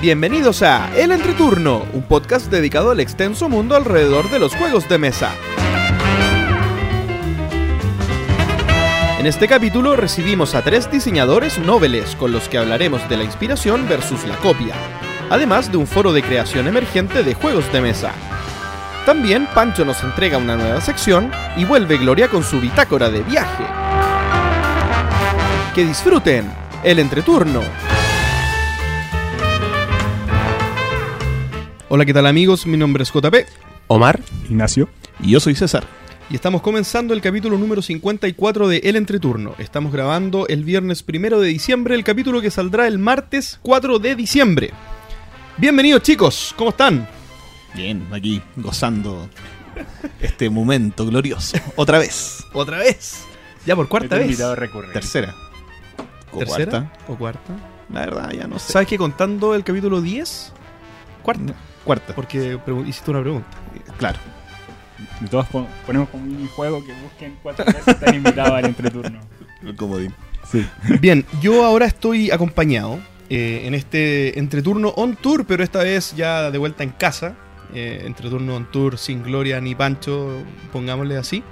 Bienvenidos a El Entreturno, un podcast dedicado al extenso mundo alrededor de los juegos de mesa. En este capítulo recibimos a tres diseñadores noveles con los que hablaremos de la inspiración versus la copia, además de un foro de creación emergente de juegos de mesa. También Pancho nos entrega una nueva sección y vuelve Gloria con su bitácora de viaje. Que disfruten el entreturno. Hola, ¿qué tal amigos? Mi nombre es JP Omar. Ignacio. Y yo soy César. y estamos comenzando el capítulo número 54 de El Entreturno. Estamos grabando el viernes primero de diciembre, el capítulo que saldrá el martes 4 de diciembre. Bienvenidos chicos, ¿cómo están? Bien, aquí gozando este momento glorioso. Otra vez. Otra vez. Ya por cuarta vez. Tercera. O ¿Tercera cuarta. o cuarta? La verdad, ya no sé. ¿Sabes que contando el capítulo 10? Cuarta. Cuarta. Porque hiciste una pregunta. Claro. Y todos pon- ponemos como un juego que busquen cuatro veces están invitados al entreturno. El comodín. Sí. Bien, yo ahora estoy acompañado eh, en este entreturno on tour, pero esta vez ya de vuelta en casa. Eh, entreturno on tour sin Gloria ni Pancho, pongámosle así.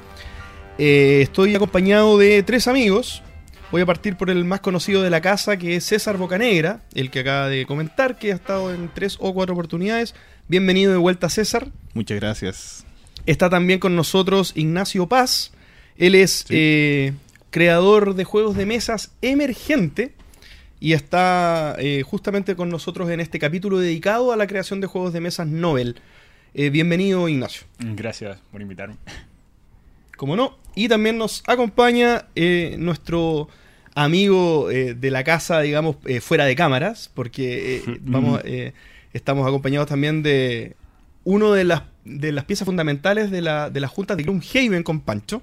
Eh, estoy acompañado de tres amigos. Voy a partir por el más conocido de la casa, que es César Bocanegra, el que acaba de comentar que ha estado en tres o cuatro oportunidades. Bienvenido de vuelta, César. Muchas gracias. Está también con nosotros Ignacio Paz. Él es Sí. eh, creador de juegos de mesas emergente y está eh, justamente con nosotros en este capítulo dedicado a la creación de juegos de mesas Nobel. Eh, bienvenido, Ignacio. Gracias por invitarme. Como no. Y también nos acompaña eh, nuestro amigo eh, de la casa, digamos, eh, fuera de cámaras, porque eh, vamos, eh, estamos acompañados también de uno de las, de las piezas fundamentales de la, de la junta de Gloomhaven con Pancho.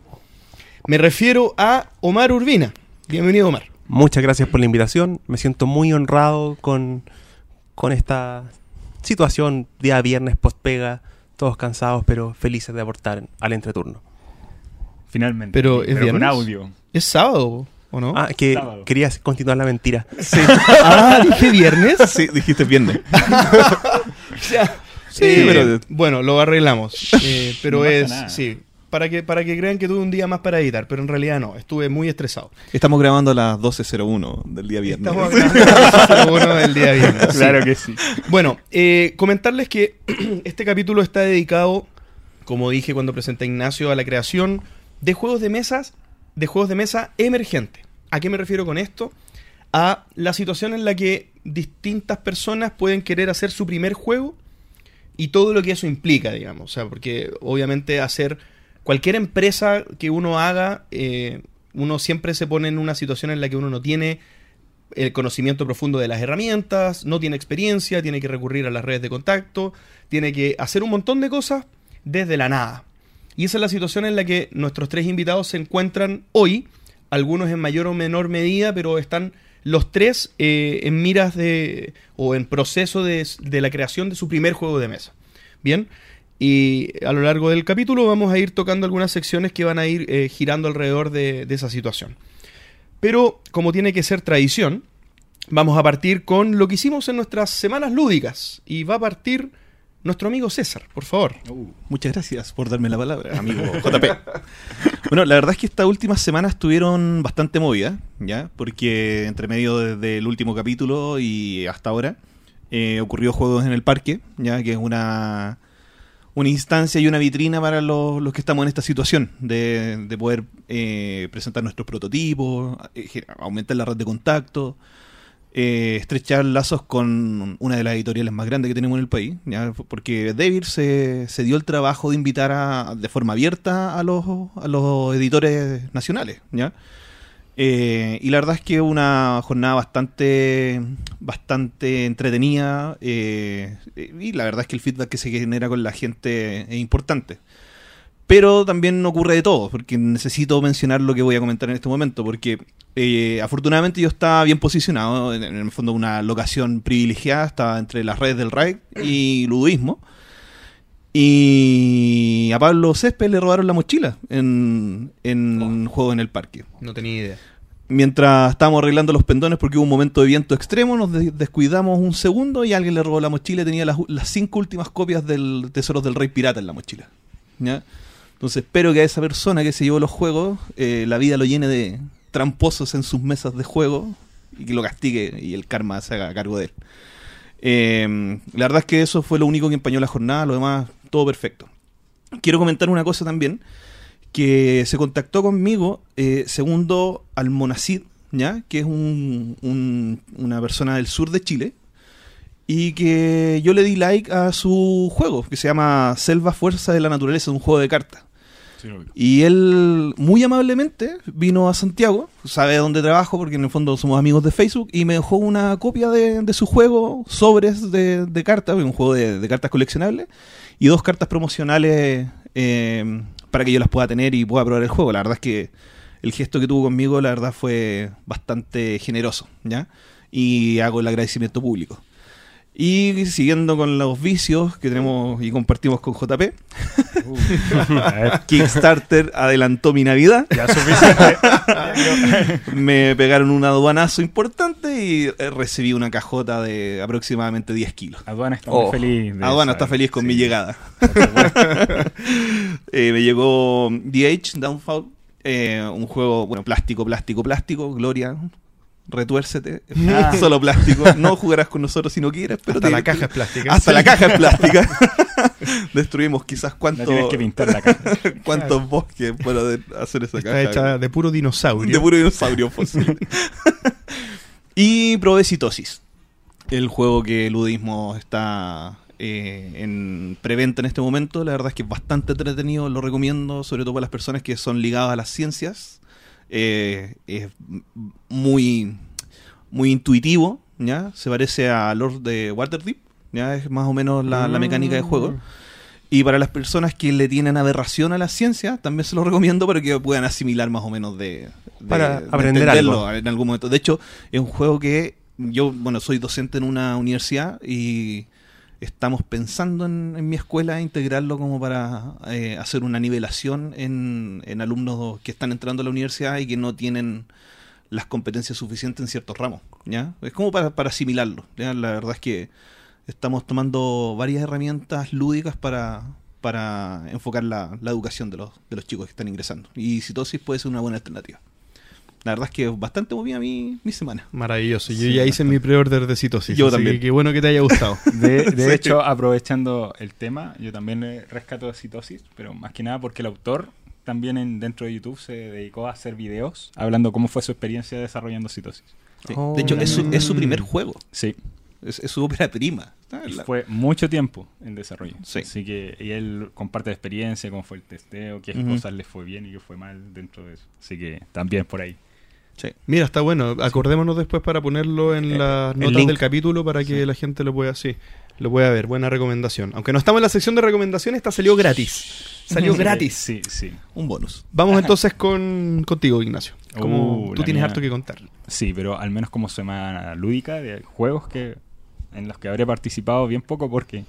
Me refiero a Omar Urbina. Bienvenido, Omar. Muchas gracias por la invitación. Me siento muy honrado con, con esta situación. Día viernes, post-pega. Todos cansados, pero felices de aportar al entreturno. Finalmente. Pero, ¿es con viernes? audio. Es sábado, ¿o no? Ah, que Sábado. quería continuar la mentira. Ah, dije viernes. Sí, dijiste viernes. Ya. Sí, Eh, pero- bueno, lo arreglamos. Eh, pero No es, nada. sí, para que, para que crean que tuve un día más para editar, pero en realidad no, estuve muy estresado. Estamos grabando a las 12.01 del día viernes. Estamos grabando uno del día viernes. sí. Claro que sí. Bueno, eh, comentarles que este capítulo está dedicado, como dije cuando presenté a Ignacio, a la creación de juegos de mesas, de juegos de mesa emergente. ¿A qué me refiero con esto? A la situación en la que distintas personas pueden querer hacer su primer juego y todo lo que eso implica, digamos. O sea, porque obviamente hacer cualquier empresa que uno haga, eh, uno siempre se pone en una situación en la que uno no tiene el conocimiento profundo de las herramientas, no tiene experiencia, tiene que recurrir a las redes de contacto, tiene que hacer un montón de cosas desde la nada. Y esa es la situación en la que nuestros tres invitados se encuentran hoy, algunos en mayor o menor medida, pero están los tres eh, en miras de o en proceso de, de la creación de su primer juego de mesa. Bien, y a lo largo del capítulo vamos a ir tocando algunas secciones que van a ir eh, girando alrededor de, de esa situación. Pero como tiene que ser tradición, vamos a partir con lo que hicimos en nuestras semanas lúdicas. Y va a partir nuestro amigo César, por favor. Uh, Muchas gracias por darme la palabra, amigo JP. bueno, la verdad es que estas últimas semanas estuvieron bastante movidas, ¿ya? Porque entre medio desde el último capítulo y hasta ahora eh, ocurrió Juegos en el Parque, ¿ya? Que es una, una instancia y una vitrina para los, los que estamos en esta situación de, de poder eh, presentar nuestros prototipos, eh, aumentar la red de contacto, eh, estrechar lazos con una de las editoriales más grandes que tenemos en el país, porque David se, se dio el trabajo de invitar a, de forma abierta a los, a los editores nacionales. ¿ya? Eh, y la verdad es que una jornada bastante, bastante entretenida eh, y la verdad es que el feedback que se genera con la gente es importante. Pero también ocurre de todo, porque necesito mencionar lo que voy a comentar en este momento, porque eh, afortunadamente yo estaba bien posicionado, en, en el fondo una locación privilegiada, estaba entre las redes del RAID y Luduismo. Y a Pablo Césped le robaron la mochila en, en un juego en el parque. No tenía idea. mientras estábamos arreglando los pendones porque hubo un momento de viento extremo, nos de- descuidamos un segundo y alguien le robó la mochila y tenía las, las cinco últimas copias del Tesoros del Rey Pirata en la mochila. ¿ya? Entonces espero que a esa persona que se llevó los juegos, eh, la vida lo llene de tramposos en sus mesas de juego y que lo castigue y el karma se haga cargo de él. Eh, la verdad es que eso fue lo único que empañó la jornada, lo demás todo perfecto. Quiero comentar una cosa también, que se contactó conmigo eh, segundo Almonacid, ¿ya? que es un- un- una persona del sur de Chile, y que yo le di like a su juego, que se llama Selva Fuerza de la Naturaleza, un juego de cartas. Sí. Y él muy amablemente vino a Santiago, sabe dónde trabajo porque en el fondo somos amigos de Facebook, y me dejó una copia de, de su juego, sobres de, de cartas, un juego de, de cartas coleccionables, y dos cartas promocionales eh, para que yo las pueda tener y pueda probar el juego. La verdad es que el gesto que tuvo conmigo, la verdad, fue bastante generoso, ¿ya? Y hago el agradecimiento público. Y siguiendo con los vicios que tenemos y compartimos con JP, Uh, Kickstarter adelantó mi Navidad. ya suficiente. Me pegaron un aduanazo importante y eh, recibí una cajota de aproximadamente 10 kilos. Aduana está Oh. muy feliz. de Aduana esa- está feliz con sí, mi llegada. Eh, me llegó DH Downfall, eh, un juego, bueno, plástico, plástico, plástico, Gloria, retuércete, Ah. solo plástico, no jugarás con nosotros si no quieres, pero Hasta te- la caja es plástica. Hasta la caja es plástica. Destruimos quizás La cuánto, tienes que pintar la caja. cuántos bosques para hacer esa Está caja. hecha de puro dinosaurio. De puro dinosaurio fósil. y probé Citosis. El juego que Ludismo está eh, en preventa en este momento. La verdad es que es bastante entretenido. Lo recomiendo, sobre todo para las personas que son ligadas a las ciencias. Eh, es muy, muy intuitivo. ¿ya? Se parece a Lord de Waterdeep. ¿ya? Es más o menos la, la mecánica de juego. Y para las personas que le tienen aberración a la ciencia, también se lo recomiendo para que puedan asimilar más o menos de, de- Para de aprender algo. en algún momento. De hecho, es un juego que yo, bueno, soy docente en una universidad y estamos pensando en, en mi escuela integrarlo como para eh, hacer una nivelación en, en alumnos que están entrando a la universidad y que no tienen las competencias suficientes en ciertos ramos. ¿ya? Es como para, para asimilarlo. ¿ya? La verdad es que estamos tomando varias herramientas lúdicas para, para enfocar la, la educación de los, de los chicos que están ingresando. Y citosis puede ser una buena alternativa. La verdad es que es bastante movida mi, mi semana. Maravilloso. Yo Sí, ya hice mi pre-order de citosis. Yo así también. que Qué bueno que te haya gustado. De, de Sí. hecho, aprovechando el tema, yo también eh, rescato citosis, pero más que nada porque el autor también en, dentro de YouTube se dedicó a hacer videos hablando cómo fue su experiencia desarrollando citosis. Sí. Oh. De hecho, es su, es su primer juego. Sí, Es, es su ópera prima. Y la- fue mucho tiempo en desarrollo. Sí. Así que y él comparte la experiencia, cómo fue el testeo, qué cosas le fue bien y qué fue mal dentro de eso. Así que también por ahí. Sí. Mira, está bueno. Acordémonos después para ponerlo en Eh, las notas link. del capítulo para que Sí. la gente lo pueda así. Lo pueda ver. Buena recomendación. Aunque no estamos en la sección de recomendaciones, esta salió gratis. Salió Sí, gratis. Sí, sí. Un bonus. Vamos entonces con contigo, Ignacio. Como Uh, tú tienes mía. harto que contar. Sí, pero al menos como semana lúdica de juegos que en los que habré participado bien poco porque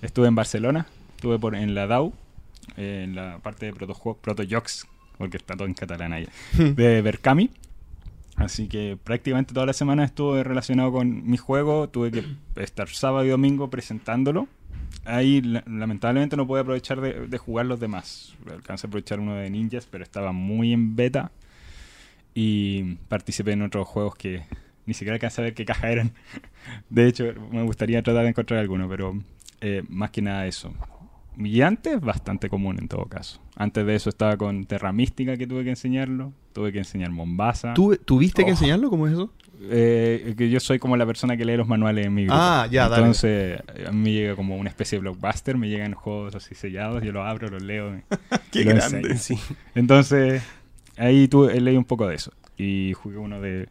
estuve en Barcelona, estuve por, en la DAO, eh, en la parte de protojuegos, protojocs, porque está todo en catalán ahí, de Berkami. Así que prácticamente toda la semana estuve relacionado con mi juego, tuve que estar sábado y domingo presentándolo. Ahí la- lamentablemente no pude aprovechar de, de jugar los demás. Alcancé a aprovechar uno de ninjas, pero estaba muy en beta y participé en otros juegos que ni siquiera alcancé a ver qué caja eran. De hecho, me gustaría tratar de encontrar alguno, pero eh, más que nada eso. Y antes, bastante común en todo caso. Antes de eso estaba con Terra Mística que tuve que enseñarlo. Tuve que enseñar Mombasa. ¿Tú, ¿Tuviste que Oh. enseñarlo? ¿Cómo es eso? Eh, que yo soy como la persona que lee los manuales en mi grupo. Ah, ya, dale. Entonces, a mí llega como una especie de blockbuster, me llegan juegos así sellados, yo los abro, los leo. Qué grande. enseño. Sí. Entonces, ahí tuve, leí un poco de eso. Y jugué uno de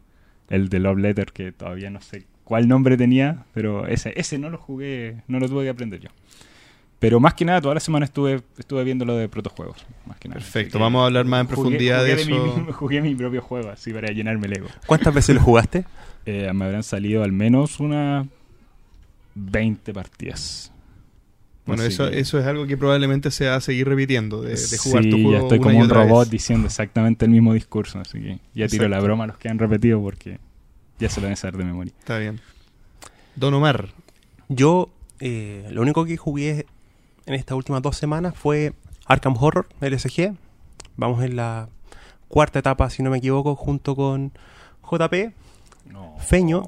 el de Love Letter, que todavía no sé cuál nombre tenía, pero ese, ese no lo jugué, no lo tuve que aprender yo. Pero más que nada, toda la semana estuve, estuve viendo lo de protojuegos. Más que nada. Perfecto, que vamos a hablar más en jugué- profundidad jugué de mi- eso. jugué mi propio juego, así para llenarme el ego. ¿Cuántas veces lo jugaste? Eh, me habrán salido al menos unas 20 partidas. Bueno, Así eso, que- eso es algo que probablemente se va a seguir repitiendo, de, de jugar sí, tu juego ya estoy una como y un otra robot vez. diciendo exactamente el mismo discurso, así que ya tiro la broma a los que han repetido porque ya se lo deben saber de memoria. Está bien. Don Omar. Yo, eh, lo único que jugué en estas últimas dos semanas fue Arkham Horror, LSG. Vamos en la cuarta etapa, si no me equivoco, junto con JP, Feño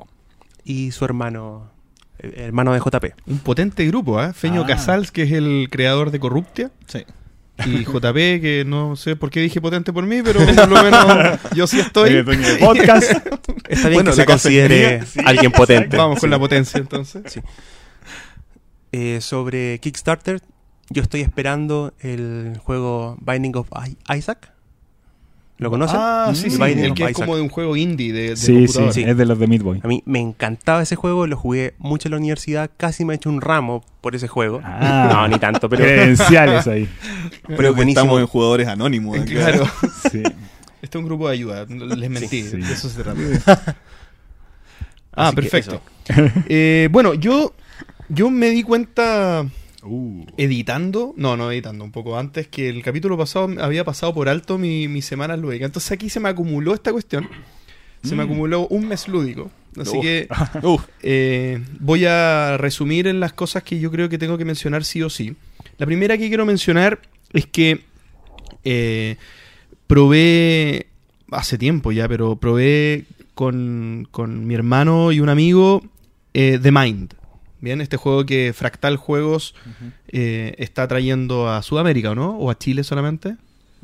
y su hermano, hermano de JP. Un potente grupo, ¿eh? Feño Ah. Casals, que es el creador de Corruptia. Sí. Y JP, que no sé por qué dije potente por mí, pero por lo menos yo sí estoy. podcast. Está bien Bueno, que se considere alguien potente. Vamos con la potencia entonces. Sí. Eh, sobre Kickstarter, yo estoy esperando el juego Binding of I- Isaac. ¿Lo conocen? Ah, sí, sí. Binding El of que es Isaac. como de un juego indie de, de Sí, sí, sí. es de los de Meat Boy. A mí me encantaba ese juego, lo jugué mucho en la universidad, casi me he hecho un ramo por ese juego. Ah. no, ni tanto, pero, Credenciales ahí. pero Creo que buenísimo. estamos en jugadores anónimos. acá. Claro. Sí. Este es un grupo de ayuda. Les mentí. Sí. De eso se trata. ah, Así perfecto. Eh, bueno, yo, yo me di cuenta Uh. editando, no, no editando, un poco antes, que el capítulo pasado había pasado por alto mi, mi semana lúdica. Entonces aquí se me acumuló esta cuestión. Se me Mm. acumuló un mes lúdico. Así Uf. que Uf, eh, voy a resumir en las cosas que yo creo que tengo que mencionar sí o sí. La primera que quiero mencionar es que eh, probé hace tiempo ya, pero probé con, con mi hermano y un amigo eh, The Mind. Bien, este juego que Fractal Juegos eh, está trayendo a Sudamérica, ¿o no? ¿O a Chile solamente?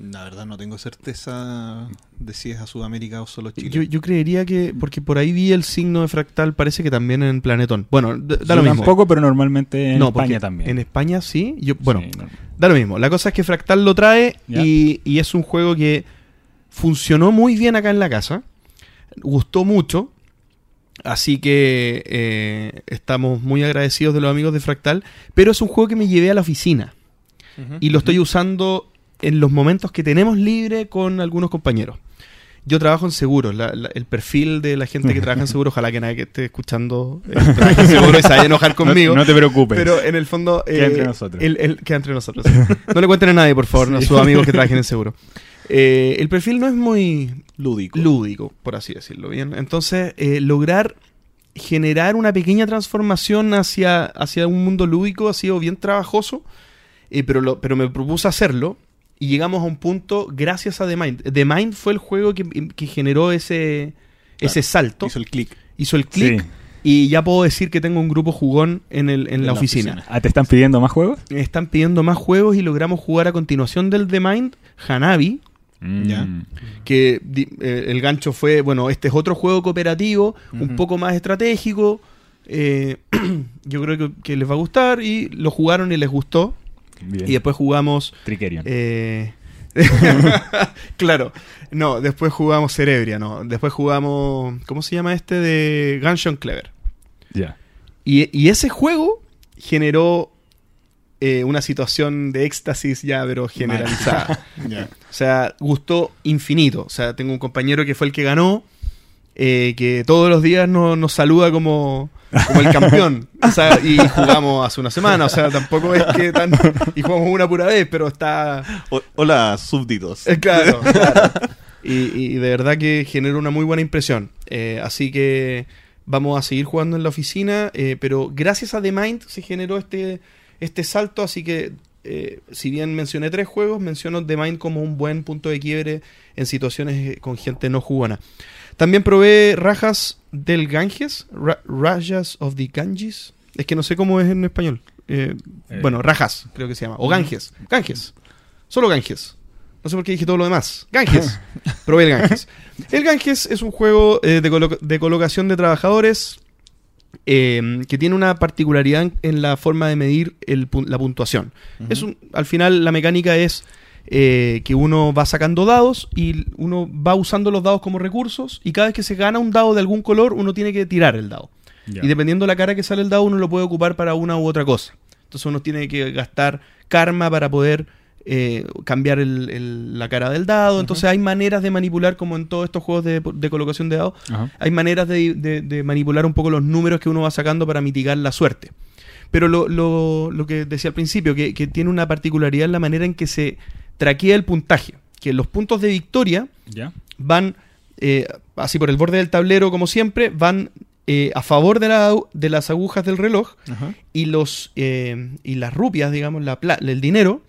la verdad no tengo certeza de si es a Sudamérica o solo Chile. Yo, yo creería que, porque por ahí vi el signo de Fractal, parece que también en Planetón. Bueno, da lo mismo. Tampoco, pero normalmente en No, España también. En España sí. Yo, bueno, Sí, no. da lo mismo. La cosa es que Fractal lo trae y, y es un juego que funcionó muy bien acá en la casa. Gustó mucho. Así que eh, estamos muy agradecidos de los amigos de Fractal. Pero es un juego que me llevé a la oficina. Y lo estoy usando en los momentos que tenemos libre con algunos compañeros. Yo trabajo en seguros, la- la- el perfil de la gente que trabaja en seguros, ojalá que nadie que esté escuchando eh, trabaje en seguro y se vaya a enojar conmigo. No, no te preocupes. Pero en el fondo. Queda eh, entre nosotros. El, el- queda entre nosotros. sí. No le cuenten a nadie, por favor, a sus amigos que trabajen en seguro. Eh, el perfil no es muy Lúdico. lúdico, por así decirlo. bien Entonces, eh, lograr generar una pequeña transformación hacia, hacia un mundo lúdico ha sido bien trabajoso, eh, pero, lo- pero me propuse hacerlo y llegamos a un punto gracias a The Mind. The Mind fue el juego que, que generó ese, ese salto, Hizo el clic. hizo el clic Sí. y ya puedo decir que tengo un grupo jugón en, el, en la, oficina. Ah, ¿te están pidiendo más juegos? Me están pidiendo más juegos y logramos jugar a continuación del The Mind, Hanabi, Ya. Mm. que eh, el gancho fue, bueno, este es otro juego cooperativo, un poco más estratégico, eh, yo creo que, que les va a gustar y lo jugaron y les gustó. Bien. Y después jugamos... Trickerion. eh, claro, no, después jugamos Cerebria, no, después jugamos, ¿cómo se llama este? De Gunshot Clever. Ya. Y, y ese juego generó eh, una situación de éxtasis ya, pero generalizada. O sea, gustó infinito. O sea, tengo un compañero que fue el que ganó, eh, que todos los días no- nos saluda como, como el campeón. O sea, y jugamos hace una semana. O sea, tampoco es que tan... Y jugamos una pura vez, pero está... O- hola, súbditos. eh, claro, claro. Y, y de verdad que generó una muy buena impresión. Así que vamos a seguir jugando en la oficina, pero gracias a The Mind se generó este, este salto, así que eh, si bien mencioné tres juegos, menciono The Mind como un buen punto de quiebre en situaciones eh, con gente no jugona. También probé Rajas del Ganges, Ra- Rajas of the Ganges, es que no sé cómo es en español. Eh, Eh. Bueno, Rajas creo que se llama, o Ganges, Ganges, solo Ganges. No sé por qué dije todo lo demás. Ganges. Probé el Ganges. El Ganges es un juego de, colo- de colocación de trabajadores eh, que tiene una particularidad en, en la forma de medir el la puntuación. Es un, al final la mecánica es eh, que uno va sacando dados y uno va usando los dados como recursos y cada vez que se gana un dado de algún color uno tiene que tirar el dado. Y dependiendo de la cara que sale el dado, uno lo puede ocupar para una u otra cosa. Entonces uno tiene que gastar karma para poder eh, cambiar el- el- la cara del dado. Entonces hay maneras de manipular, como en todos estos juegos de, de colocación de dados, hay maneras de, de- de manipular un poco los números que uno va sacando para mitigar la suerte. Pero lo, lo, lo que decía al principio, que, que tiene una particularidad en la manera en que se traquea el puntaje. Que los puntos de victoria van, eh, así por el borde del tablero como siempre, van eh, a favor de, la- de las agujas del reloj y, los, eh, y las rupias, digamos, la, el dinero,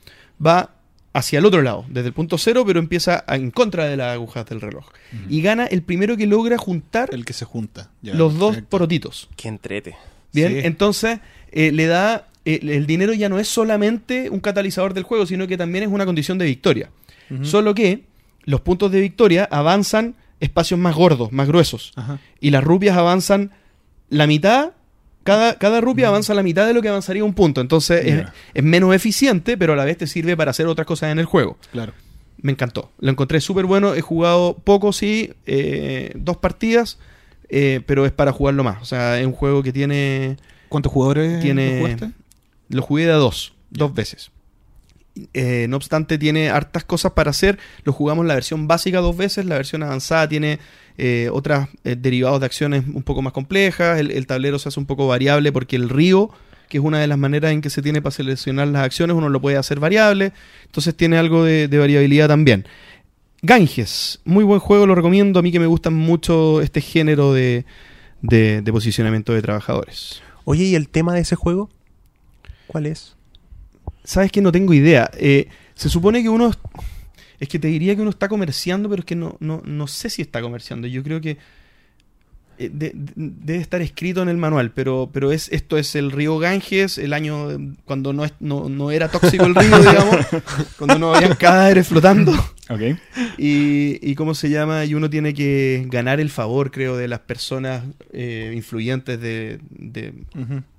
va hacia el otro lado, desde el punto cero, pero empieza a- en contra de las agujas del reloj. Y gana el primero que logra juntar El que se junta. Ya, los dos perfecto. porotitos. Qué entrete. Bien, Sí. entonces eh, le da. eh, el dinero ya no es solamente un catalizador del juego, sino que también es una condición de victoria. Solo que los puntos de victoria avanzan espacios más gordos, más gruesos. Ajá. Y las rupias avanzan la mitad. Cada, cada rupia avanza la mitad de lo que avanzaría un punto. Entonces es, menos eficiente, pero a la vez te sirve para hacer otras cosas en el juego. Claro. Me encantó. Lo encontré súper bueno. He jugado poco, sí. eh, dos partidas. eh, pero es para jugarlo más. O sea, es un juego que tiene. ¿Cuántos jugadores Tiene- lo jugaste? Lo jugué de a dos, dos veces. Eh, no obstante, tiene hartas cosas para hacer. Lo jugamos la versión básica dos veces. La versión avanzada tiene eh, otras eh, derivados de acciones un poco más complejas. El, el tablero se hace un poco variable porque el río, que es una de las maneras en que se tiene para seleccionar las acciones, uno lo puede hacer variable. Entonces tiene algo de, de variabilidad también. Ganges, muy buen juego, lo recomiendo. A mí que me gusta mucho este género de, de- de posicionamiento de trabajadores. Oye, ¿y el tema de ese juego? ¿Cuál es? Sabes que no tengo idea. Eh, se supone que uno. Es que te diría que uno está comerciando, pero es que no, no, no sé si está comerciando. Yo creo que eh, de- de- debe estar escrito en el manual, pero, pero es esto es el río Ganges, el año cuando no, es- no, no era tóxico el río, digamos, cuando no habían cadáveres flotando. Ok. Y, y cómo se llama, y uno tiene que ganar el favor, creo, de las personas eh, influyentes de, de.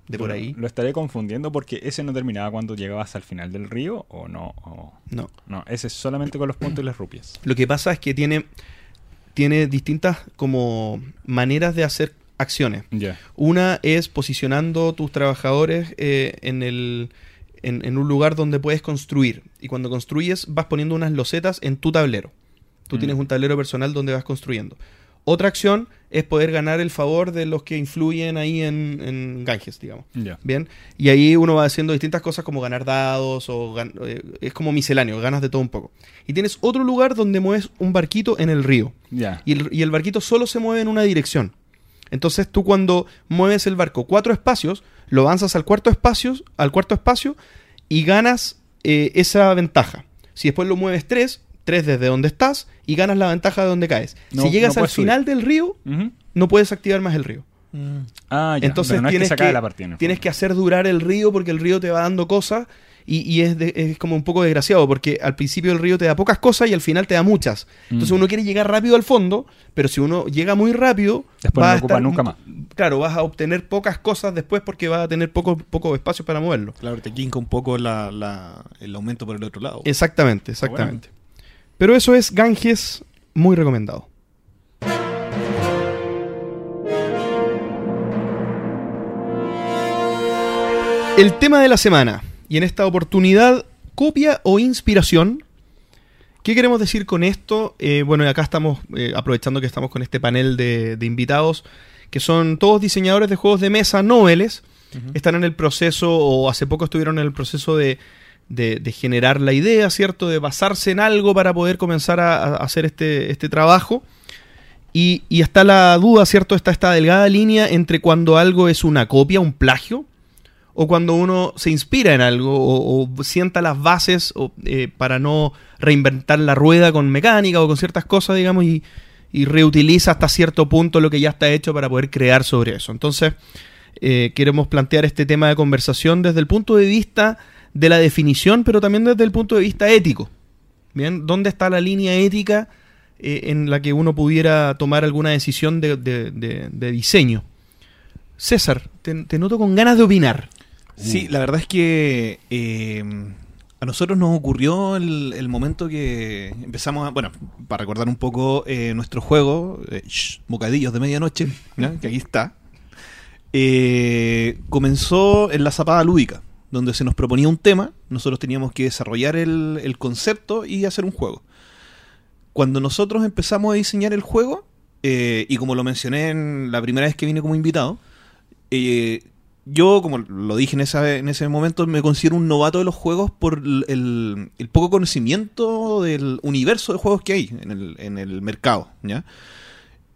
De por Lo- ahí. Lo estaré confundiendo porque ese no terminaba cuando llegabas al final del río o no. o- No. No, ese es solamente con los puntos y las rupias. Lo que pasa es que tiene, tiene distintas como maneras de hacer acciones. Una es posicionando tus trabajadores eh, en, el, en, en un lugar donde puedes construir. Y cuando construyes vas poniendo unas losetas en tu tablero. Tú Mm. tienes un tablero personal donde vas construyendo. Otra acción es poder ganar el favor de los que influyen ahí en, en Ganges, digamos. Bien, y ahí uno va haciendo distintas cosas como ganar dados o gan- eh, es como misceláneo, ganas de todo un poco. Y tienes otro lugar donde mueves un barquito en el río. Ya. Y el, y el barquito solo se mueve en una dirección. Entonces tú cuando mueves el barco cuatro espacios, lo avanzas al cuarto espacio, al cuarto espacio y ganas eh, esa ventaja. Si después lo mueves tres, tres desde donde estás y ganas la ventaja de donde caes. No- si llegas no al subir. final del río, no puedes activar más el río. Ah, ya. Entonces es que tienes, que, la partida. en tienes que hacer durar el río porque el río te va dando cosas y, y es, de- es como un poco desgraciado porque al principio el río te da pocas cosas y al final te da muchas. Entonces Mm. uno quiere llegar rápido al fondo, pero si uno llega muy rápido, Después no a lo ocupa estar- nunca más. Claro, vas a obtener pocas cosas después porque vas a tener poco, poco espacio para moverlo. Claro, te quinca un poco la, la- el aumento por el otro lado. Exactamente, exactamente. Pero eso es Ganges, muy recomendado. El tema de la semana, y en esta oportunidad, copia o inspiración. ¿Qué queremos decir con esto? Eh, bueno, y acá estamos eh, aprovechando que estamos con este panel de, de invitados, que son todos diseñadores de juegos de mesa noveles. Están en el proceso, o hace poco estuvieron en el proceso de, de- generar la idea, ¿cierto? De basarse en algo para poder comenzar a, hacer este, este trabajo. Y, y está la duda, ¿cierto? Está esta delgada línea entre cuando algo es una copia, un plagio, o cuando uno se inspira en algo o, sienta las bases o, eh, para no reinventar la rueda con mecánica o con ciertas cosas, digamos, y, y reutiliza hasta cierto punto lo que ya está hecho para poder crear sobre eso. Entonces, eh, queremos plantear este tema de conversación desde el punto de vista de la definición, pero también desde el punto de vista ético. Bien, ¿dónde está la línea ética eh, en la que uno pudiera tomar alguna decisión de, de- diseño? César, te, noto con ganas de opinar. Sí, la verdad es que eh, a nosotros nos ocurrió el, momento que empezamos a. Bueno, para recordar un poco eh, nuestro juego, shh, Bocadillos de Medianoche, que aquí está, comenzó en la zapada lúdica, donde se nos proponía un tema, nosotros teníamos que desarrollar el, el concepto y hacer un juego. Cuando nosotros empezamos a diseñar el juego, eh, y como lo mencioné en la primera vez que vine como invitado, eh, yo, como lo dije en, esa, en ese momento, me considero un novato de los juegos por el, poco conocimiento del universo de juegos que hay en el, en el mercado, ¿ya?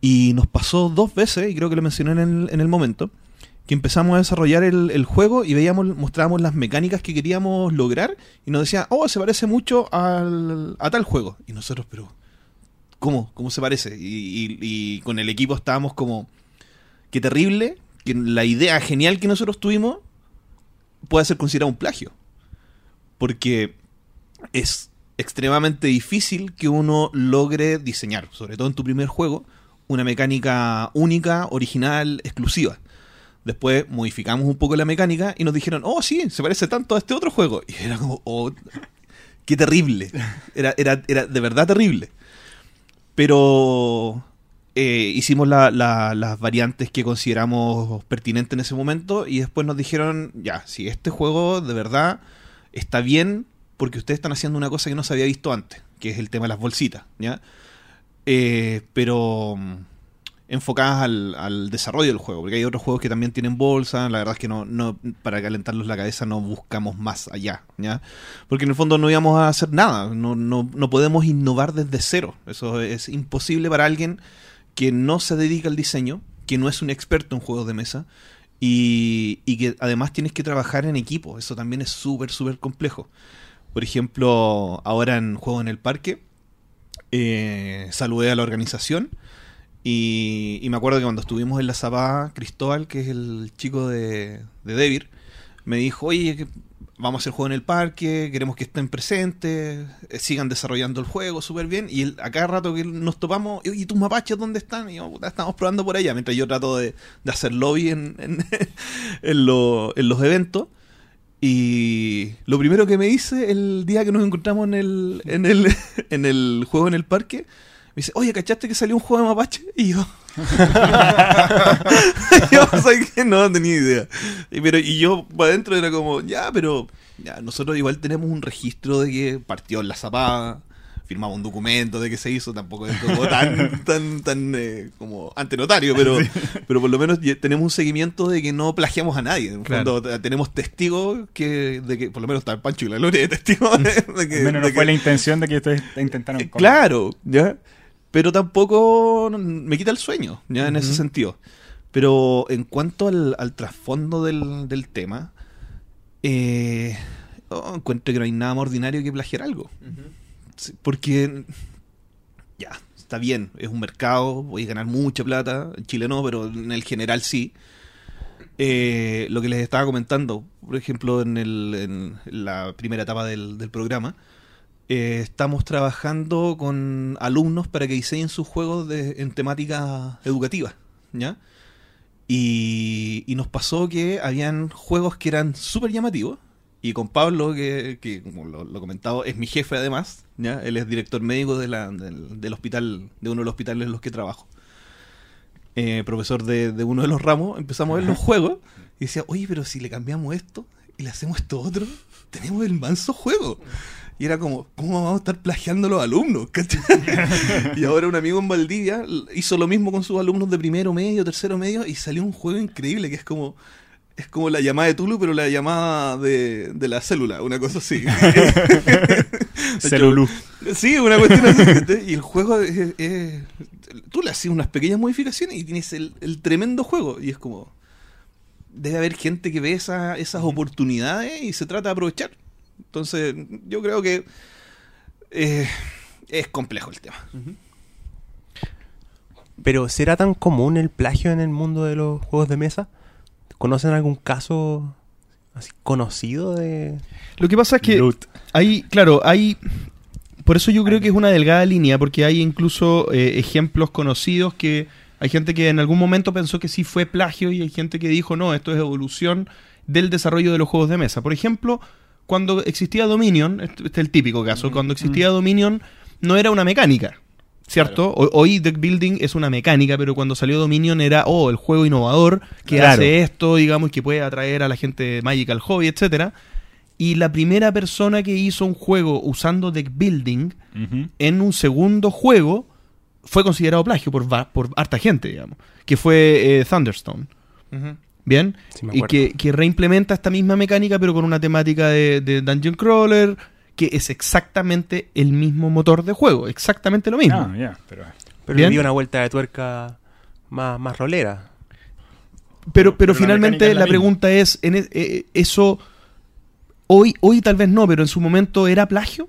Y nos pasó dos veces, y creo que lo mencioné en el, en el momento, que empezamos a desarrollar el, juego y veíamos, mostrábamos las mecánicas que queríamos lograr y nos decían, oh, se parece mucho al, a tal juego. Y nosotros, pero, ¿cómo? ¿Cómo se parece? Y, con el equipo estábamos como, qué terrible que la idea genial que nosotros tuvimos pueda ser considerada un plagio. Porque es extremadamente difícil que uno logre diseñar, sobre todo en tu primer juego, una mecánica única, original, exclusiva. Después modificamos un poco la mecánica y nos dijeron, oh sí, se parece tanto a este otro juego. Y era como, oh, qué terrible. Era, era, era de verdad terrible. Pero eh, hicimos la- la- las variantes que consideramos pertinentes en ese momento y después nos dijeron, ya, si este juego de verdad está bien porque ustedes están haciendo una cosa que no se había visto antes, que es el tema de las bolsitas, ¿ya? Eh, pero enfocadas al, al desarrollo del juego, porque hay otros juegos que también tienen bolsa, la verdad es que no, para calentarlos la cabeza no buscamos más allá, ¿ya? Porque en el fondo no íbamos a hacer nada, no, no, no podemos innovar desde cero, eso es imposible para alguien que no se dedica al diseño, que no es un experto en juegos de mesa y, y que además tienes que trabajar en equipo, eso también es súper, súper complejo. Por ejemplo, ahora en Juego en el Parque, eh, saludé a la organización y, me acuerdo que cuando estuvimos en la Zapá, Cristóbal, que es el chico de, de Devir, me dijo, oye, vamos a hacer juego en el parque, queremos que estén presentes, eh, sigan desarrollando el juego súper bien. Y él, a cada rato que nos topamos, ¿y tus mapaches dónde están? Y yo, "Puta, estamos probando por allá, mientras yo trato de, de hacer lobby en, en, en lo- en los eventos. Y lo primero que me hice el día que nos encontramos en el, en el, en el juego en el parque, dice, oye, ¿cachaste que salió un juego de mapache? Y yo... yo ¿sabes qué? no tenía idea. Y, pero, y yo para adentro era como, ya, pero ya, nosotros igual tenemos un registro de que partió en la zapada, firmamos un documento de que se hizo, tampoco es como tan, tan, tan eh, como ante notario, pero, pero por lo menos tenemos un seguimiento de que no plagiamos a nadie. En Claro. fondo, t- tenemos testigos que, de que, por lo menos está el Pancho y la Gloria de testigos de, de que, menos no de fue que- la intención de que ustedes intentaron. eh. Claro, ¿ya? Pero tampoco me quita el sueño, ¿ya? En ese sentido. Pero en cuanto al, al trasfondo del, del tema, eh, oh, encuentro que no hay nada más ordinario que plagiar algo. Sí, Porque, ya, está bien, es un mercado, voy a ganar mucha plata, en Chile no, pero en el general sí. Eh, lo que les estaba comentando, por ejemplo, en, el, en la primera etapa del, del programa, eh, estamos trabajando con alumnos para que diseñen sus juegos de, en temática educativa, ¿ya? Y, y nos pasó que habían juegos que eran súper llamativos. Y con Pablo, que, que como lo, lo comentaba, es mi jefe además, ¿ya? Él es director médico de la- del, del hospital, de uno de los hospitales en los que trabajo. Eh, profesor de, de uno de los ramos, empezamos a ver los juegos y decía, oye, pero si le cambiamos esto y le hacemos esto otro, tenemos el manso juego. Y era como, ¿cómo vamos a estar plagiando a los alumnos? y ahora un amigo en Valdivia hizo lo mismo con sus alumnos de primero medio, tercero medio, y salió un juego increíble que es como. Es como la llamada de Tulu, pero la llamada de, de la célula, una cosa así. Celulú. Sí, una cuestión así. Y el juego es, es- Tú le haces unas pequeñas modificaciones y tienes el, el tremendo juego. Y es como. Debe haber gente que ve esa- esas oportunidades y se trata de aprovechar. Entonces, yo creo que. eh, es complejo el tema. Pero ¿será tan común el plagio en el mundo de los juegos de mesa? ¿Conocen algún caso así conocido de Lo que pasa es que Loot. hay, claro, hay... Por eso yo creo que es una delgada línea, porque hay incluso eh, ejemplos conocidos que hay gente que en algún momento pensó que sí fue plagio y hay gente que dijo, no, esto es evolución del desarrollo de los juegos de mesa. Por ejemplo, cuando existía Dominion, este este es el típico caso, cuando existía Dominion no era una mecánica, ¿cierto? Ho- Hoy Deck Building es una mecánica, pero cuando salió Dominion era, oh, el juego innovador que Claro. hace esto, digamos, que puede atraer a la gente de Magical Hobby, etcétera. Y la primera persona que hizo un juego usando Deck Building en un segundo juego fue considerado plagio por, por harta gente, digamos, que fue eh, Thunderstone. Bien, Sí, me y que, que reimplementa esta misma mecánica, pero con una temática de, de Dungeon Crawler, que es exactamente el mismo motor de juego, exactamente lo mismo. Ah, ya, pero Pero Bien. le dio una vuelta de tuerca más, más rolera. Pero, pero, finalmente la pregunta es, en e- eh, ¿eso hoy, hoy tal vez no, pero en su momento era plagio?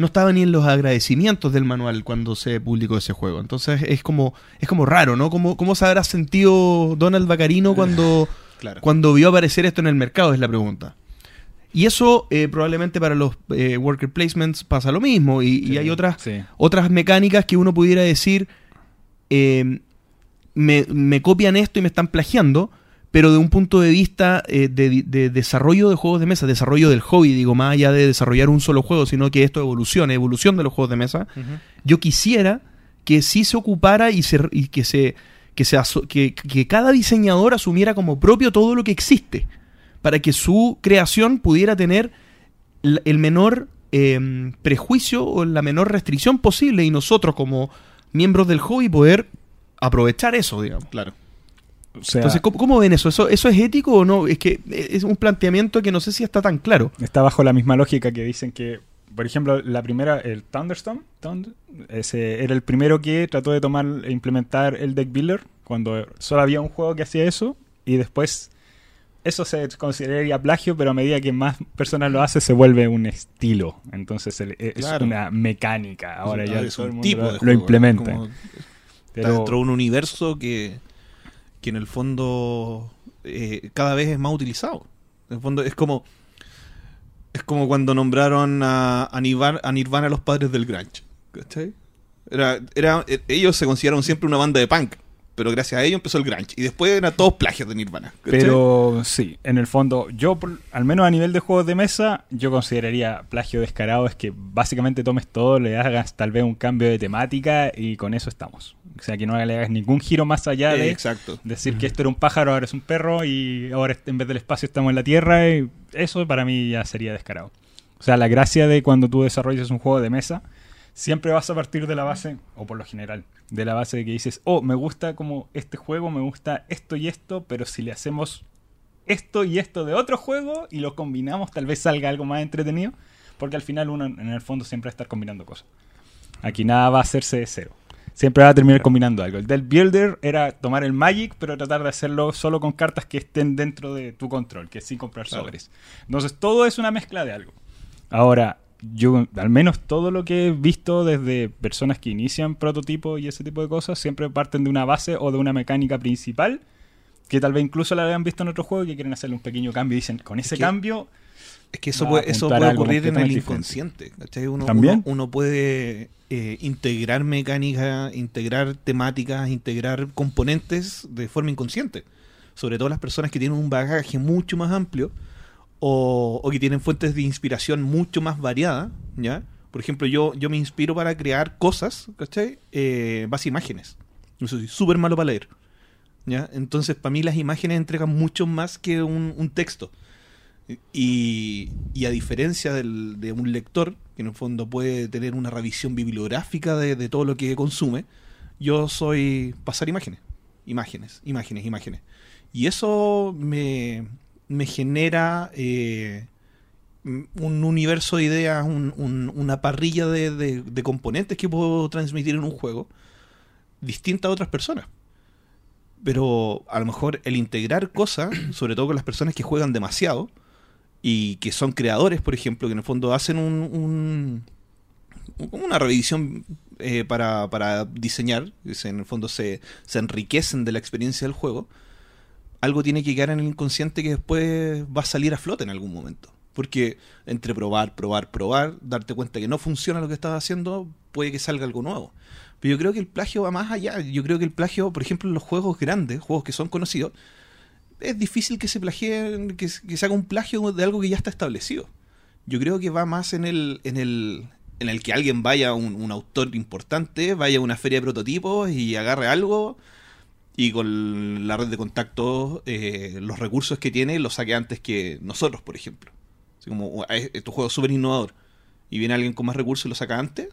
No estaba ni en los agradecimientos del manual cuando se publicó ese juego. Entonces es como, es como raro, ¿no? ¿Cómo, cómo se habrá sentido Donald Bacarino cuando, Claro. cuando vio aparecer esto en el mercado? Es la pregunta. Y eso eh, probablemente para los eh, worker placements pasa lo mismo. Y, hay otras, sí. otras mecánicas que uno pudiera decir, eh, me, me copian esto y me están plagiando, pero de un punto de vista eh, de, de desarrollo de juegos de mesa, desarrollo del hobby, digo, más allá de desarrollar un solo juego, sino que esto evolucione, evolución de los juegos de mesa, yo quisiera que sí se ocupara y, se, y que se que, se aso- que, que cada diseñador asumiera como propio todo lo que existe para que su creación pudiera tener el menor eh, prejuicio o la menor restricción posible y nosotros como miembros del hobby poder aprovechar eso, digamos. Claro. O sea, Entonces, ¿cómo, cómo ven eso? eso? ¿Eso es ético o no? Es que es un planteamiento que no sé si está tan claro. está bajo la misma lógica que dicen que, por ejemplo, la primera, el Thunderstorm, Thund- ese era el primero que trató de tomar e implementar el deck builder cuando solo había un juego que hacía eso y después eso se consideraría plagio, pero a medida que más personas lo hacen se vuelve un estilo. Entonces el- es Claro. una mecánica. Ahora ya es todo el un mundo tipo lo, de lo implementa. como- Pero- Está dentro de un universo que, que en el fondo eh, cada vez es más utilizado. En el fondo es como es como cuando nombraron a, Nirvana, a Nirvana los padres del grunge. ¿cachai? Era, era, eh, ellos se consideraron siempre una banda de punk, pero gracias a ellos empezó el grunge. Y después eran todos plagios de Nirvana. Pero sí, en el fondo, yo, al menos a nivel de juegos de mesa, yo consideraría plagio descarado es que básicamente tomes todo, le hagas tal vez un cambio de temática y con eso estamos. O sea, que no le hagas ningún giro más allá Eh, de exacto. decir que esto era un pájaro, ahora es un perro y ahora en vez del espacio estamos en la tierra. Y eso para mí ya sería descarado. O sea, la gracia de cuando tú desarrollas un juego de mesa, siempre vas a partir de la base, o por lo general, de la base de que dices, oh, me gusta como este juego, me gusta esto y esto, pero si le hacemos esto y esto de otro juego y lo combinamos, tal vez salga algo más entretenido, porque al final uno en el fondo siempre va a estar combinando cosas. Aquí nada va a hacerse de cero. Siempre va a terminar combinando algo. El del Builder era tomar el Magic, pero tratar de hacerlo solo con cartas que estén dentro de tu control, que sin comprar Claro. sobres. Entonces todo es una mezcla de algo. Ahora, yo al menos todo lo que he visto desde personas que inician prototipos y ese tipo de cosas, siempre parten de una base o de una mecánica principal, que tal vez incluso la hayan visto en otro juego y que quieren hacerle un pequeño cambio y dicen, con ese que- cambio Es que eso puede, eso puede ocurrir en el inconsciente. Uno, ¿También? uno, uno puede eh, integrar mecánica, integrar temáticas, integrar componentes de forma inconsciente. Sobre todo las personas que tienen un bagaje mucho más amplio o, o que tienen fuentes de inspiración mucho más variadas. ¿ya? Por ejemplo, yo, yo me inspiro para crear cosas, ¿cachai? Eh, base imágenes. Yo soy súper malo para leer. ¿ya? Entonces, para mí las imágenes entregan mucho más que un, un texto. Y, y a diferencia del- de un lector, que en el fondo puede tener una revisión bibliográfica de, de todo lo que consume, yo soy pasar imágenes, imágenes, imágenes, imágenes. Y eso me, me genera eh, un universo de ideas, un- un- una parrilla de, de- de componentes que puedo transmitir en un juego distinta a otras personas. Pero a lo mejor el integrar cosas, sobre todo con las personas que juegan demasiado y que son creadores, por ejemplo, que en el fondo hacen un, una revisión eh, para, para diseñar, en el fondo se, se enriquecen de la experiencia del juego, algo tiene que quedar en el inconsciente que después va a salir a flote en algún momento. Porque entre probar, probar, probar, darte cuenta que no funciona lo que estás haciendo, puede que salga algo nuevo. Pero yo creo que el plagio va más allá. Yo creo que el plagio, por ejemplo, en los juegos grandes, juegos que son conocidos, es difícil que se plagien, que, se- que se haga un plagio de algo que ya está establecido. Yo creo que va más en el, en el, en el que alguien vaya, un, un autor importante, vaya a una feria de prototipos y agarre algo y con la red de contactos, eh, los recursos que tiene, los saque antes que nosotros, por ejemplo. Así como, "Ah, es- tu juego es súper innovador y viene alguien con más recursos y lo saca antes.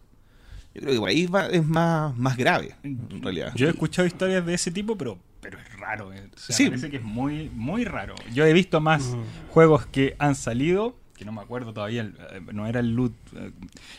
Yo creo que por ahí va- es más, más grave, en realidad. Yo he escuchado historias de ese tipo, pero pero es raro. eh. O sea, Sí. parece que es muy, muy raro. Yo he visto más juegos que han salido, que no me acuerdo todavía, el- eh, no era el loot, eh,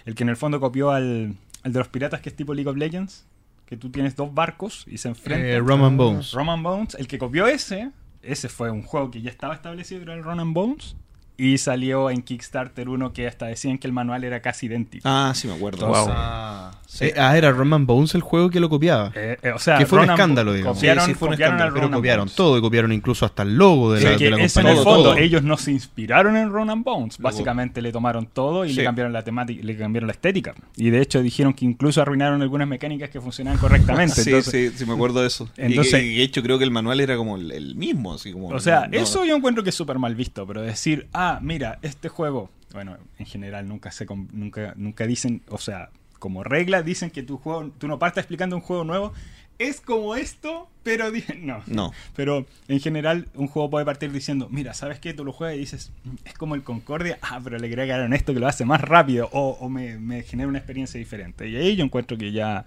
el que en el fondo copió al, al de los piratas, que es tipo League of Legends, que tú tienes dos barcos y se enfrentan. Eh, Roman Bones. Roman Bones, el que copió ese, ese fue un juego que ya estaba establecido, era el Roman Bones, y salió en Kickstarter uno que hasta decían que el manual era casi idéntico. Ah, sí me acuerdo. Entonces, Ah, eh, ah, era Roman Bones el juego que lo copiaba. eh, eh, o sea, Que fue un escándalo, digamos. Copiaron, Sí, sí, fue un copiaron escándalo, Pero Ronan copiaron Bones. todo y copiaron incluso hasta el logo de Sí, la, que de la eso en el fondo, todo. ellos no se inspiraron en Ronan Bones. Luego- Básicamente le tomaron todo y Sí. le cambiaron la temática, le cambiaron la estética. Y de hecho dijeron que incluso arruinaron algunas mecánicas que funcionaban correctamente. Sí, Entonces, sí, sí me acuerdo de eso. Entonces- y, de hecho creo que el manual era como el, el mismo, así como... O sea, no- eso yo encuentro que es súper mal visto, pero decir, ah, mira, este juego, bueno, en general nunca se nunca nunca dicen, o sea, como regla dicen que tu juego, tú no partes explicando un juego nuevo, es como esto, pero di- no. No. Pero en general un juego puede partir diciendo, mira, ¿sabes qué? Tú lo juegas y dices, "Mm, es como el Concordia, ah, pero le agregaron esto que lo hace más rápido o, o me, me genera una experiencia diferente. Y ahí yo encuentro que ya,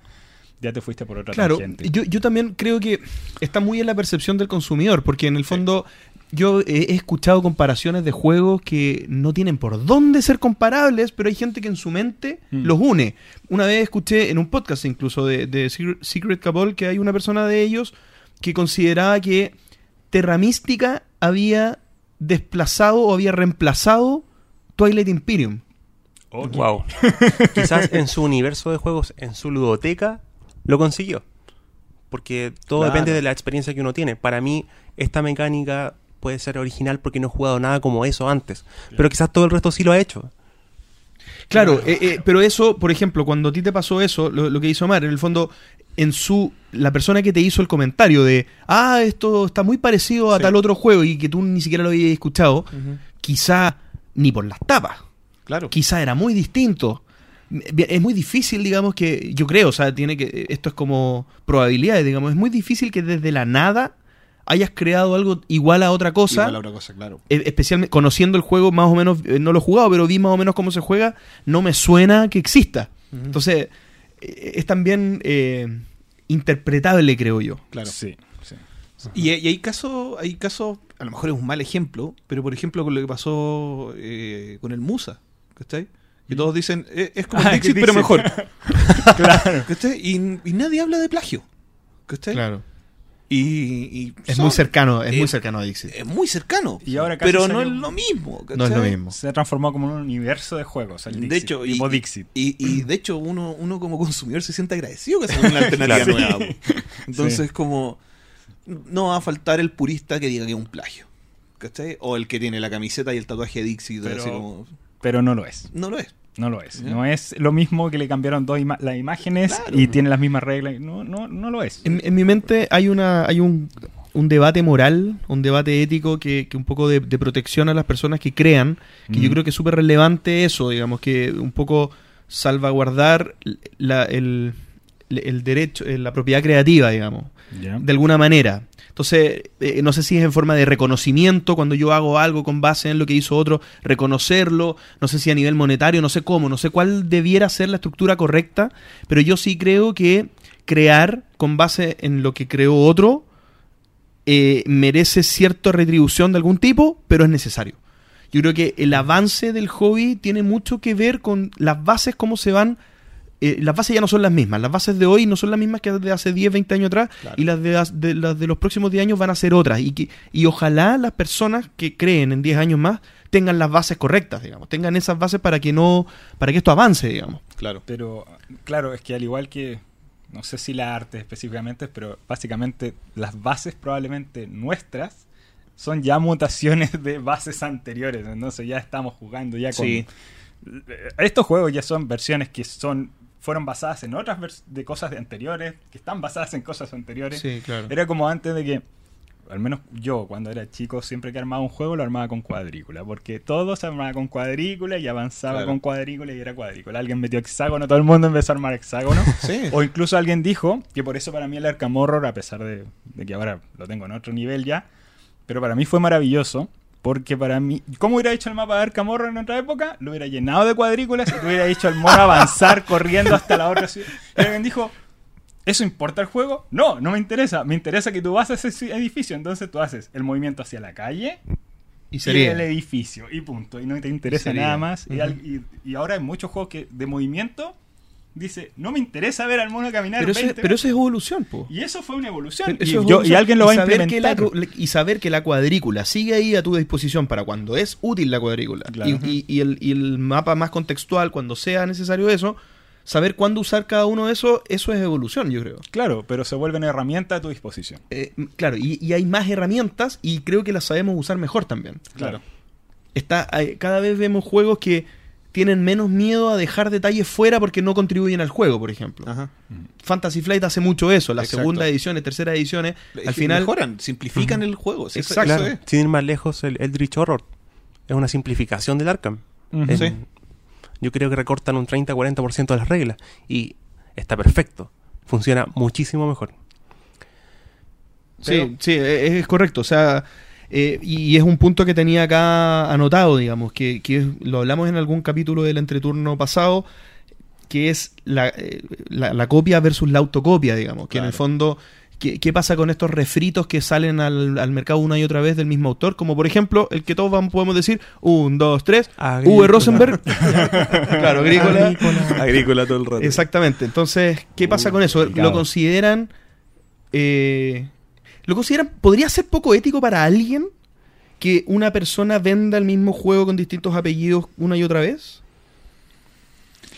ya te fuiste por otra Claro, tangente. yo, yo también creo que está muy en la percepción del consumidor, porque en el fondo yo he escuchado comparaciones de juegos que no tienen por dónde ser comparables, pero hay gente que en su mente Mm. los une. Una vez escuché en un podcast incluso de, de Secret, Cabal que hay una persona de ellos que consideraba que Terra Mística había desplazado o había reemplazado Twilight Imperium. Ok. Wow. Quizás en su universo de juegos, en su ludoteca, lo consiguió. Porque todo Claro. depende de la experiencia que uno tiene. Para mí, esta mecánica puede ser original porque no he jugado nada como eso antes. Pero quizás todo el resto sí lo ha hecho. Claro, eh, eh, pero eso, por ejemplo, cuando a ti te pasó eso, lo, lo que hizo Omar, en el fondo, en su la persona que te hizo el comentario de, ah, esto está muy parecido a Sí. tal otro juego y que tú ni siquiera lo habías escuchado, quizá ni por las tapas, Claro. quizá era muy distinto. Es muy difícil, digamos, que yo creo, o sea, tiene que esto es como probabilidades, digamos, es muy difícil que desde la nada hayas creado algo igual a otra cosa. Igual a otra cosa, claro. E- especialmente conociendo el juego más o menos, eh, no lo he jugado, pero vi más o menos cómo se juega, no me suena que exista. Entonces, eh, es también eh, interpretable, creo yo. Claro. Sí, sí. Y, y hay casos, hay casos, a lo mejor es un mal ejemplo, pero por ejemplo con lo que pasó eh, con el Musa, ¿cachai? Que todos dicen, eh, es como Ah, Dixit, pero mejor. claro. ¿Cachai? Y, y nadie habla de plagio. ¿Cachai? Y, y Es son- muy cercano, es eh, muy cercano a Dixit. Es muy cercano. Y ahora casi pero no es lo mismo. No es lo mismo. Se ha transformado como un universo de juegos. El De Dixit, hecho, y, Dixit. y, y de hecho uno, uno como consumidor se siente agradecido que sea una alternativa nueva. po. Entonces Sí. como no va a faltar el purista que diga que es un plagio. ¿Cachai? O el que tiene la camiseta y el tatuaje de Dixie. Pero- así como, Pero no lo es. no lo es. No lo es. Ya. No es lo mismo que le cambiaron dos ima- las imágenes Claro. y tiene las mismas reglas. No, no, no lo es. En, en mi mente hay una hay un, un debate moral, un debate ético que, que un poco de, de protección a las personas que crean, que yo Mm. creo que es súper relevante eso, digamos, que un poco salvaguardar la- el, el derecho, eh, la propiedad creativa, digamos, de alguna manera. Entonces, eh, no sé si es en forma de reconocimiento, cuando yo hago algo con base en lo que hizo otro, reconocerlo, no sé si a nivel monetario, no sé cómo, no sé cuál debiera ser la estructura correcta, pero yo sí creo que crear con base en lo que creó otro eh, merece cierta retribución de algún tipo, pero es necesario. Yo creo que el avance del hobby tiene mucho que ver con las bases, cómo se van eh, las bases ya no son las mismas. Las bases de hoy no son las mismas que las de hace 10, 20 años atrás. Claro. Y las de, as- de- las de los próximos 10 años van a ser otras. Y, que, y ojalá las personas que creen en 10 años más tengan las bases correctas, digamos. Tengan esas bases para que no para que esto avance, digamos. Claro. Pero, claro, es que al igual que, no sé si la arte específicamente, pero básicamente las bases probablemente nuestras son ya mutaciones de bases anteriores. Entonces ya estamos jugando ya con... Sí. Estos juegos ya son versiones que son fueron basadas en otras de cosas de anteriores, que están basadas en cosas anteriores. claro. Era como antes de que, al menos yo cuando era chico, siempre que armaba un juego lo armaba con cuadrícula, porque todo se armaba con cuadrícula y avanzaba Claro. con cuadrícula y era cuadrícula. Alguien metió hexágono, todo el mundo empezó a armar hexágono. Sí. o incluso alguien dijo que por eso para mí el Arkham Horror, a pesar de, de que ahora lo tengo en otro nivel ya, pero para mí fue maravilloso. Porque para mí, ¿cómo hubiera hecho el mapa de Arkham Horror en otra época? Lo hubiera llenado de cuadrículas y te hubiera hecho al mono avanzar corriendo hasta la otra ciudad. Y alguien dijo, ¿Eso importa el juego? No, no me interesa. Me interesa que tú vas a ese edificio. Entonces tú haces el movimiento hacia la calle Y y sería. el edificio. Y punto. Y no te interesa nada más. Y, ahora hay muchos juegos que de movimiento dice, no me interesa ver al mono caminar. Pero, eso, 20 pero eso es evolución, po. Y eso fue una evolución. Y, eso yo- alguien lo va a saber que la implementar. y saber que la cuadrícula sigue ahí a tu disposición para cuando es útil la cuadrícula. Claro. Y, el, y el mapa más contextual, cuando sea necesario eso, saber cuándo usar cada uno de esos, eso es evolución, yo creo. Claro, pero se vuelven herramientas a tu disposición. Eh, claro, y, y hay más herramientas y creo que las sabemos usar mejor también. Claro. Está, hay- cada vez vemos juegos que tienen menos miedo a dejar detalles fuera porque no contribuyen al juego, por ejemplo. Ajá. Fantasy Flight hace mucho eso, las Exacto. segundas ediciones, terceras ediciones, Es al final... mejoran, simplifican el juego. Exacto. eso Claro, es. sin ir más lejos, el Eldritch Horror es una simplificación del Arkham. Ujú. En- Sí. Yo creo que recortan un 30-40% de las reglas y está perfecto. Funciona muchísimo mejor. Sí, Pero- sí, e- es, correcto. O sea, eh, y, es un punto que tenía acá anotado, digamos, que, que es- lo hablamos en algún capítulo del entreturno pasado, que es la, eh, la, la copia versus la autocopia, digamos, que en el fondo... ¿Qué, qué pasa con estos refritos que salen al, al mercado una y otra vez del mismo autor? Como por ejemplo, el que todos vamos, podemos decir, un, dos, tres. V. Rosenberg. claro, agrícola. Agrícola todo el rato. Exactamente. Entonces, ¿qué pasa con eso? complicado. ¿Lo consideran... eh, ¿Lo consideran... ¿Podría ser poco ético para alguien que una persona venda el mismo juego con distintos apellidos una y otra vez?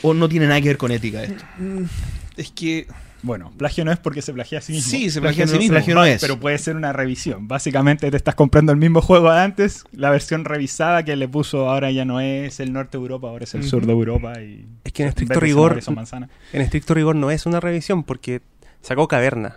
¿O no tiene nada que ver con ética esto? Mm, Es que. Bueno, plagio no es porque se plagia a sí mismo. Sí, se Plagio plagia a sí no- mismo. plagio no es. Pero puede ser una revisión. Básicamente te estás comprando el mismo juego de antes, la versión revisada que le puso ahora ya no es el norte de Europa, ahora es el sur de Europa. Y Es que en estricto rigor, en estricto rigor no es una revisión porque sacó Caverna,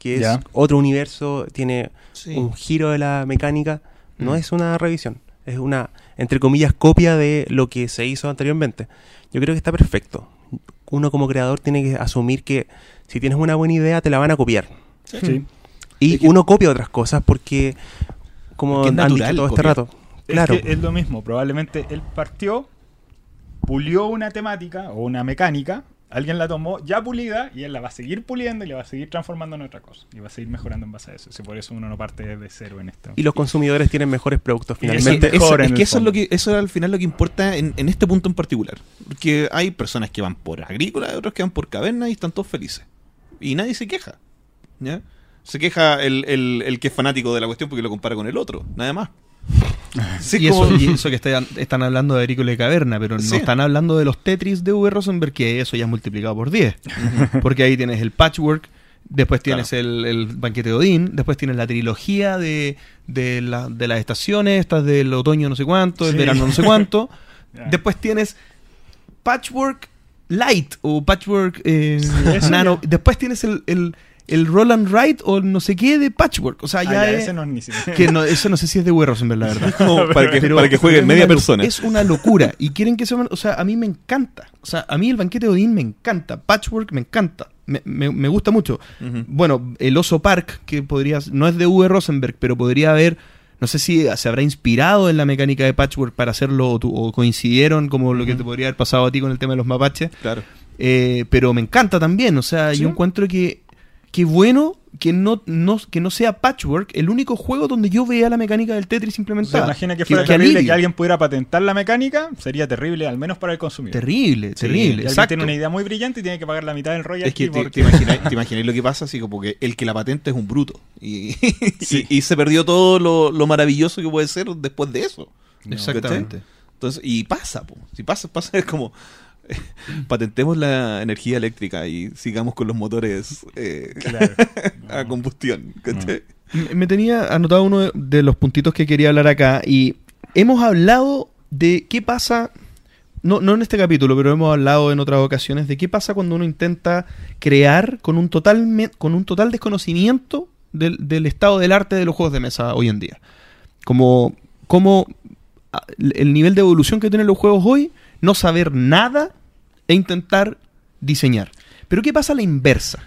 que es Ya. otro universo, tiene Sí. un giro de la mecánica. No Mm. es una revisión, es una, entre comillas, copia de lo que se hizo anteriormente. Yo creo que está perfecto. Uno como creador tiene que asumir que si tienes una buena idea te la van a copiar. Sí. Y Es que- uno copia otras cosas porque, como Es que es han dicho todo este rato, Es claro, que es lo mismo. Probablemente él partió, pulió una temática o una mecánica, alguien la tomó ya pulida y él la va a seguir puliendo y la va a seguir transformando en otra cosa. Y va a seguir mejorando en base a eso. Si por eso uno no parte de cero en esto. y los consumidores tienen mejores productos eso- finalmente. mejor es que eso es lo que eso es al final lo que importa en, en este punto en particular. Porque hay personas que van por agrícola, otros que van por caverna y están todos felices. Y nadie se queja. ¿ya? Se queja el, el- el que es fanático de la cuestión porque lo compara con el otro, nada más. Sí, y, como- eso, y eso que están, están hablando de Agrícola y Caverna, pero no Sí. están hablando de los Tetris de V. Rosenberg, que eso ya es multiplicado por 10. Porque ahí tienes el patchwork, después tienes el, el banquete de Odín, después tienes la trilogía de, de, la- de las estaciones, estas del otoño no sé cuánto, el Sí. verano no sé cuánto. Después tienes patchwork light o patchwork eh, nano. ya. Después tienes el, el, el roll and write o no sé qué de patchwork. O sea, Ah, ya, es- ese no es ni siquiera. que no, eso no sé si es de W. Rosenberg, la verdad. como para que, Pero- para que jueguen media una persona. Es una locura. Y quieren que se... O sea, a mí me encanta. O sea, a mí el banquete de Odín me encanta. Patchwork me encanta. Me, me- me gusta mucho. Bueno, el Oso Park, que podría... No es de V. Rosenberg, pero podría haber... No sé si se habrá inspirado en la mecánica de Patchwork para hacerlo o, tu- o coincidieron como lo que te podría haber pasado a ti con el tema de los mapaches. Claro. Eh, pero me encanta también, o sea, Sí. yo encuentro que qué bueno que no, no, que no sea Patchwork el único juego donde yo vea la mecánica del Tetris O sea, implementada. imagina que fuera terrible que alguien pudiera patentar la mecánica, sería terrible, al menos para el consumidor. Terrible, Sí, terrible, alguien tiene una idea muy brillante y tiene que pagar la mitad del royalty Es que te, porque- te imagináis, te imagináis lo que pasa, así como que el que la patenta es un bruto. Y, Sí. y, y se perdió todo lo, lo maravilloso que puede ser después de eso. Exactamente. Entonces, y pasa, po. si pasa, pasa es como patentemos la energía eléctrica y sigamos con los motores eh, Claro. a combustión. Me- tenía anotado uno de- los puntitos que quería hablar acá y hemos hablado de qué pasa, no, no en este capítulo, pero hemos hablado en otras ocasiones de qué pasa cuando uno intenta crear con un total, me- con un total desconocimiento del, del estado del arte de los juegos de mesa hoy en día. Como, como el nivel de evolución que tienen los juegos hoy, no saber nada e intentar diseñar. Pero ¿qué pasa a la inversa?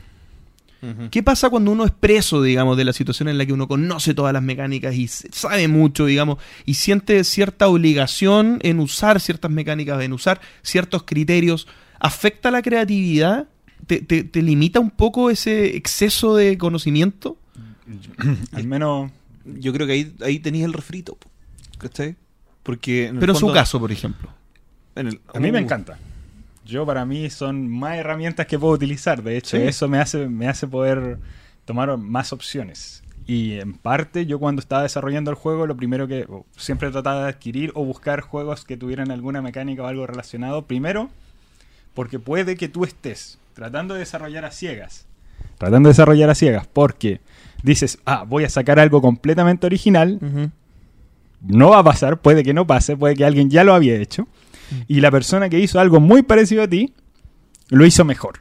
¿Qué pasa cuando uno es preso, digamos, de la situación en la que uno conoce todas las mecánicas y sabe mucho, digamos, y siente cierta obligación en usar ciertas mecánicas, en usar ciertos criterios? ¿Afecta la creatividad te, te- te limita un poco ese exceso de conocimiento? Al menos Yo creo que ahí, ahí tenías el refrito. ¿Cachai? Porque. en el Pero en su caso, por ejemplo. en el- A mí me encanta. Yo para mí son más herramientas que puedo utilizar. De hecho, Sí. eso me hace, me hace poder tomar más opciones. Y en parte yo cuando estaba desarrollando el juego, lo primero que siempre trataba de adquirir o buscar juegos que tuvieran alguna mecánica o algo relacionado. Primero, porque puede que tú estés tratando de desarrollar a ciegas. Tratando de desarrollar a ciegas. Porque dices, ah, voy a sacar algo completamente original. No va a pasar, puede que no pase, puede que alguien ya lo había hecho. Y la persona que hizo algo muy parecido a ti, lo hizo mejor.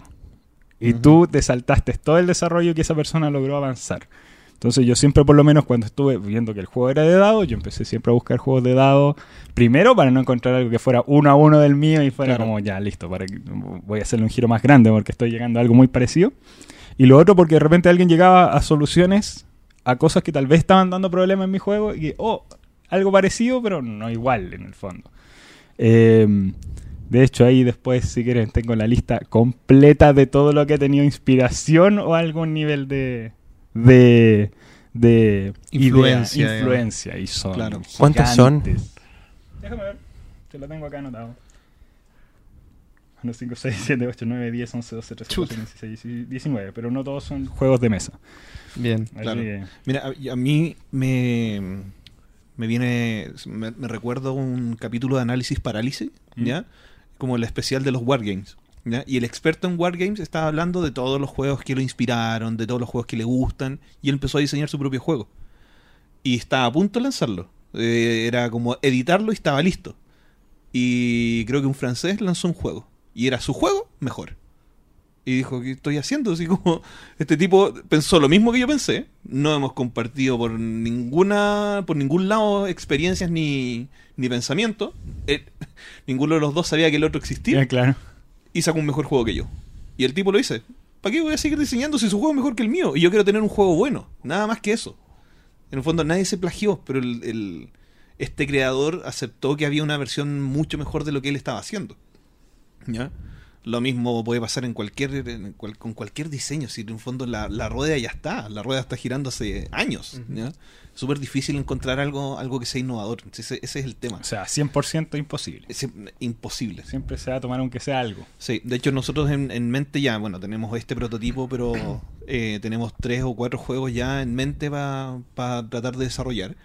Y tú te saltaste todo el desarrollo que esa persona logró avanzar. Entonces yo siempre, por lo menos cuando estuve viendo que el juego era de dados, yo empecé siempre a buscar juegos de dados. Primero para no encontrar algo que fuera uno a uno del mío y fuera Claro. como ya listo, para que, voy a hacerle un giro más grande porque estoy llegando a algo muy parecido. Y lo otro porque de repente alguien llegaba a soluciones a cosas que tal vez estaban dando problemas en mi juego y que, oh, algo parecido, pero no igual en el fondo. Eh, de hecho, ahí después, si quieren, tengo la lista completa de todo lo que ha tenido inspiración o algún nivel de. de. de Influencia, idea, influencia. Y son. Claro. ¿Cuántos son? Déjame ver. Te lo tengo acá anotado. 1, 5, 6, 7, 8, 9, 10, 11, 12, 13, 14, 15, 16, 19. Pero no todos son juegos de mesa. Bien. Así Claro. que- Mira, a, a mí me, me viene, me, recuerdo un capítulo de análisis parálisis, Mm. ¿ya? Como el especial de los Wargames, ¿ya? Y el experto en Wargames estaba hablando de todos los juegos que lo inspiraron, de todos los juegos que le gustan, y él empezó a diseñar su propio juego. Y estaba a punto de lanzarlo. Eh, era como editarlo y estaba listo. Y creo que un francés lanzó un juego. Y era su juego mejor. Y dijo, ¿qué estoy haciendo? Así como, este tipo pensó lo mismo que yo pensé. No hemos compartido por ninguna, por ningún lado experiencias ni, ni pensamiento. Eh, ninguno de los dos sabía que el otro existía. Ya, claro. Y sacó un mejor juego que yo. Y el tipo lo dice. ¿Para qué voy a seguir diseñando si su juego es mejor que el mío? Y yo quiero tener un juego bueno. Nada más que eso. En el fondo nadie se plagió, pero el, el- este creador aceptó que había una versión mucho mejor de lo que él estaba haciendo. ¿Ya? Lo mismo puede pasar en cualquier en cual- con cualquier diseño. Si en el fondo la, la rueda ya está, la rueda está girando hace años. ¿ya? Súper difícil encontrar algo, algo que sea innovador. Ese, ese es el tema. O sea, 100% imposible. Es imposible. Siempre se va a tomar aunque sea algo. Sí, de hecho nosotros en, en mente ya, bueno, tenemos este prototipo, pero eh, tenemos tres o cuatro juegos ya en mente para tratar de desarrollar.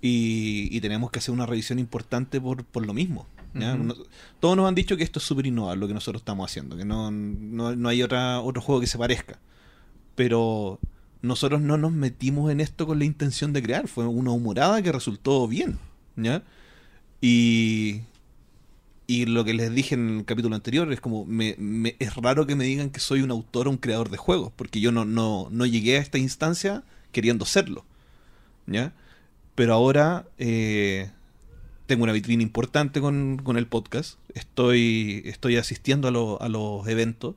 Y, y tenemos que hacer una revisión importante por, por lo mismo. Todos nos han dicho que esto es súper innovador lo que nosotros estamos haciendo, que no, no, no hay otra, otro juego que se parezca. Pero nosotros no nos metimos en esto con la intención de crear, fue una humorada que resultó bien. ¿ya? Y, y lo que les dije en el capítulo anterior es como, me, me- es raro que me digan que soy un autor o un creador de juegos, porque yo no, no, no llegué a esta instancia queriendo serlo. ¿Ya? Pero ahora eh, tengo una vitrina importante con, con el podcast, estoy, estoy asistiendo a, lo- a los eventos.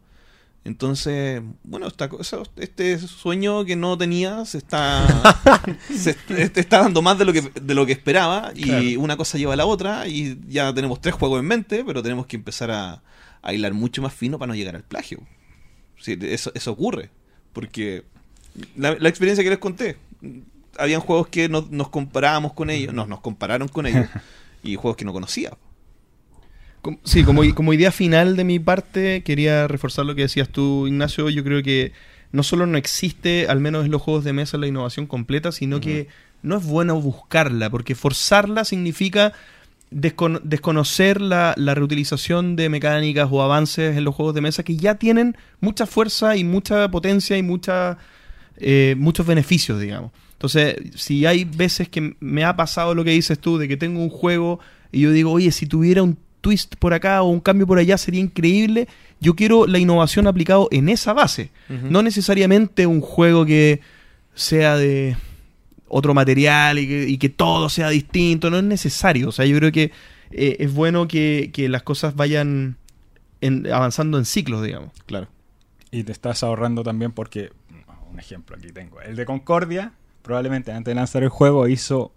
Entonces, bueno, esta cosa- este sueño que no tenía se está, se este está dando más de lo que, de lo que esperaba y Claro. una cosa lleva a la otra y ya tenemos tres juegos en mente, pero tenemos que empezar a, a hilar mucho más fino para no llegar al plagio. Sí, eso, eso ocurre, porque la, la experiencia que les conté, habían juegos que nos, nos comparábamos con ellos, nos, nos compararon con ellos y juegos que no conocía. Sí, como, idea final de mi parte, quería reforzar lo que decías tú, Ignacio. Yo creo que no solo no existe, al menos en los juegos de mesa, la innovación completa, sino que no es bueno buscarla, porque forzarla significa descono- desconocer la, la reutilización de mecánicas o avances en los juegos de mesa que ya tienen mucha fuerza y mucha potencia y mucha, eh, muchos beneficios, digamos. Entonces, si hay veces que me ha pasado lo que dices tú, de que tengo un juego y yo digo, oye, si tuviera un twist por acá o un cambio por allá sería increíble, yo quiero la innovación aplicado en esa base. No necesariamente un juego que sea de otro material y que, y que todo sea distinto, no es necesario. O sea, yo creo que eh, es bueno que, que las cosas vayan en- avanzando en ciclos, digamos. Claro. Y te estás ahorrando también porque, un ejemplo aquí tengo, el de Concordia, probablemente antes de lanzar el juego hizo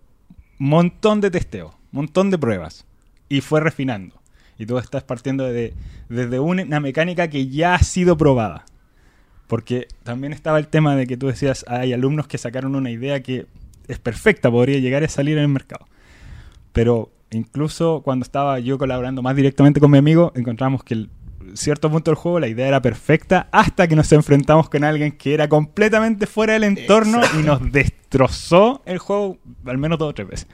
montón de testeo, montón de pruebas y fue refinando. Y tú estás partiendo de, desde una mecánica que ya ha sido probada. Porque también estaba el tema de que tú decías, hay alumnos que sacaron una idea que es perfecta, podría llegar a salir en el mercado. Pero incluso cuando estaba yo colaborando más directamente con mi amigo, encontramos que el cierto punto del juego la idea era perfecta hasta que nos enfrentamos con alguien que era completamente fuera del entorno y nos destrozó el juego al menos dos o tres veces.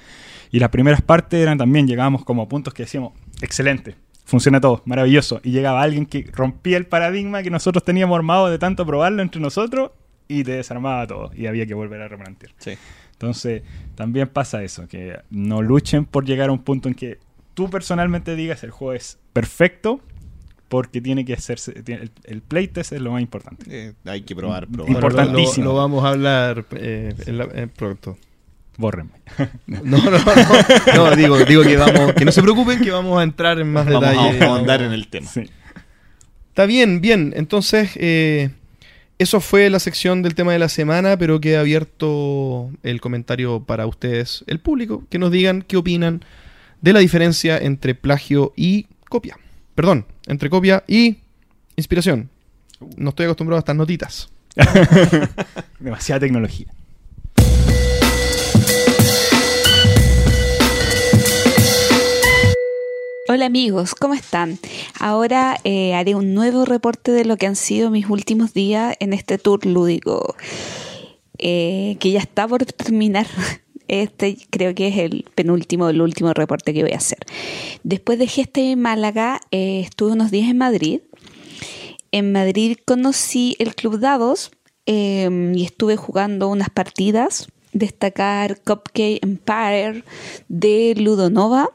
Y las primeras partes eran también, llegábamos como a puntos que decíamos, excelente, funciona todo, maravilloso. Y llegaba alguien que rompía el paradigma que nosotros teníamos armado de tanto probarlo entre nosotros y te desarmaba todo. Y había que volver a replantear. Sí. Entonces, también pasa eso, que no luchen por llegar a un punto en que tú personalmente digas el juego es perfecto, porque tiene que hacerse, tiene- el, el playtest es lo más importante. Eh, hay que probar, probar. Bueno, lo- Importantísimo. Lo, lo vamos a hablar eh, en la- en pronto. Bórrenme. No, no, no. No, digo, digo que vamos, que no se preocupen, que vamos a entrar en más Vamos a detalle. ahondar en el tema. Sí. Está bien, bien. Entonces, eh, eso fue la sección del tema de la semana, pero queda abierto el comentario para ustedes, el público, que nos digan qué opinan de la diferencia entre plagio y copia. Perdón, entre copia y inspiración. No estoy acostumbrado a estas notitas. Demasiada tecnología. Hola amigos, ¿cómo están? Ahora eh, haré un nuevo reporte de lo que han sido mis últimos días en este tour lúdico, eh, que ya está por terminar. Este creo que es el penúltimo, el último reporte que voy a hacer. Después de Geste en Málaga, eh, estuve unos días en Madrid. En Madrid conocí el Club Dados eh, y estuve jugando unas partidas. Destacar Cupcake Empire de Ludonova,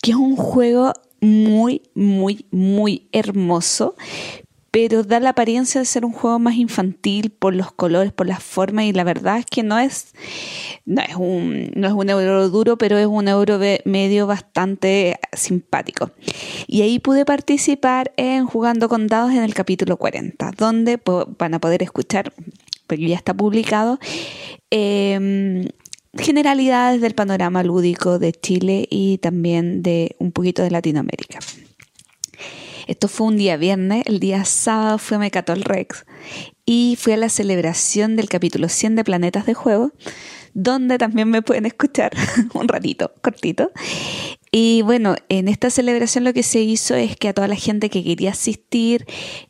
que es un juego muy, muy, muy hermoso, pero da la apariencia de ser un juego más infantil por los colores, por las formas, y la verdad es que no es, no es, un, no es un euro duro, pero es un euro medio bastante simpático. Y ahí pude participar en Jugando con Dados en el capítulo 40, donde van a poder escuchar, porque ya está publicado, em, generalidades del panorama lúdico de Chile y también de un poquito de Latinoamérica. Esto fue un día viernes, el día sábado fue a Mecatol Rex y fui a la celebración del capítulo 100 de Planetas de Juego, donde también me pueden escuchar un ratito, cortito. Y bueno, en esta celebración lo que se hizo es que a toda la gente que quería asistir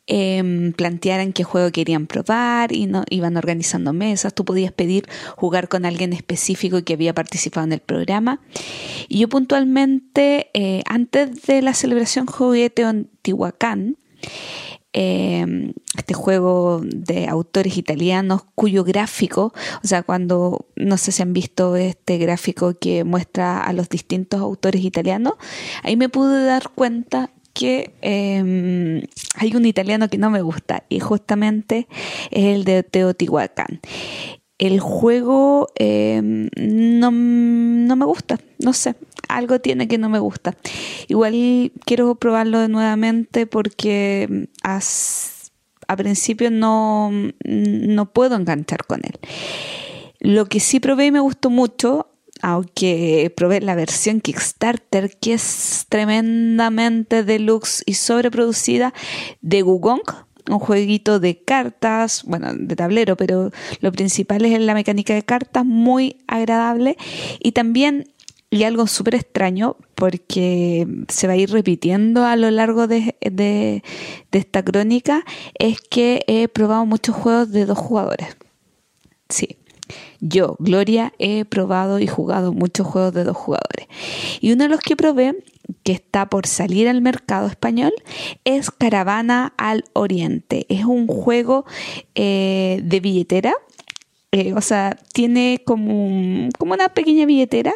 em, plantearan qué juego querían probar y no iban organizando mesas. Tú podías pedir jugar con alguien específico que había participado en el programa. Y yo puntualmente, eh, antes de la celebración, jugué Teotihuacán. Eh, este juego de autores italianos cuyo gráfico, o sea, cuando no sé si han visto este gráfico que muestra a los distintos autores italianos, ahí me pude dar cuenta que eh, hay un italiano que no me gusta y justamente es el de Teotihuacán. El juego eh, no, no me gusta, no sé, algo tiene que no me gusta. Igual quiero probarlo nuevamente porque as- a principio no, no puedo enganchar con él. Lo que sí probé y me gustó mucho, aunque probé la versión Kickstarter, que es tremendamente deluxe y sobreproducida, de Wukong, un jueguito de cartas, bueno, de tablero, pero lo principal es la mecánica de cartas, muy agradable. Y también, y algo súper extraño, porque se va a ir repitiendo a lo largo de, de- de esta crónica, es que he probado muchos juegos de dos jugadores. Sí. Yo, Gloria, he probado y jugado muchos juegos de dos jugadores. Y uno de los que probé, que está por salir al mercado español, es Caravana al Oriente. Es un juego eh, de billetera. Eh, o sea, tiene como, como una pequeña billetera.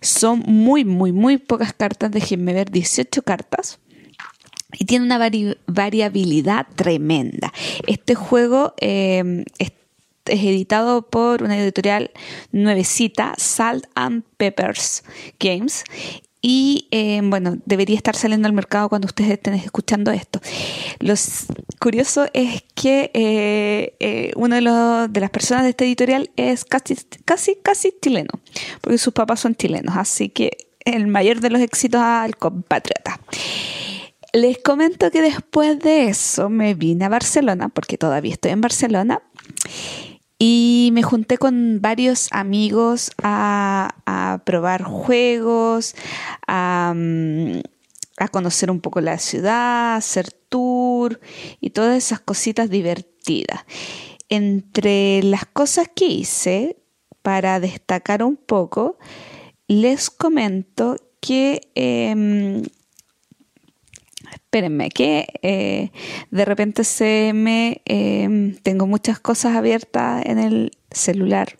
Son muy, muy, muy pocas cartas. Déjenme ver, 18 cartas. Y tiene una vari- variabilidad tremenda. Este juego eh, es, es editado por una editorial nuevecita, Salt and Peppers Games. Y eh, bueno, debería estar saliendo al mercado cuando ustedes estén escuchando esto. Lo curioso es que eh, eh, una de, los- de las personas de esta editorial es casi, casi, casi chileno, porque sus papás son chilenos. Así que el mayor de los éxitos al compatriota. Les comento que después de eso me vine a Barcelona, porque todavía estoy en Barcelona, y me junté con varios amigos a, probar juegos, a, mm, a conocer un poco la ciudad, hacer tour y todas esas cositas divertidas. Entre las cosas que hice, para destacar un poco, les comento que em, espérenme, que eh, de repente se me em, tengo muchas cosas abiertas en el celular.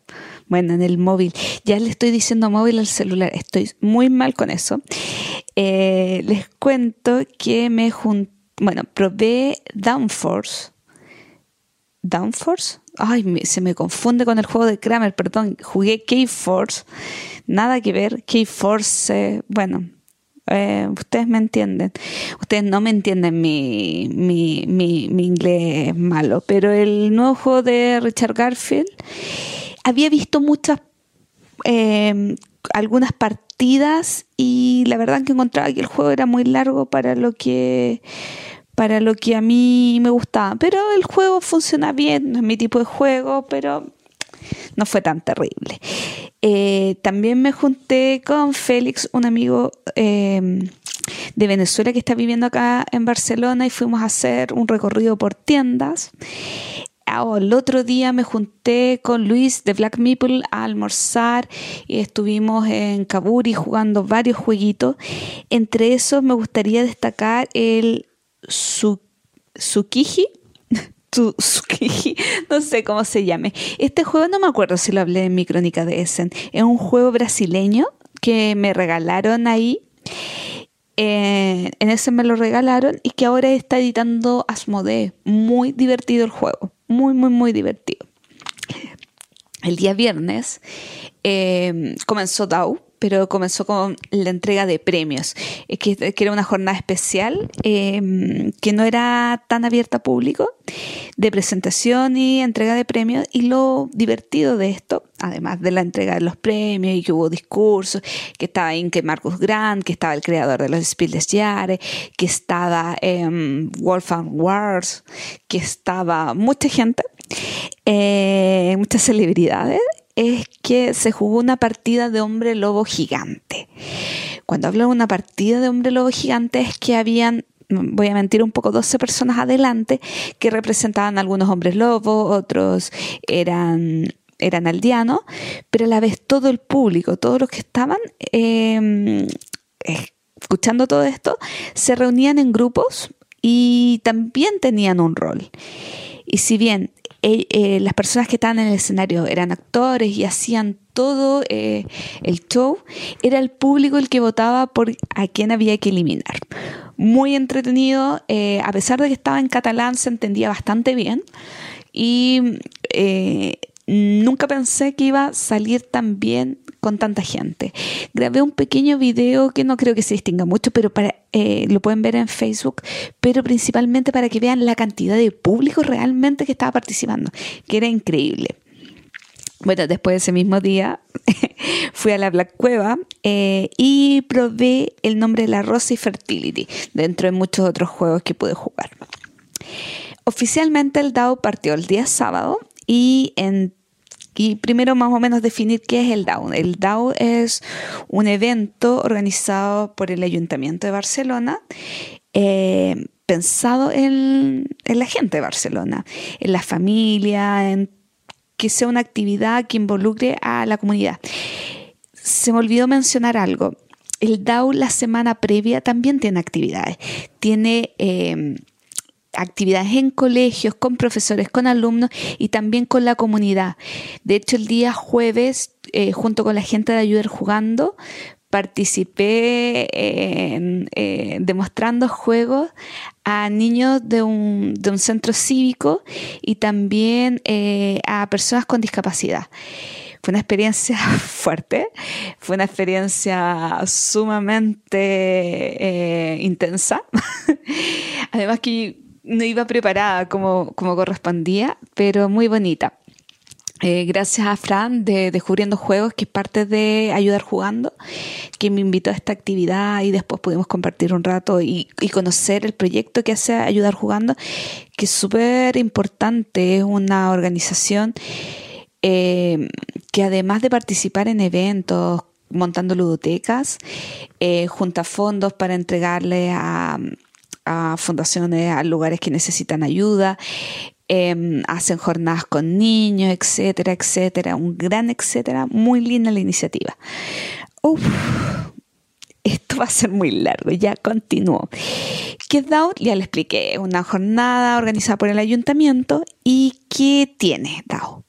Bueno, en el móvil. Ya le estoy diciendo móvil al celular. Estoy muy mal con eso. Eh, les cuento que me junté. Bueno, probé Downforce. ¿Downforce? Ay, se me confunde con el juego de Kramer, perdón. Jugué K-Force. Nada que ver. K-Force, bueno, eh, ustedes me entienden. Ustedes no me entienden mi, mi, mi, mi inglés malo, pero el nuevo juego de Richard Garfield había visto muchas, eh, algunas partidas y la verdad que encontraba que el juego era muy largo para lo que para lo que a mí me gustaba. Pero el juego funciona bien, no es mi tipo de juego, pero no fue tan terrible. Eh, también me junté con Félix, un amigo eh, de Venezuela que está viviendo acá en Barcelona y fuimos a hacer un recorrido por tiendas. Oh, el otro día me junté con Luis de Black Meeple a almorzar y estuvimos en Kaburi jugando varios jueguitos. Entre esos me gustaría destacar el Tsukiji no sé cómo se llame. Este juego no me acuerdo si lo hablé en mi crónica de Essen. Es un juego brasileño que me regalaron ahí. Eh, en ese me lo regalaron y que ahora está editando Asmodee. Muy divertido el juego. Muy, muy, muy divertido. El día viernes eh, comenzó DAO pero comenzó con la entrega de premios, eh, que, era una jornada especial em, que no era tan abierta a público, de presentación y entrega de premios. Y lo divertido de esto, además de la entrega de los premios y que hubo discursos, que estaba Inke Marcus Grant, que estaba el creador de los Spiel des Jahres, que estaba eh, Wolfgang Wars, que estaba mucha gente, eh, muchas celebridades es que se jugó una partida de hombre lobo gigante. Cuando hablo de una partida de hombre lobo gigante es que habían voy a mentir un poco, 12 personas adelante que representaban algunos hombres lobos, otros eran, eran aldeanos, pero a la vez todo el público, todos los que estaban em, escuchando todo esto, se reunían en grupos y también tenían un rol. Y si bien eh, eh, las personas que estaban en el escenario eran actores y hacían todo eh, el show, era el público el que votaba por a quién había que eliminar. Muy entretenido, a pesar de que estaba en catalán, se entendía bastante bien y nunca pensé que iba a salir tan bien con tanta gente. Grabé un pequeño video que no creo que se distinga mucho, pero para, eh, lo pueden ver en Facebook, pero principalmente para que vean la cantidad de público realmente que estaba participando, que era increíble. Bueno, después de ese mismo día fui a la Black Cueva eh, y probé el nombre de la Rosa y Fertility, dentro de muchos otros juegos que pude jugar. Oficialmente el DAO partió el día sábado y en y primero más o menos definir qué es el DAO. El DAO es un evento organizado por el Ayuntamiento de Barcelona. Eh, pensado en, la gente de Barcelona, en la familia, en que sea una actividad que involucre a la comunidad. Se me olvidó mencionar algo. El DAO la semana previa también tiene actividades. Tiene eh, actividades en colegios, con profesores, con alumnos y también con la comunidad. De hecho, el día jueves, eh, junto con la gente de Ayudar Jugando, participé eh, demostrando juegos a niños de un, de un centro cívico y también eh, a personas con discapacidad. Fue una experiencia fuerte, fue una experiencia sumamente intensa. Además que no iba preparada como, como correspondía, pero muy bonita. eh, gracias a Fran de Descubriendo Juegos, que es parte de Ayudar Jugando, que me invitó a esta actividad y después pudimos compartir un rato y, y conocer el proyecto que hace Ayudar Jugando, que es súper importante, es una organización eh, que además de participar en eventos, montando ludotecas, eh, junta fondos para entregarle a, a fundaciones, a lugares que necesitan ayuda, eh, hacen jornadas con niños, etcétera, etcétera, un gran etcétera, muy linda la iniciativa. Uf, esto va a ser muy largo, ya continúo. Que DAO, ya le expliqué, una jornada organizada por el ayuntamiento y ¿qué tiene DAO?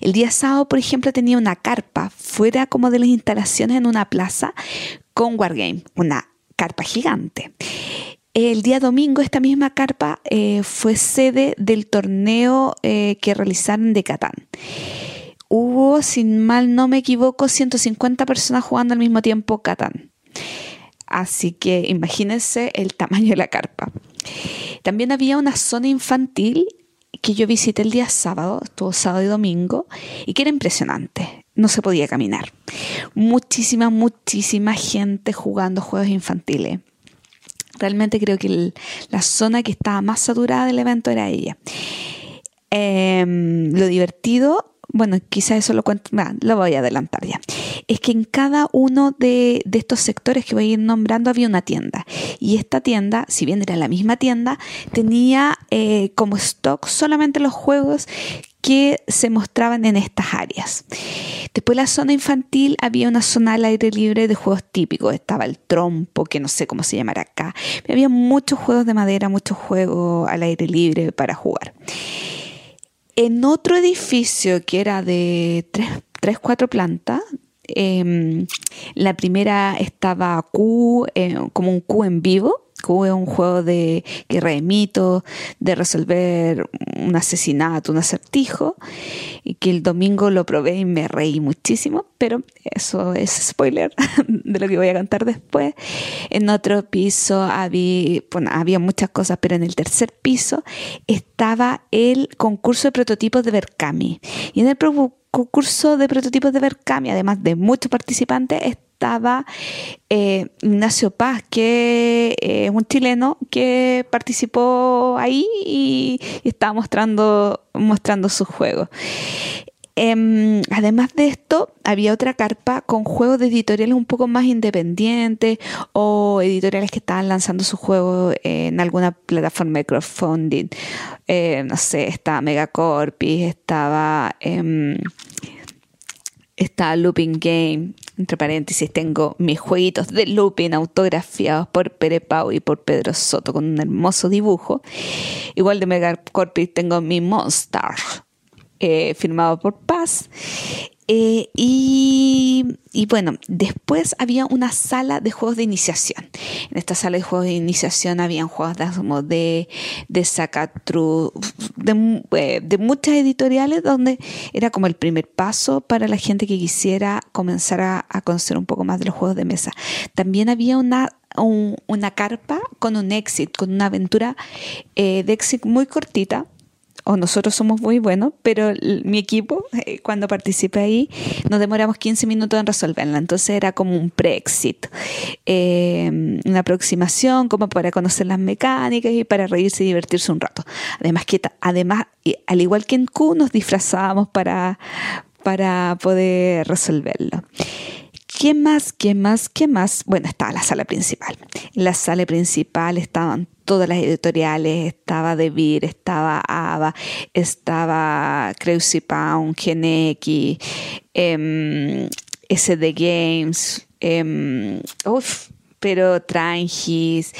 El día sábado, por ejemplo, tenía una carpa fuera como de las instalaciones en una plaza con Wargame, una carpa gigante. El día domingo esta misma carpa eh, fue sede del torneo eh, que realizaron de Catán. Hubo, sin mal no me equivoco, 150 personas jugando al mismo tiempo Catán. Así que imagínense el tamaño de la carpa. También había una zona infantil que yo visité el día sábado, estuvo sábado y domingo, y que era impresionante. No se podía caminar. Muchísima, muchísima gente jugando juegos infantiles. Realmente creo que el, la zona que estaba más saturada del evento era ella. Eh, lo divertido, bueno, quizás eso lo cuento, lo voy a adelantar ya. Es que en cada uno de, de, estos sectores que voy a ir nombrando había una tienda. Y esta tienda, si bien era la misma tienda, tenía eh, como stock solamente los juegos que se mostraban en estas áreas. Después la zona infantil había una zona al aire libre de juegos típicos. Estaba el trompo, que no sé cómo se llamará acá. Había muchos juegos de madera, muchos juegos al aire libre para jugar. En otro edificio que era de 3, 4 plantas, eh, la primera estaba Q, eh, como un Q en vivo, Q un juego de guerra de de resolver un asesinato, un acertijo, y que el domingo lo probé y me reí muchísimo, pero eso es spoiler de lo que voy a contar después. En otro piso había, bueno, había muchas cosas, pero en el tercer piso estaba el concurso de prototipos de Berkami. Y en el concurso de prototipos de Berkami, además de muchos participantes, eh, Ignacio Paz, que es un chileno que participó ahí y, estaba mostrando, mostrando su juego. Eh, además de esto, había otra carpa con juegos de editoriales un poco más independientes o editoriales que estaban lanzando su juego en alguna plataforma de crowdfunding. Eh, no sé, estaba Megacorpis, estaba, eh, estaba Looping Game. Entre paréntesis, tengo mis jueguitos de looping autografiados por Pere Pau y por Pedro Soto con un hermoso dibujo. Igual de Megacorpis tengo mi Monster eh, firmado por Paz. Eh, y, bueno, después había una sala de juegos de iniciación. En esta sala de juegos de iniciación habían juegos de, de, de eh, de, muchas editoriales, donde era como el primer paso para la gente que quisiera comenzar a, conocer un poco más de los juegos de mesa. También había una un, una carpa con un exit, con una aventura eh, de exit muy cortita, o nosotros somos muy buenos, pero mi equipo, eh, cuando participé ahí, nos demoramos 15 minutos en resolverla. Entonces era como un pre-exit, eh, una aproximación como para conocer las mecánicas y para reírse y divertirse un rato. Además, que además al igual que en Q, nos disfrazábamos para, para poder resolverlo. ¿Qué más? ¿Qué más? ¿Qué más? Bueno, estaba la sala principal. La sala principal estaban todas las editoriales, estaba De Beer, estaba Ava, estaba Crazy Pound, Genex, eh, SD Games, eh, pero Trangis,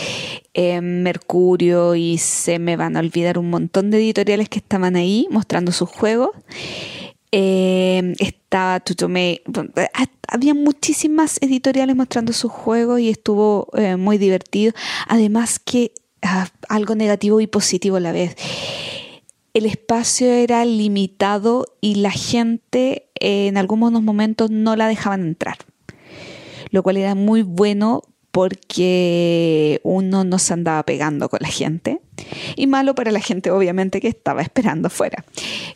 eh, Mercurio y se me van a olvidar un montón de editoriales que estaban ahí mostrando sus juegos. Estaba Tutome, había muchísimas editoriales mostrando sus juegos y estuvo eh, muy divertido. Además que algo negativo y positivo a la vez. El espacio era limitado y la gente en algunos momentos no la dejaban entrar, lo cual era muy bueno porque uno no se andaba pegando con la gente y malo para la gente obviamente que estaba esperando fuera.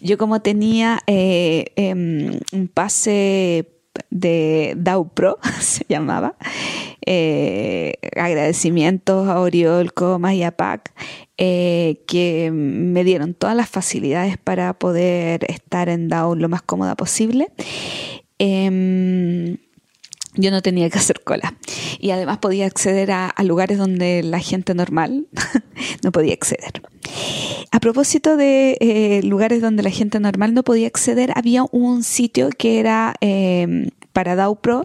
Yo como tenía eh, em, un pase de DAO Pro, se llamaba, eh, agradecimientos a Oriol, Comas y a PAC, eh, que me dieron todas las facilidades para poder estar en DAO lo más cómoda posible. Em, yo no tenía que hacer cola. Y además podía acceder a, lugares donde la gente normal no podía acceder. A propósito de eh, lugares donde la gente normal no podía acceder, había un sitio que era eh, para DAO Pro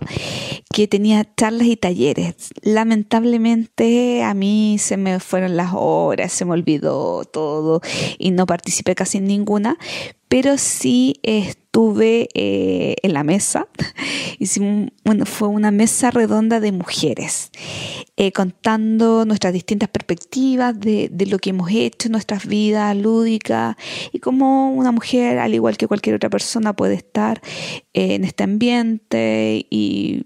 que tenía charlas y talleres. Lamentablemente a mí se me fueron las horas, se me olvidó todo y no participé casi en ninguna, pero sí estuve eh, en la mesa. fue una mesa redonda de mujeres, eh, contando nuestras distintas perspectivas de, lo que hemos hecho nuestras vidas lúdicas y cómo una mujer, al igual que cualquier otra persona, puede estar eh, en este ambiente y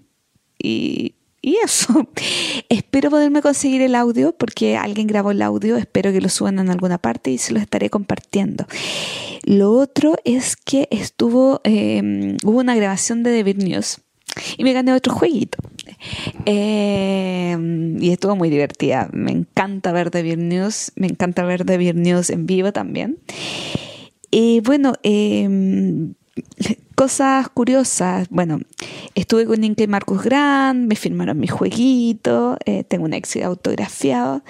eso. espero poderme conseguir el audio porque alguien grabó el audio. Espero que lo suban en alguna parte y se lo estaré compartiendo. Lo otro es que estuvo, em, hubo una grabación de The News y me gané otro jueguito. Em, y estuvo muy divertida. Me encanta ver The News. Me encanta ver The News en vivo también. Y bueno, eh, Cosas curiosas, bueno, estuve con Inke Marcus Grant, me firmaron mi jueguito, eh, tengo un éxito autografiado.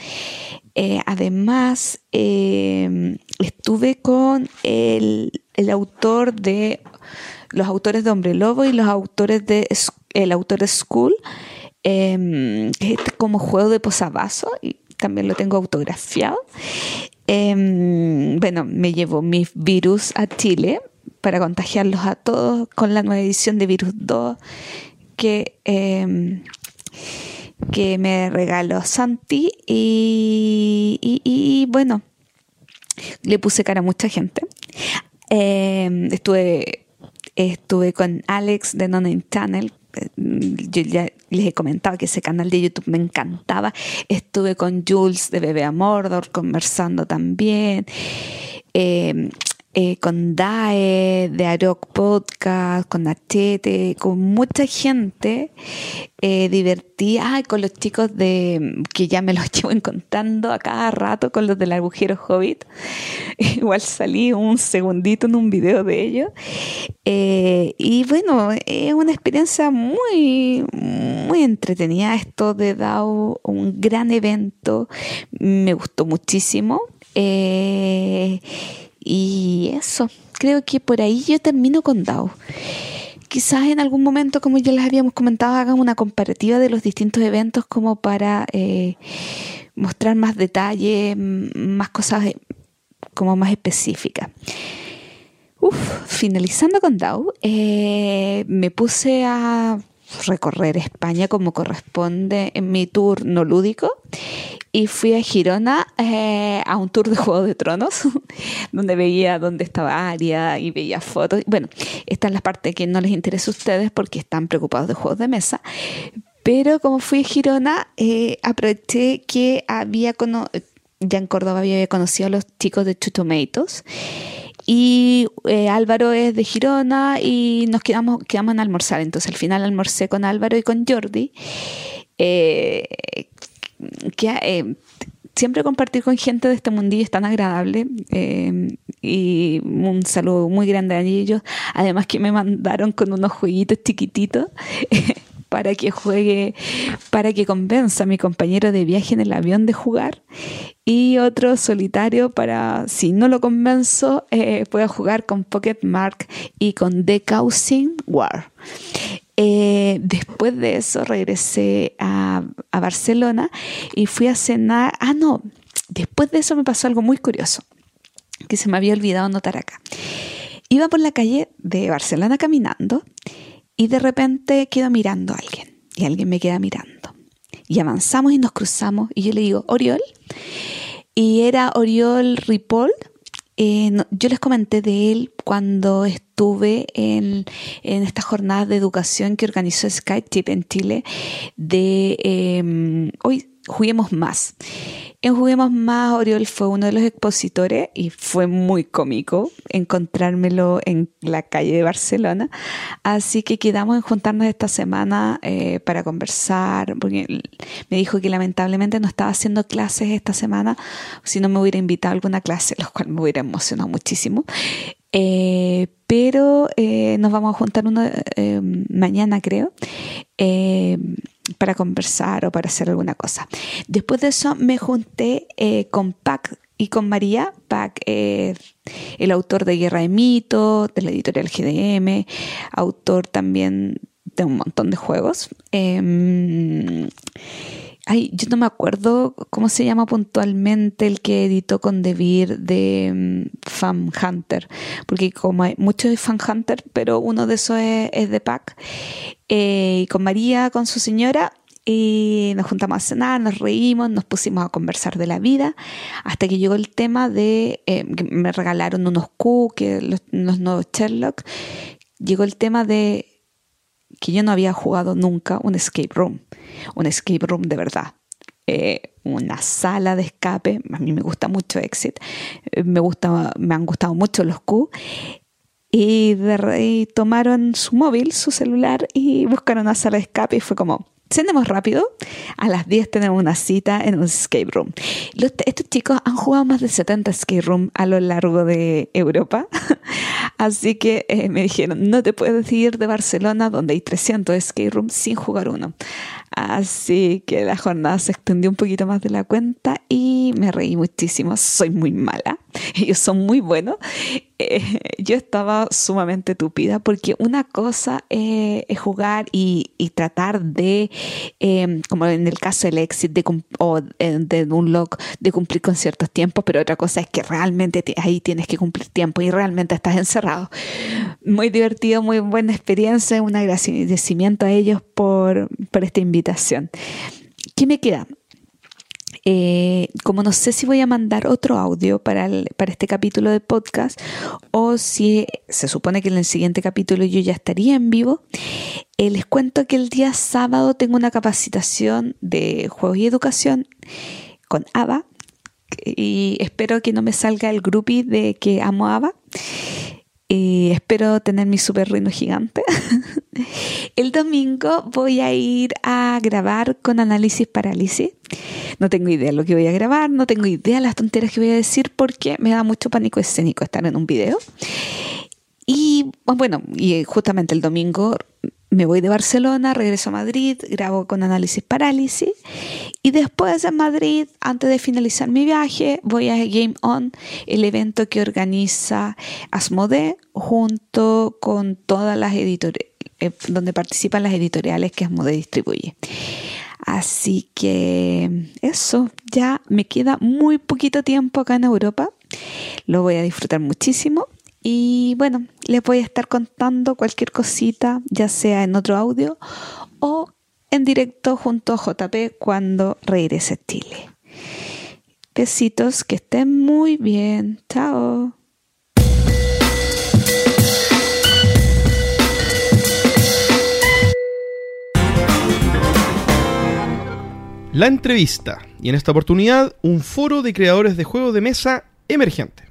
Eh, además, eh, estuve con el, autor de los autores de Hombre Lobo y los autores de el autor de School, em, que es como juego de posavasos y también lo tengo autografiado. Em, bueno, me llevo mi virus a Chile para contagiarlos a todos con la nueva edición de Virus 2 que, em, que me regaló Santi y, bueno, le puse cara a mucha gente. Em, estuve, estuve con Alex de Non Channel. Yo ya les he comentado que ese canal de YouTube me encantaba. Estuve con Jules de Bebé a Mordor conversando también. Eh, eh, con DAE, de Aroc Podcast, con Achete, con mucha gente eh, divertida, con los chicos de que ya me los llevo encontrando a cada rato, con los del agujero Hobbit. Igual salí un segundito en un video de ellos. Eh, y bueno, es una experiencia muy, muy entretenida esto de DAO, un gran evento, me gustó muchísimo. Eh, y eso, creo que por ahí yo termino con DAO. Quizás en algún momento, como ya les habíamos comentado, hagan una comparativa de los distintos eventos como para eh, mostrar más detalles, más cosas eh, como más específicas. Uf, finalizando con DAO, eh, me puse a recorrer España como corresponde en mi tour no lúdico y fui a Girona eh, a un tour de Juego de Tronos donde veía dónde estaba Aria y veía fotos. Bueno, esta es la parte que no les interesa a ustedes porque están preocupados de juegos de mesa. Pero como fui a Girona, eh, aproveché que había ya en Córdoba había conocido a los chicos de Two Tomatoes y eh, Álvaro es de Girona y nos quedamos, quedamos en almorzar. Entonces al final almorcé con Álvaro y con Jordi. Eh, que, eh, siempre compartir con gente de este mundillo es tan agradable y un saludo muy grande a ellos. Además que me mandaron con unos jueguitos chiquititos para que juegue, para que convenza a mi compañero de viaje en el avión de jugar y otro solitario para, si no lo convenzo, eh, pueda jugar con Pocket Mark y con The Causing War. Eh, después de eso regresé a, Barcelona y fui a cenar. Ah, no, después de eso me pasó algo muy curioso que se me había olvidado notar acá. Iba por la calle de Barcelona caminando y de repente quedo mirando a alguien y alguien me queda mirando. Y avanzamos y nos cruzamos y yo le digo, Oriol. Y era Oriol Ripoll eh, no- yo les comenté de él cuando estuve en, en esta jornada de educación que organizó SkyTip en Chile de eh, hoy Juguemos Más. Juguemos Más, Oriol fue uno de los expositores y fue muy cómico encontrármelo en la calle de Barcelona. Así que quedamos en juntarnos esta semana eh, para conversar, porque me dijo que lamentablemente no estaba haciendo clases esta semana, si no me hubiera invitado a alguna clase, lo cual me hubiera emocionado muchísimo. Eh, pero eh, nos vamos a juntar eh, mañana, creo, para conversar o para hacer alguna cosa. Después de eso me junté eh, con Pac y con María, Pac, el autor de Guerra de Mitos, de la editorial GDM, autor también de un montón de juegos. Em, Ay, yo no me acuerdo cómo se llama puntualmente el que editó con Devir de mm, Fan Hunter, porque como hay muchos de Fan Hunter, pero uno de esos es, de Pac. Eh, con María, con su señora, y nos juntamos a cenar, nos reímos, nos pusimos a conversar de la vida, hasta que llegó el tema de eh, que me regalaron unos que los, los nuevos Sherlock. Llegó el tema de que yo no había jugado nunca un escape room, un escape room de verdad. Eh, una sala de escape, a mí me gusta mucho Exit, me, gusta, me han gustado mucho los Q, y, de y tomaron su móvil, su celular, y buscaron una sala de escape y fue como, cenemos rápido, a las 10 tenemos una cita en un escape room. Estos chicos han jugado más de 70 escape room a lo largo de Europa, así que eh, me dijeron, no te puedes ir de Barcelona donde hay 300 escape rooms sin jugar uno. Así que la jornada se extendió un poquito más de la cuenta y me reí muchísimo. Soy muy mala, ellos son muy buenos. Eh, yo estaba sumamente tupida porque una cosa eh, es jugar y, y tratar de, eh, como en el caso del exit de, o eh, de un lock, de cumplir con ciertos tiempos, pero otra cosa es que realmente te- ahí tienes que cumplir tiempo y realmente estás encerrado. Muy divertido, muy buena experiencia, un agradecimiento a ellos por, por esta invitación. ¿Qué me queda? Eh, como no sé si voy a mandar otro audio para, el- para este capítulo de podcast o si se supone que en el siguiente capítulo yo ya estaría en vivo, eh, les cuento que el día sábado tengo una capacitación de juegos y educación con ABA y espero que no me salga el groupie de que amo ABA. Y espero tener mi super rino gigante. El domingo voy a ir a grabar con análisis parálisis. No tengo idea de lo que voy a grabar, no tengo idea de las tonteras que voy a decir porque me da mucho pánico escénico estar en un video. Y bueno, y justamente el domingo me voy de Barcelona, regreso a Madrid, grabo con análisis parálisis y después en Madrid, antes de finalizar mi viaje, voy a Game On, el evento que organiza Asmodee junto con todas las editoriales, donde participan las editoriales que Asmodee distribuye. Así que eso, ya me queda muy poquito tiempo acá en Europa. Lo voy a disfrutar muchísimo. Y bueno, les voy a estar contando cualquier cosita, ya sea en otro audio o en directo junto a JP cuando regrese a Chile. Besitos, que estén muy bien. Chao. La entrevista. Y en esta oportunidad, un foro de creadores de juegos de mesa emergente.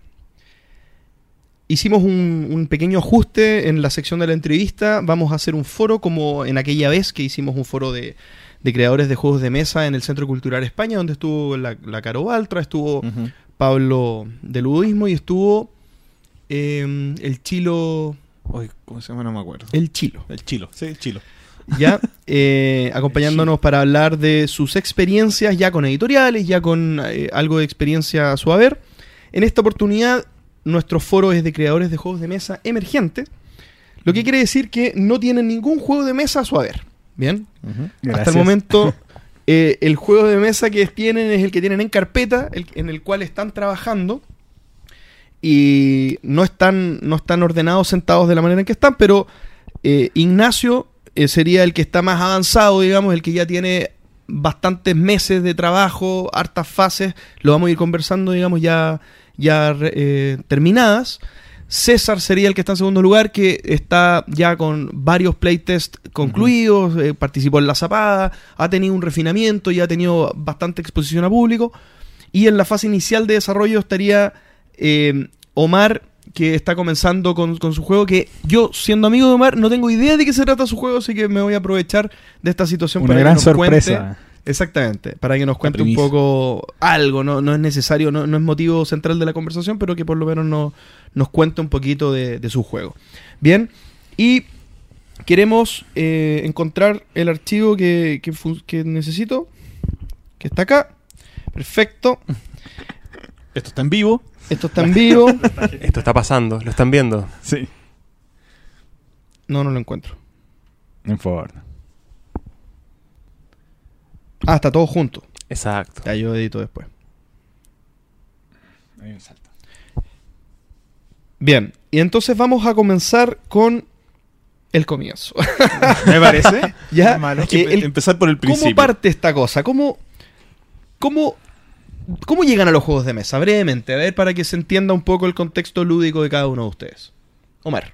Hicimos un, un pequeño ajuste en la sección de la entrevista. Vamos a hacer un foro como en aquella vez que hicimos un foro de, de creadores de juegos de mesa en el Centro Cultural España, donde estuvo la, la Caro Baltra, estuvo. Pablo de Ludoísmo y estuvo eh, el Chilo. Oye, ¿Cómo se llama? No me acuerdo. El Chilo. El chilo, sí, el chilo. ya eh, acompañándonos para hablar de sus experiencias ya con editoriales, ya con eh, algo de experiencia a su haber. En esta oportunidad, nuestro foro es de creadores de juegos de mesa emergentes, lo que quiere decir que no tienen ningún juego de mesa a su haber. Bien, hasta el momento eh, el juego de mesa que tienen es el que tienen en carpeta, el- en el cual están trabajando y no están, no están ordenados sentados de la manera en que están, pero eh, Ignacio eh, sería el que está más avanzado, digamos, el que ya tiene bastantes meses de trabajo, hartas fases, lo vamos a ir conversando, digamos, ya, ya eh, terminadas. César sería el que está en segundo lugar, que está ya con varios playtests concluidos, eh, participó en la zapada, ha tenido un refinamiento y ha tenido bastante exposición a público. Y en la fase inicial de desarrollo estaría eh, Omar, que está comenzando con, con su juego, que yo, siendo amigo de Omar, no tengo idea de qué se trata su juego, así que me voy a aprovechar de esta situación Una para gran que nos cuente. Exactamente, para que nos cuente un poco algo, no, no es necesario, no, no es motivo central de la conversación, pero que por lo menos no- nos cuente un poquito de, de su juego. Bien, y queremos eh, encontrar el archivo que, que necesito, que está acá. Perfecto, Esto está en vivo. esto está en vivo. Esto está pasando, lo están viendo. Sí. No, no lo encuentro. No importa. Ah, está todo junto. Exacto. Ya yo edito después. Hay un salto. Bien, y entonces vamos a comenzar con el comienzo. ¿Me parece? ya, Malo. eh, el- Empezar por el ¿Cómo principio. parte esta cosa? ¿Cómo, cómo, ¿Cómo llegan a los juegos de mesa? Brevemente, a ver, para que se entienda un poco el contexto lúdico de cada uno de ustedes. Omar.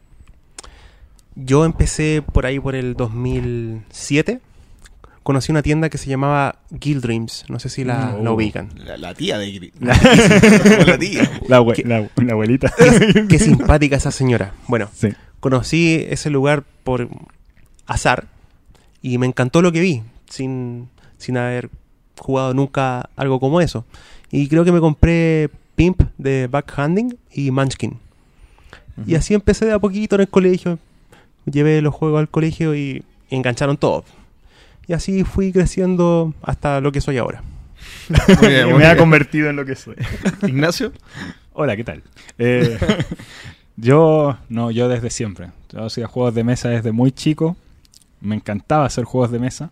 Yo empecé por ahí por el 2007. Conocí una tienda que se llamaba Guild Dreams. No sé si la, Oh. la ubican. La, la tía de La- la tía. La, abue- ¿Qué? la- la abuelita. Qué simpática esa señora. Bueno, Sí. conocí ese lugar por azar y me encantó lo que vi, sin, sin haber jugado nunca algo como eso. Y creo que me compré Pimp de Backhanding y Munchkin. Y así empecé de a poquito en el colegio. Llevé los juegos al colegio y, y engancharon todo. Y así fui creciendo hasta lo que soy ahora. Muy bien, muy me ha convertido en lo que soy. Ignacio. Hola, ¿qué tal? Eh, yo, no, yo desde siempre. Yo hacía juegos de mesa desde muy chico. Me encantaba hacer juegos de mesa.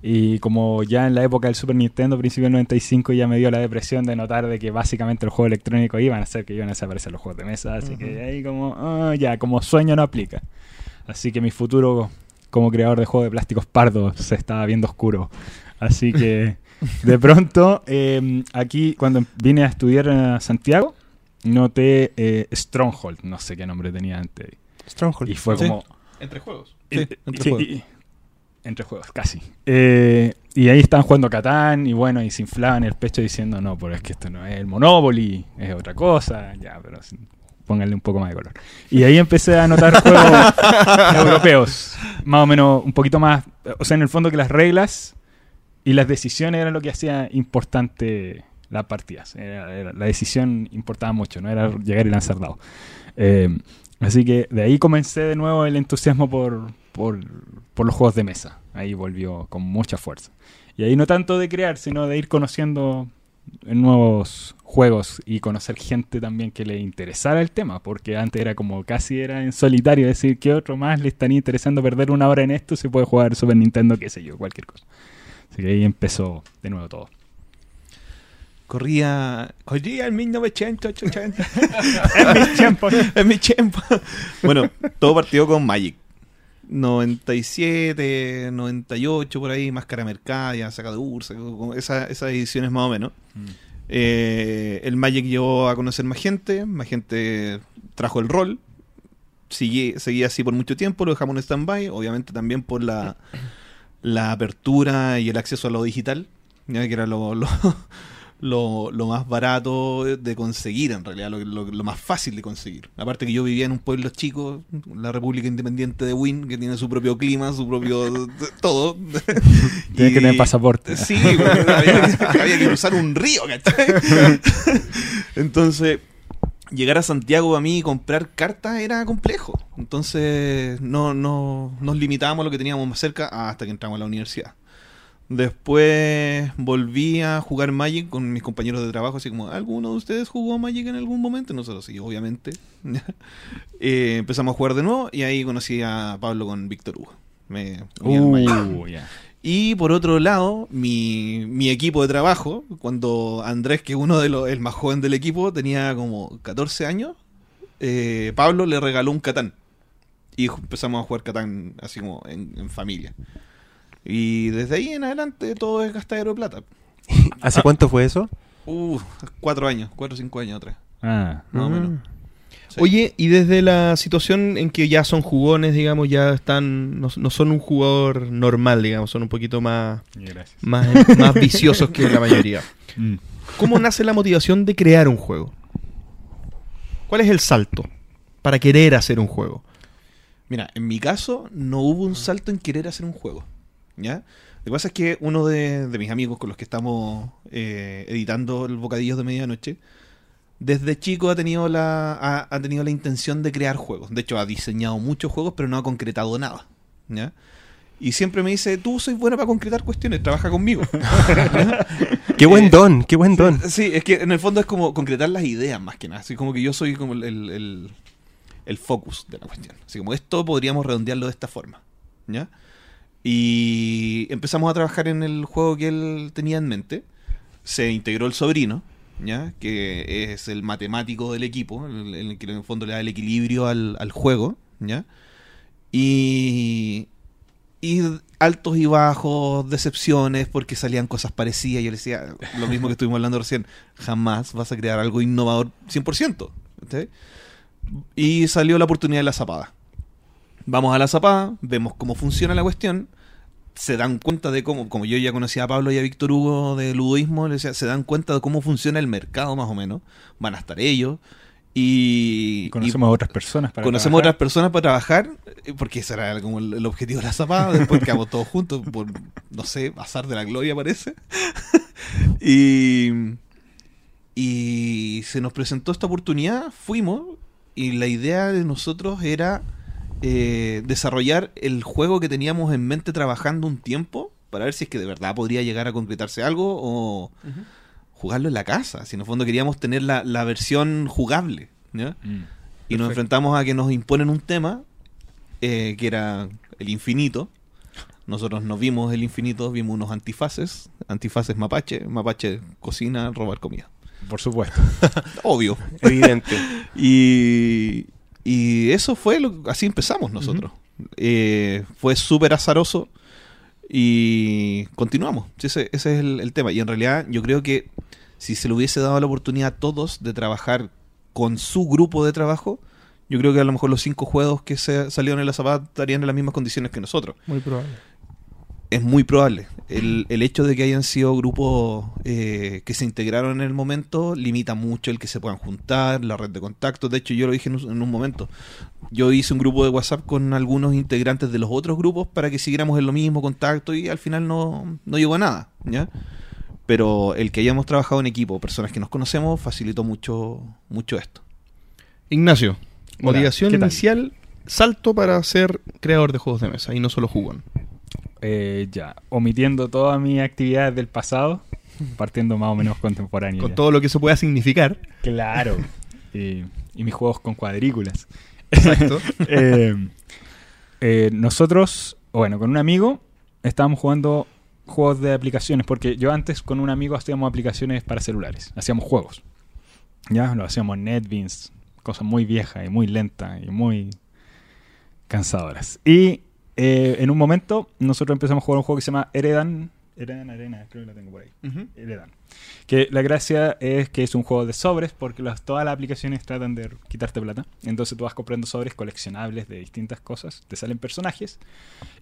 Y como ya en la época del Super Nintendo, principio del 95, ya me dio la depresión de notar de que básicamente los juegos electrónicos iban a hacer que iban a desaparecer los juegos de mesa. Así que ahí como, ah, ya, como sueño no aplica. Así que mi futuro como creador de juegos de plásticos pardos se estaba viendo oscuro. Así que de pronto, eh, aquí cuando vine a estudiar a Santiago, noté eh, Stronghold, no sé qué nombre tenía antes. Stronghold. Y fue Sí. como... Entre juegos. Sí, entre sí, juegos. y- entre juegos, casi. Eh, y ahí estaban jugando Catán y bueno, y se inflaban el pecho diciendo, no, pero es que esto no es el Monopoly, es otra cosa, ya, pero pónganle un poco más de color. Y ahí empecé a notar juegos europeos, más o menos un poquito más, o sea, en el fondo que las reglas y las decisiones eran lo que hacía importante las partidas. Era- era- la decisión importaba mucho, no era llegar y lanzar dados. Eh, así que de ahí comencé de nuevo el entusiasmo por, por, por los juegos de mesa. Ahí volvió con mucha fuerza. Y ahí no tanto de crear, sino de ir conociendo nuevos juegos y conocer gente también que le interesara el tema, porque antes era como casi era en solitario decir que otro más le estaría interesando perder una hora en esto, se puede jugar Super Nintendo, qué sé yo, cualquier cosa. Así que ahí empezó de nuevo todo. Corría, corría en 1980. en mis tiempos. en mi tiempo. Bueno, todo partió con Magic. 97, 98, por ahí, Máscara Mercadia, Saca de Ursa, esa- esas ediciones más o menos. Eh, el Magic llevó a conocer más gente, más gente trajo el rol. Seguí- seguía así por mucho tiempo, lo dejamos en stand-by, obviamente también por la, la apertura y el acceso a lo digital, ya que era lo, lo, lo- lo más barato de conseguir, en realidad, lo, lo- lo más fácil de conseguir. Aparte que yo vivía en un pueblo chico, la República Independiente de Wynn, que tiene su propio clima, su propio todo. Tienes que tener pasaporte. Sí, había, que- había que cruzar un río, ¿cachai? Entonces, llegar a Santiago a mí y comprar cartas era complejo. Entonces, no, no nos limitábamos a lo que teníamos más cerca hasta que entramos a la universidad. Después volví a jugar Magic con mis compañeros de trabajo, así como, ¿alguno de ustedes jugó Magic en algún momento? Nosotros sí, obviamente. Eh, empezamos a jugar de nuevo y ahí conocí a Pablo con Víctor Hugo. Me. Uh. Y por otro lado, mi, mi equipo de trabajo, cuando Andrés, que es uno de los, el más joven del equipo, tenía como 14 años, eh, Pablo le regaló un Catán. Y empezamos a jugar Catán así como en, en familia. Y desde ahí en adelante todo es gastadero de plata. ¿Hace cuánto fue eso? Uh, cuatro años, cuatro o cinco años atrás. Ah, Más o menos. Sí. Oye, y desde la situación en que ya son jugones, digamos, ya están, no, no son un jugador normal, digamos, son un poquito más, gracias. más, más viciosos que la mayoría. Mm. ¿Cómo nace la motivación de crear un juego? ¿Cuál es el salto para querer hacer un juego? Mira, en mi caso no hubo un salto en querer hacer un juego. ¿Ya? Lo que pasa es que uno de, de mis amigos con los que estamos eh, editando el Bocadillos de Medianoche, desde chico ha tenido, la, ha, ha tenido la intención de crear juegos. De hecho, ha diseñado muchos juegos, pero no ha concretado nada. ¿Ya? Y siempre me dice, tú soy bueno para concretar cuestiones, trabaja conmigo. ¡Qué buen Eh, don! ¡Qué buen don! Sí, es que en el fondo es como concretar las ideas más que nada. Así como que yo soy como el, el, el- el focus de la cuestión. Así como esto podríamos redondearlo de esta forma. ¿Ya? Y empezamos a trabajar en el juego que él tenía en mente. Se integró el sobrino, ¿ya? Que es el matemático del equipo, el, el que en el fondo le da el equilibrio al, juego, ¿ya? Y, y altos y bajos, decepciones, porque salían cosas parecidas. Yo le decía, lo mismo que estuvimos hablando recién, jamás vas a crear algo innovador 100%. ¿sí? Y salió la oportunidad de la zapada. Vamos a la zapada, vemos cómo funciona la cuestión, se dan cuenta de cómo, como yo ya conocía a Pablo y a Víctor Hugo de ludoísmo, decía, se dan cuenta de cómo funciona el mercado más o menos, van a estar ellos. Y, Y conocemos a otras personas para conocemos trabajar. otras personas para trabajar, eh, porque ese era como el, el objetivo de la zapada, después quedamos todos juntos, por, no sé, azar de la gloria parece. y, y se nos presentó esta oportunidad, fuimos, y la idea de nosotros era eh, desarrollar el juego que teníamos en mente trabajando un tiempo, para ver si es que de verdad podría llegar a concretarse algo o jugarlo en la casa. Si en el fondo queríamos tener la, la versión jugable. ¿ya? Mm. Y nos enfrentamos a que nos imponen un tema eh, que era el infinito. Nosotros nos vimos el infinito, vimos unos antifaces, antifaces mapache, mapache cocina, robar comida. Por supuesto. Obvio. Evidente. Y, y eso fue, lo, así empezamos nosotros. Eh, fue súper azaroso y continuamos. Ese, es el, tema. Y en realidad yo creo que si se le hubiese dado la oportunidad a todos de trabajar con su grupo de trabajo, yo creo que a lo mejor los cinco juegos que se salieron en la zapata estarían en las mismas condiciones que nosotros. Muy probable. Es muy probable. El, el hecho de que hayan sido grupos eh, que se integraron en el momento limita mucho el que se puedan juntar, la red de contactos. De hecho, yo lo dije en un, en un momento. Yo hice un grupo de WhatsApp con algunos integrantes de los otros grupos para que siguiéramos en lo mismo contacto y al final no, no llegó a nada. ¿ya? Pero el que hayamos trabajado en equipo, personas que nos conocemos, facilitó mucho, mucho esto. Ignacio, Hola, motivación inicial, salto para ser creador de juegos de mesa y no solo jugón. Eh, ya, omitiendo todas mis actividades del pasado, partiendo más o menos contemporáneo. Con ya. todo lo que eso pueda significar. Claro. y, y mis juegos con cuadrículas. Exacto. Eh, eh, nosotros, bueno, con un amigo estábamos jugando juegos de aplicaciones, porque yo antes con un amigo hacíamos aplicaciones para celulares, hacíamos juegos. Ya, lo hacíamos NetBeans, cosas muy viejas y muy lentas y muy cansadoras. Y eh, en un momento nosotros empezamos a jugar un juego que se llama Heredan. Heredan Arena, creo que lo tengo por ahí. Ujú. Heredan. Que la gracia es que es un juego de sobres porque las- todas las aplicaciones tratan de quitarte plata. Entonces tú vas comprando sobres coleccionables de distintas cosas, te salen personajes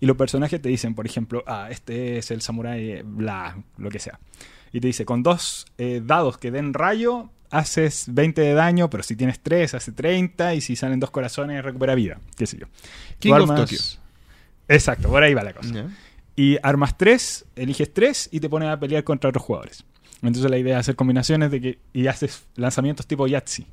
y los personajes te dicen, por ejemplo, ah, este es el samurái, bla, lo que sea. Y te dice, con dos eh, dados que den rayo, haces 20 de daño, pero si tienes 3, hace 30 y si salen dos corazones, recupera vida, qué sé yo. King of Tokyo. Exacto, por ahí va la cosa. Y armas tres, eliges tres y te pones a pelear contra otros jugadores. Entonces la idea es hacer combinaciones de que y haces lanzamientos tipo Yahtzee.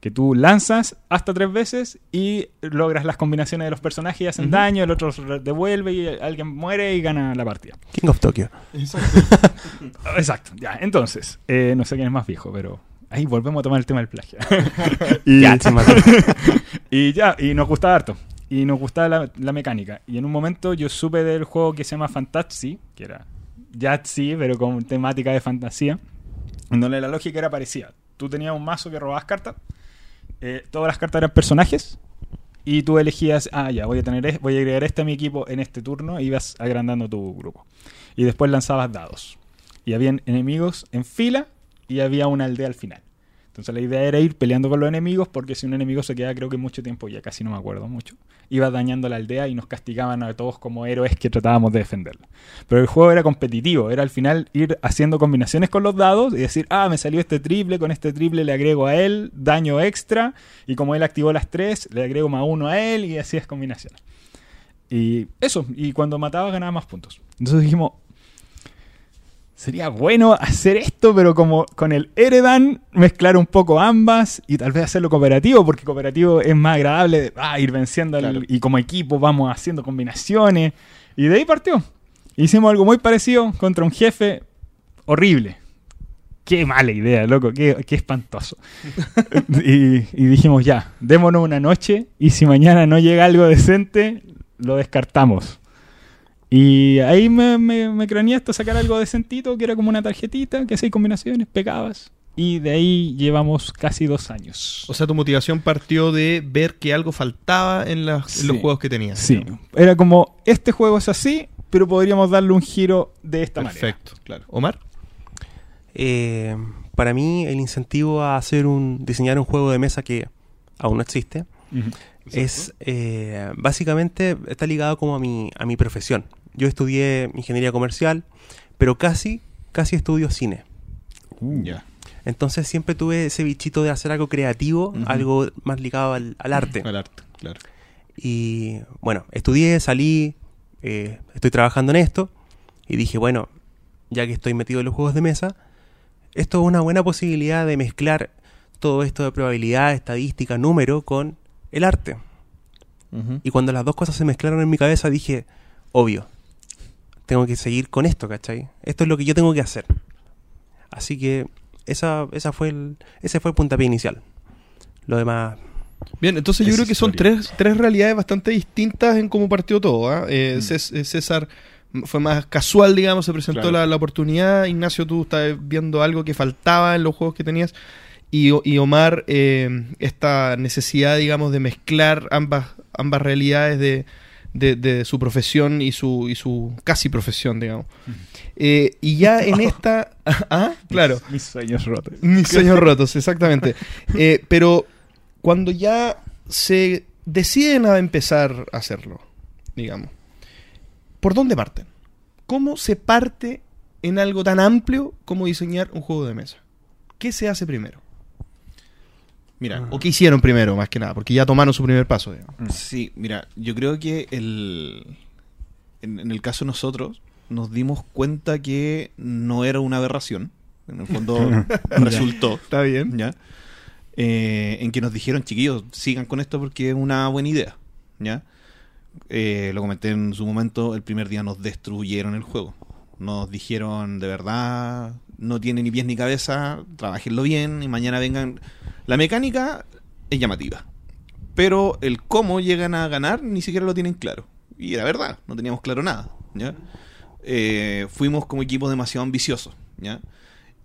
Que tú lanzas hasta tres veces y logras las combinaciones de los personajes y hacen daño, el otro devuelve y alguien muere y gana la partida. King of Tokyo. Exacto, ya. Entonces, eh, no sé quién es más viejo, pero ahí volvemos a tomar el tema del plagio. y, y ya, y nos gustaba harto. Y nos gustaba la, mecánica. Y en un momento yo supe del juego que se llama Fantasy, que era Yahtzee, pero con temática de fantasía, en donde la lógica era parecida. Tú tenías un mazo que robabas cartas, eh, todas las cartas eran personajes, y tú elegías, ah, ya, voy a, tener, voy a agregar este a mi equipo en este turno y ibas agrandando tu grupo. Y después lanzabas dados. Y habían enemigos en fila y había una aldea al final. Entonces la idea era ir peleando con los enemigos porque si un enemigo se quedaba creo que mucho tiempo, ya casi no me acuerdo mucho, iba dañando la aldea y nos castigaban a todos como héroes que tratábamos de defenderla. Pero el juego era competitivo, era al final ir haciendo combinaciones con los dados y decir, ah, me salió este triple, con este triple le agrego a él daño extra y como él activó las tres, le agrego más uno a él y así es combinaciones. Y eso, y cuando mataba ganaba más puntos. Entonces dijimos, sería bueno hacer esto, pero como con el Eredan, mezclar un poco ambas y tal vez hacerlo cooperativo, porque cooperativo es más agradable ah, ir venciendo y como equipo vamos haciendo combinaciones. Y de ahí partió. Hicimos algo muy parecido contra un jefe horrible. Qué mala idea, loco, qué, qué espantoso. y, y dijimos ya, démonos una noche y si mañana no llega algo decente, lo descartamos. Y ahí me, me, me craneé hasta sacar algo decentito, que era como una tarjetita, que seis combinaciones, pegabas. Y de ahí llevamos casi dos años. O sea, tu motivación partió de ver que algo faltaba en, las- en los juegos que tenías. sí, digamos. era como, este juego es así, pero podríamos darle un giro de esta manera. Perfecto, claro. Omar. Eh, para mí, el incentivo a hacer un diseñar un juego de mesa que aún no existe es eh, básicamente está ligado como a mi a mi profesión. Yo estudié ingeniería comercial, pero casi casi estudio cine. Ya. Entonces siempre tuve ese bichito de hacer algo creativo, algo más ligado al, al arte. Al arte, claro. Y bueno, estudié, salí, eh, estoy trabajando en esto y dije, bueno, ya que estoy metido en los juegos de mesa, esto es una buena posibilidad de mezclar todo esto de probabilidad, estadística, número con el arte. Y cuando las dos cosas se mezclaron en mi cabeza dije, obvio, tengo que seguir con esto, ¿cachai? Esto es lo que yo tengo que hacer. Así que esa, esa fue el, ese fue el puntapié inicial. Lo demás, Bien, entonces yo creo que son tres, tres realidades bastante distintas en cómo partió todo. ¿ah? Eh, Mm. Eh, César fue más casual, digamos, se presentó Claro. la, la oportunidad. Ignacio, tú estás viendo algo que faltaba en los juegos que tenías. Y, y Omar, eh, esta necesidad, digamos, de mezclar ambas, ambas realidades de, de- de su profesión y su, y su casi profesión, digamos. Eh, y ya en esta... ¿Ah? Claro. Mis sueños rotos. Mis sueños rotos, exactamente. Eh, pero cuando ya se deciden a empezar a hacerlo, digamos, ¿por dónde parten? ¿Cómo se parte en algo tan amplio como diseñar un juego de mesa? ¿Qué se hace primero? Mira, ¿O qué hicieron primero, más que nada? Porque ya tomaron su primer paso, digamos. Sí, mira, yo creo que el, en, en el caso de nosotros nos dimos cuenta que no era una aberración. En el fondo resultó. Está bien. ¿ya? Eh, en que nos dijeron, chiquillos, sigan con esto porque es una buena idea, ¿ya? Eh, lo comenté en su momento, el primer día nos destruyeron el juego. Nos dijeron, de verdad, no tiene ni pies ni cabeza, trabajenlo bien y mañana vengan... La mecánica es llamativa, pero el cómo llegan a ganar ni siquiera lo tienen claro. Y era verdad, no teníamos claro nada, ¿ya? Eh, fuimos como equipo demasiado ambiciosos, ¿ya?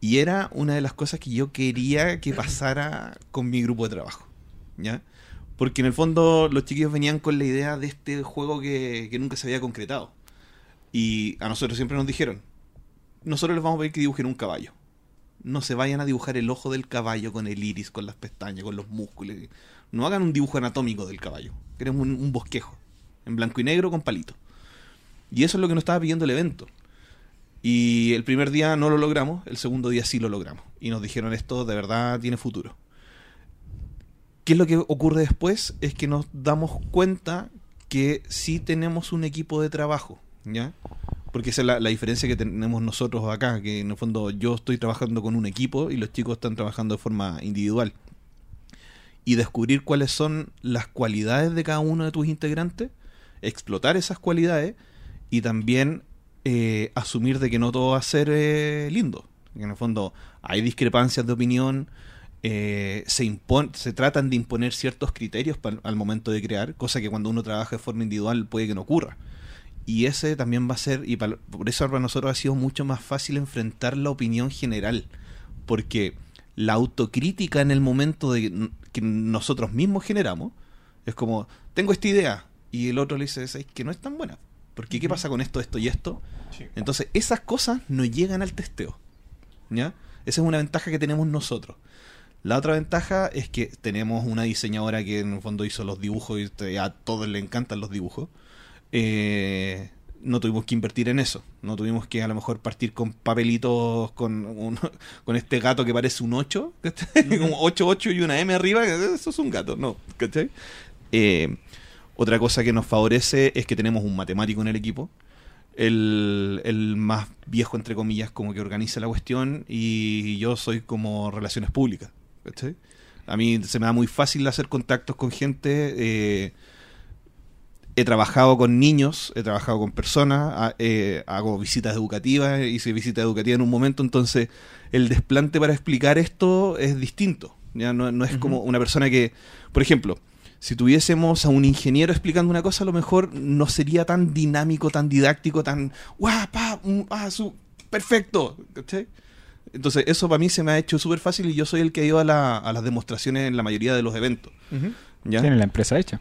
Y era una de las cosas que yo quería que pasara con mi grupo de trabajo. ¿Ya? Porque en el fondo los chiquillos venían con la idea de este juego que, que nunca se había concretado. Y a nosotros siempre nos dijeron, nosotros les vamos a pedir que dibujen un caballo. No se vayan a dibujar el ojo del caballo con el iris, con las pestañas, con los músculos. No hagan un dibujo anatómico del caballo. Queremos un, bosquejo. En blanco y negro con palito. Y eso es lo que nos estaba pidiendo el evento. Y el primer día no lo logramos, el segundo día sí lo logramos. Y nos dijeron esto de verdad tiene futuro. ¿Qué es lo que ocurre después? Es que nos damos cuenta que sí tenemos un equipo de trabajo, ¿ya? Porque esa es la, diferencia que tenemos nosotros acá, que en el fondo yo estoy trabajando con un equipo y los chicos están trabajando de forma individual. Y descubrir cuáles son las cualidades de cada uno de tus integrantes, explotar esas cualidades y también eh, asumir de que no todo va a ser eh, lindo. Que en el fondo hay discrepancias de opinión, eh, se, impon- se tratan de imponer ciertos criterios al momento de crear, cosa que cuando uno trabaja de forma individual puede que no ocurra. Y ese también va a ser, y pal- por eso para nosotros ha sido mucho más fácil enfrentar la opinión general, porque la autocrítica en el momento de que nosotros mismos generamos Es como, tengo esta idea. Y el otro le dice, es que no es tan buena. Porque ¿qué pasa con esto, esto y esto? Entonces, esas cosas no llegan al testeo. ¿Ya? Esa es una ventaja que tenemos nosotros. La otra ventaja es que tenemos una diseñadora que en el fondo hizo los dibujos y a todos le encantan los dibujos. Eh, no tuvimos que invertir en eso. No tuvimos que a lo mejor partir con papelitos con, un- con este gato que parece un 8, ¿cachai? un 8, 8 y una M arriba. Eso es un gato, no. ¿cachai? Eh, otra cosa que nos favorece es que tenemos un matemático en el equipo. El, el más viejo, entre comillas, como que organiza la cuestión y yo soy como relaciones públicas. ¿cachai? A mí se me da muy fácil hacer contactos con gente. eh, he trabajado con niños, he trabajado con personas, eh, hago visitas educativas, hice visitas educativas en un momento, entonces el desplante para explicar esto es distinto. Ya no, no es como una persona que, por ejemplo, si tuviésemos a un ingeniero explicando una cosa, a lo mejor no sería tan dinámico, tan didáctico, tan ¡guau! pa, mm, ah, su, ¡Perfecto! ¿cachai? Entonces, eso para mí se me ha hecho súper fácil y yo soy el que ha ido a, la- a las demostraciones en la mayoría de los eventos. Tienen la empresa hecha.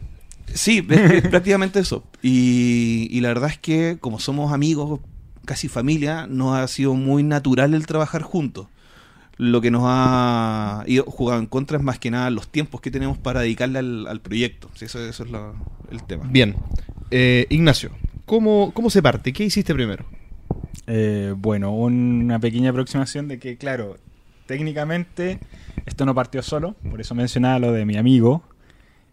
Sí, es, es prácticamente eso. Y, y la verdad es que como somos amigos, casi familia, nos ha sido muy natural el trabajar juntos. Lo que nos ha ido jugado en contra es más que nada los tiempos que tenemos para dedicarle al, al proyecto. Sí, eso, eso es la- el tema. Bien. Eh, Ignacio, ¿cómo, ¿cómo se parte? ¿Qué hiciste primero? Eh, bueno, una pequeña aproximación de que, claro, técnicamente esto no partió solo, por eso mencionaba lo de mi amigo,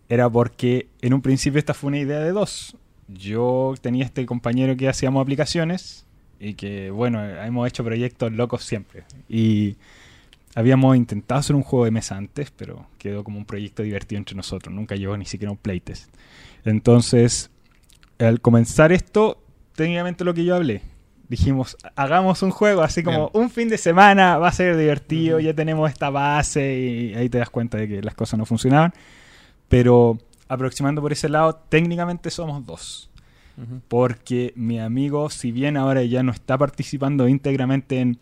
era porque en un principio esta fue una idea de dos. Yo tenía este compañero que hacíamos aplicaciones y que, bueno, hemos hecho proyectos locos siempre. Y habíamos intentado hacer un juego de mesa antes, pero quedó como un proyecto divertido entre nosotros, nunca llegó ni siquiera a un playtest. Entonces, al comenzar esto, técnicamente lo que yo hablé, dijimos, hagamos un juego así como un fin de semana, va a ser divertido, ya tenemos esta base y ahí te das cuenta de que las cosas no funcionaban. Pero aproximando por ese lado, técnicamente somos dos. Porque mi amigo, si bien ahora ya no está participando íntegramente en,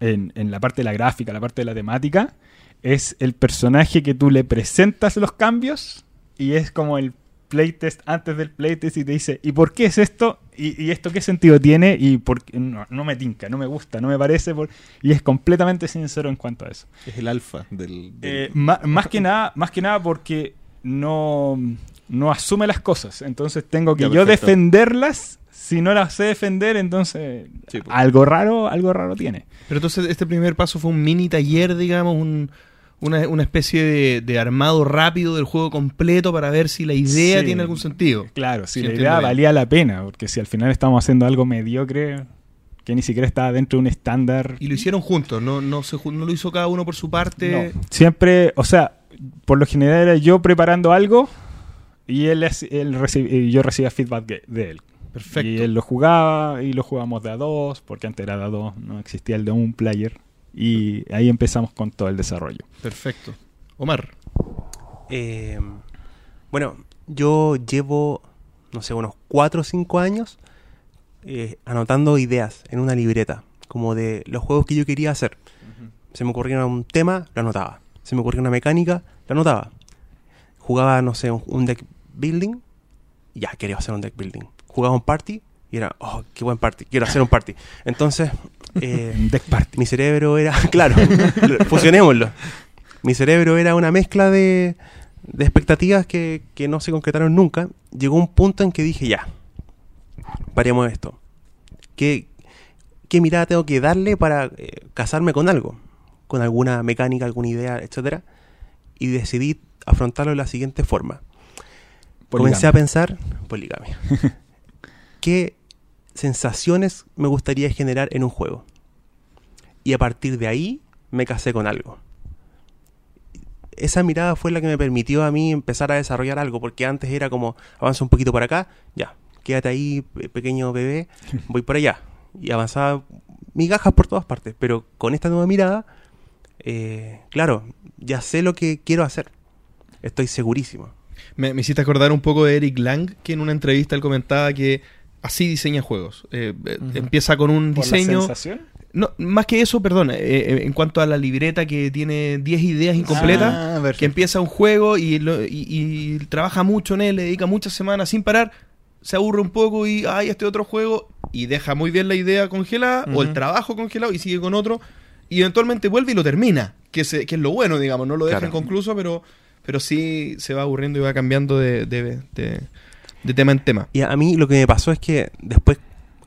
en, en la parte de la gráfica, la parte de la temática, es el personaje que tú le presentas los cambios y es como el playtest antes del playtest y te dice, ¿y por qué es esto? ¿Y, y esto qué sentido tiene? Y por qué? No, no me tinca, no me gusta, no me parece. por- Y es completamente sincero en cuanto a eso. Es el alfa del... del- Eh, más, que nada, más que nada porque no, no asume las cosas. Entonces tengo que Ya, yo perfecto. defenderlas. Si no las sé defender, entonces Sí, pues. algo raro, algo raro tiene. Pero entonces este primer paso fue un mini taller, digamos, un- una, una especie de, de armado rápido del juego completo para ver si la idea Sí. tiene algún sentido. Claro, si Sí, la idea bien. valía la pena, porque si al final estamos haciendo algo mediocre que ni siquiera estaba dentro de un estándar. Y lo hicieron juntos, no, no, se, no lo hizo cada uno por su parte. No. Siempre, o sea, por lo general era yo preparando algo y él, reci- yo recibía feedback de, de él. Perfecto. Y él lo jugaba y lo jugamos de a dos, porque antes era de a dos, no existía el de un player. Y ahí empezamos con todo el desarrollo. Perfecto. Omar. Eh, bueno, yo llevo, no sé, unos 4 o 5 años eh, anotando ideas en una libreta, como de los juegos que yo quería hacer. Se me ocurría un tema, lo anotaba. Se me ocurría una mecánica, lo anotaba. Jugaba, no sé, un, un deck building, ya quería hacer un deck building. Jugaba un party y era, oh, qué buen party, quiero hacer un party. Entonces, eh, deck party. mi cerebro era, claro, fusionémoslo. Mi cerebro era una mezcla de, de expectativas que, que no se concretaron nunca. Llegó un punto en que dije, ya, paremos esto. ¿Qué, qué mirada tengo que darle para eh, casarme con algo? Con alguna mecánica, alguna idea, etcétera. Y decidí afrontarlo de la siguiente forma. Comencé a pensar, poligamia. ¿Qué sensaciones me gustaría generar en un juego? Y a partir de ahí me casé con algo. Esa mirada fue la que me permitió a mí empezar a desarrollar algo, porque antes era como, avanza un poquito para acá, ya, quédate ahí, pe- pequeño bebé, voy para allá. Y avanzaba migajas por todas partes, pero con esta nueva mirada, eh, claro, ya sé lo que quiero hacer. Estoy segurísimo. Me, me hiciste acordar un poco de Eric Lang, que en una entrevista él comentaba que así diseña juegos. Eh, eh. Empieza con un ¿Por la diseño. sensación? No, más que eso, perdón, eh, en cuanto a la libreta que tiene 10 ideas incompletas, Ah, que empieza un juego y, lo- y- y trabaja mucho en él, le dedica muchas semanas sin parar, se aburre un poco y hay este otro juego y deja muy bien la idea congelada o el trabajo congelado y sigue con otro y eventualmente vuelve y lo termina, que, se- que es lo bueno, digamos, no lo deja Claro. inconcluso, pero, pero sí se va aburriendo y va cambiando de, de- de- de tema en tema. Y a mí lo que me pasó es que después,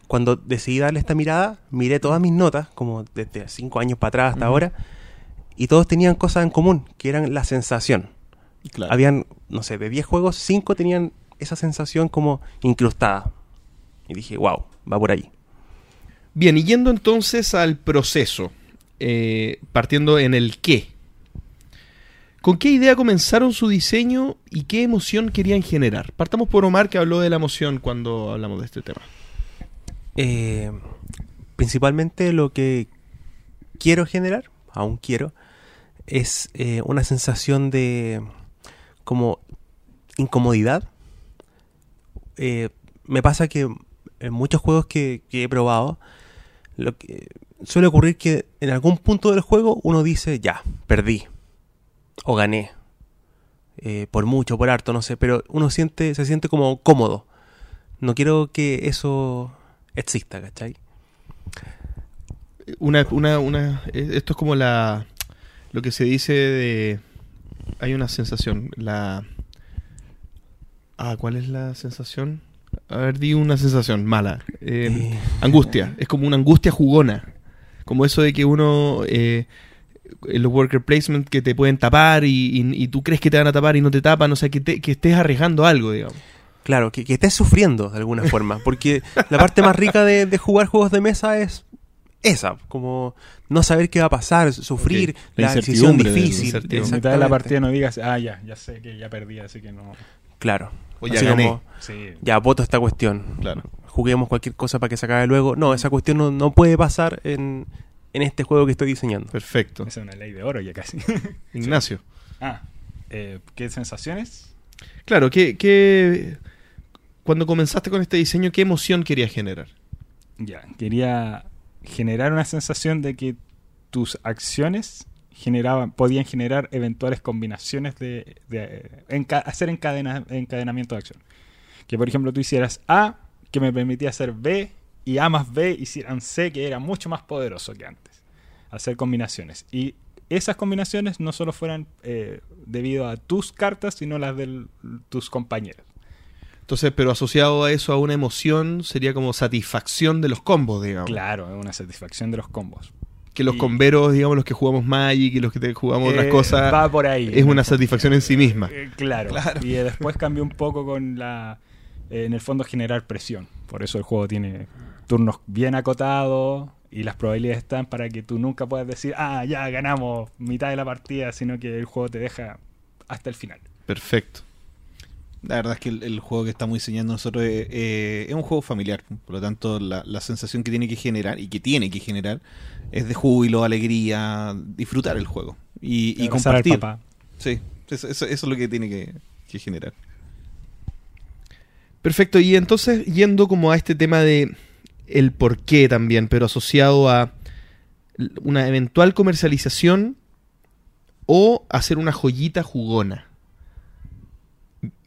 cuando decidí darle esta mirada, miré todas mis notas, como desde cinco años para atrás hasta ahora, y todos tenían cosas en común, que eran la sensación. Claro. Habían, no sé, de 10 juegos, 5 tenían esa sensación como incrustada. Y dije, wow, va por ahí. Bien, y yendo entonces al proceso, eh, partiendo en el qué. ¿Con qué idea comenzaron su diseño y qué emoción querían generar? Partamos por Omar, que habló de la emoción cuando hablamos de este tema. Eh, principalmente lo que quiero generar, aún quiero, es eh, una sensación de como incomodidad. Me pasa que en muchos juegos que, que he probado, lo que suele ocurrir que en algún punto del juego uno dice, ya, perdí o gané. Eh, por mucho, por harto, no sé, pero uno siente, se siente como cómodo. No quiero que eso exista, ¿cachai? Una, una, una, eh, esto es como la, lo que se dice de, hay una sensación, la, ah, ¿cuál es la sensación? A ver, di una sensación mala. Eh, Eh, Angustia, es como una angustia jugona. Como eso de que uno, eh, los worker placement que te pueden tapar y, y- y tú crees que te van a tapar y no te tapan, o sea, que, te- que estés arriesgando algo, digamos. Claro, que, que estés sufriendo de alguna forma, porque la parte más rica de, de jugar juegos de mesa es esa, como no saber qué va a pasar, sufrir, la la, decisión incertidumbre de la difícil. mitad de la partida no digas, ah, ya, ya sé que ya perdí, así que no. Claro. O ya gané. como, Sí. ya voto esta cuestión. Claro. Juguemos cualquier cosa para que se acabe luego. No, esa cuestión no, no puede pasar en, en este juego que estoy diseñando. Perfecto. Esa es una ley de oro ya casi. Ignacio. ah, eh, ¿qué sensaciones? Claro, que cuando comenzaste con este diseño, ¿qué emoción querías generar? Ya, quería generar una sensación de que tus acciones generaban, podían generar eventuales combinaciones de, de enca- hacer encadena- encadenamiento de acción. Que por ejemplo tú hicieras A, que me permitía hacer B, y A más B hicieran C, que era mucho más poderoso que antes. Hacer combinaciones. Y esas combinaciones no solo fueran eh, debido a tus cartas, sino las de tus compañeros. Entonces, pero asociado a eso, a una emoción, sería como satisfacción de los combos, digamos. Claro, una satisfacción de los combos. Que los Y- comberos, digamos, los que jugamos Magic y los que jugamos otras Eh, cosas, va por ahí. es una satisfacción en sí misma. Eh, claro. Y eh, después cambió un poco con la. Eh, en el fondo, generar presión. Por eso el juego tiene turnos bien acotados y las probabilidades están para que tú nunca puedas decir, ah, ya ganamos mitad de la partida, sino que el juego te deja hasta el final. Perfecto. La verdad es que el, el juego que estamos diseñando nosotros eh, eh, es un juego familiar. Por lo tanto, la, la sensación que tiene que generar y que tiene que generar es de júbilo, alegría, disfrutar el juego y, y compartir. Sí, eso, eso- eso es lo que tiene que, que generar. Perfecto, y entonces yendo como a este tema de el por qué también, pero asociado a una eventual comercialización o hacer una joyita jugona.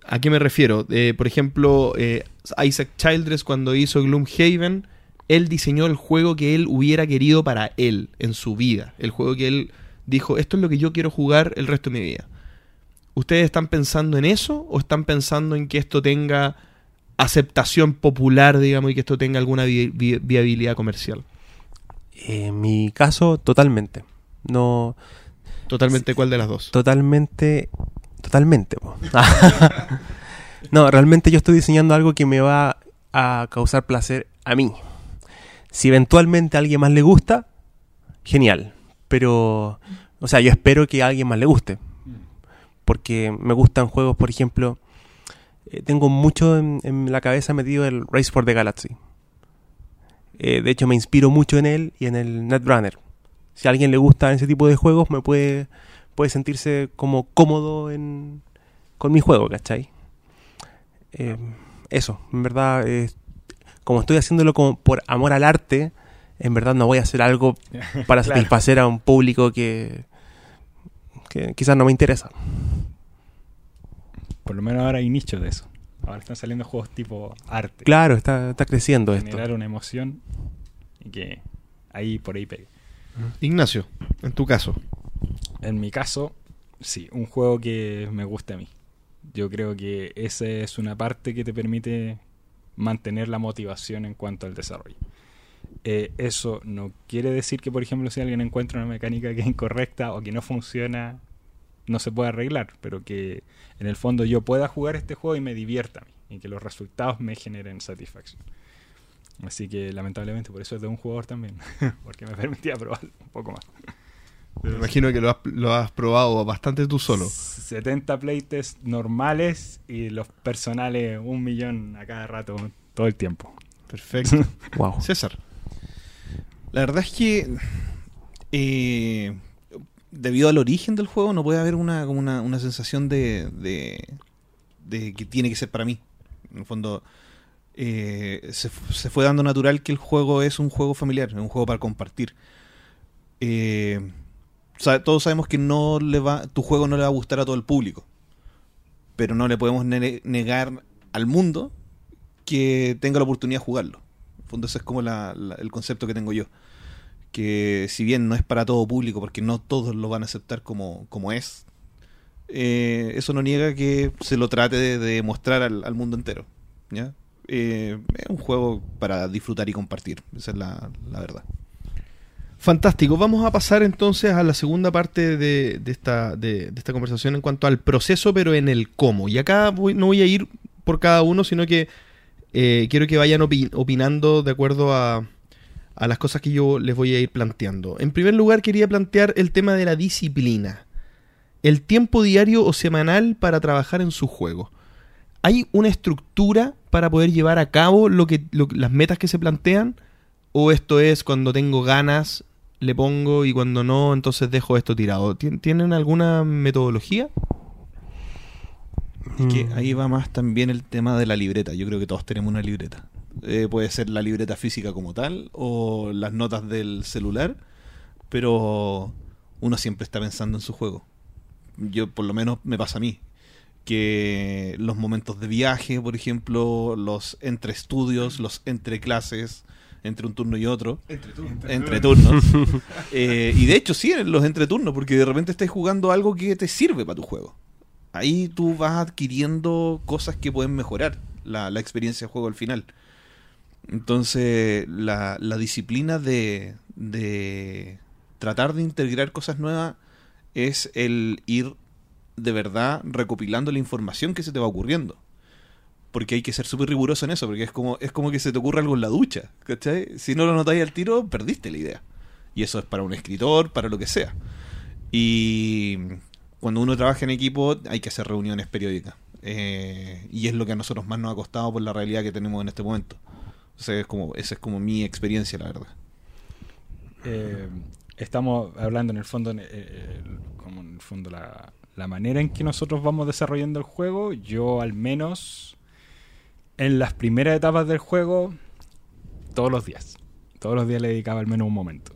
¿A qué me refiero? Eh, por ejemplo, eh, Isaac Childress cuando hizo Gloomhaven, él diseñó el juego que él hubiera querido para él en su vida. El juego que él dijo, esto es lo que yo quiero jugar el resto de mi vida. ¿Ustedes están pensando en eso o están pensando en que esto tenga aceptación popular, digamos, y que esto tenga alguna vi- vi- viabilidad comercial? En mi caso, totalmente. No, Totalmente cuál de las dos. totalmente, totalmente. no, realmente yo estoy diseñando algo que me va a causar placer a mí. Si eventualmente a alguien más le gusta, genial. Pero, o sea, yo espero que a alguien más le guste. Porque me gustan juegos, por ejemplo, eh, tengo mucho en, en la cabeza metido el Race for the Galaxy. Eh, de hecho, me inspiro mucho en él y en el Netrunner. Si a alguien le gusta ese tipo de juegos, me puede, puede sentirse como cómodo en, con mi juego, ¿cachai? Eh, eso, en verdad, como estoy haciéndolo como por amor al arte, en verdad no voy a hacer algo para Claro. satisfacer a un público que, que quizás no me interesa. Por lo menos ahora hay nichos de eso. Ahora están saliendo juegos tipo arte. Claro, está, está creciendo esto. Generar una emoción y que ahí por ahí pegue. Ignacio, en tu caso. En mi caso, sí, un juego que me guste a mí. Yo creo que esa es una parte que te permite mantener la motivación en cuanto al desarrollo. Eh, eso no quiere decir que, por ejemplo, si alguien encuentra una mecánica que es incorrecta o que no funciona, no se puede arreglar, pero que en el fondo yo pueda jugar este juego y me divierta a mí, y que los resultados me generen satisfacción. Así que lamentablemente por eso es de un jugador también, porque me permitía probar un poco más. Me imagino que lo has, lo has probado bastante tú solo. 70 playtests normales y los personales un millón a cada rato, todo el tiempo. Perfecto. Wow. César. La verdad es que eh, debido al origen del juego no puede haber una, como una, una sensación de, de, que tiene que ser para mí. En el fondo eh, se, se fue dando natural que el juego es un juego familiar, es un juego para compartir. Eh, todos sabemos que no le va, tu juego no le va a gustar a todo el público, pero no le podemos ne- negar al mundo que tenga la oportunidad de jugarlo. En el fondo ese es como la- el concepto que tengo yo. Que si bien no es para todo público, porque no todos lo van a aceptar como, como es, eh, eso no niega que se lo trate de, mostrar al, mundo entero. ¿ya? Eh, es un juego para disfrutar y compartir, esa es la, la verdad. Fantástico. Vamos a pasar entonces a la segunda parte de, de esta, de, esta conversación en cuanto al proceso, pero en el cómo. Y acá no voy a ir por cada uno, sino que eh, quiero que vayan opi- opinando de acuerdo a, a las cosas que yo les voy a ir planteando. En primer lugar, quería plantear el tema de la disciplina. El tiempo diario o semanal para trabajar en su juego. ¿Hay una estructura para poder llevar a cabo lo que, lo- las metas que se plantean? ¿O esto es cuando tengo ganas, le pongo y cuando no, entonces dejo esto tirado? ¿Tien- ¿Tienen alguna metodología? Es que Mm. ahí va más también el tema de la libreta. Yo creo que todos tenemos una libreta. Eh, puede ser la libreta física como tal o las notas del celular, pero uno siempre está pensando en su juego. Yo, por lo menos, me pasa a mí. Que los momentos de viaje, por ejemplo, los entre estudios, los entre clases, entre un turno y otro, entre turnos. Eh, y de hecho, sí, en los entreturnos, porque de repente estás jugando algo que te sirve para tu juego. Ahí tú vas adquiriendo cosas que pueden mejorar la, la experiencia de juego al final. Entonces, la, la disciplina de, de tratar de integrar cosas nuevas es el ir de verdad recopilando la información que se te va ocurriendo. Porque hay que ser súper riguroso en eso, porque es como, es como que se te ocurre algo en la ducha. ¿cachai? Si no lo notáis al tiro, perdiste la idea. Y eso es para un escritor, para lo que sea. Y cuando uno trabaja en equipo hay que hacer reuniones periódicas. Eh, y es lo que a nosotros más nos ha costado por la realidad que tenemos en este momento. O es como, esa es como mi experiencia, la verdad. Eh, estamos hablando en el fondo, eh, como en el fondo la, la manera en que nosotros vamos desarrollando el juego. Yo al menos en las primeras etapas del juego, todos los días. Todos los días le dedicaba al menos un momento.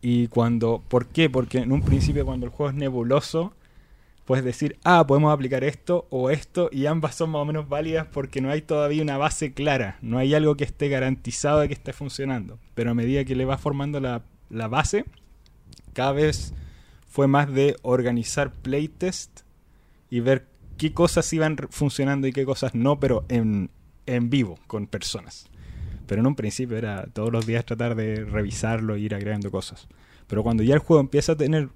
Y cuando, ¿por qué? Porque en un principio cuando el juego es nebuloso, puedes decir, ah, podemos aplicar esto o esto, y ambas son más o menos válidas porque no hay todavía una base clara, no hay algo que esté garantizado de que esté funcionando. Pero a medida que le vas formando la, la base, cada vez fue más de organizar playtest y ver qué cosas iban funcionando y qué cosas no, pero en, en vivo, con personas. Pero en un principio era todos los días tratar de revisarlo e ir agregando cosas. Pero cuando ya el juego empieza a tener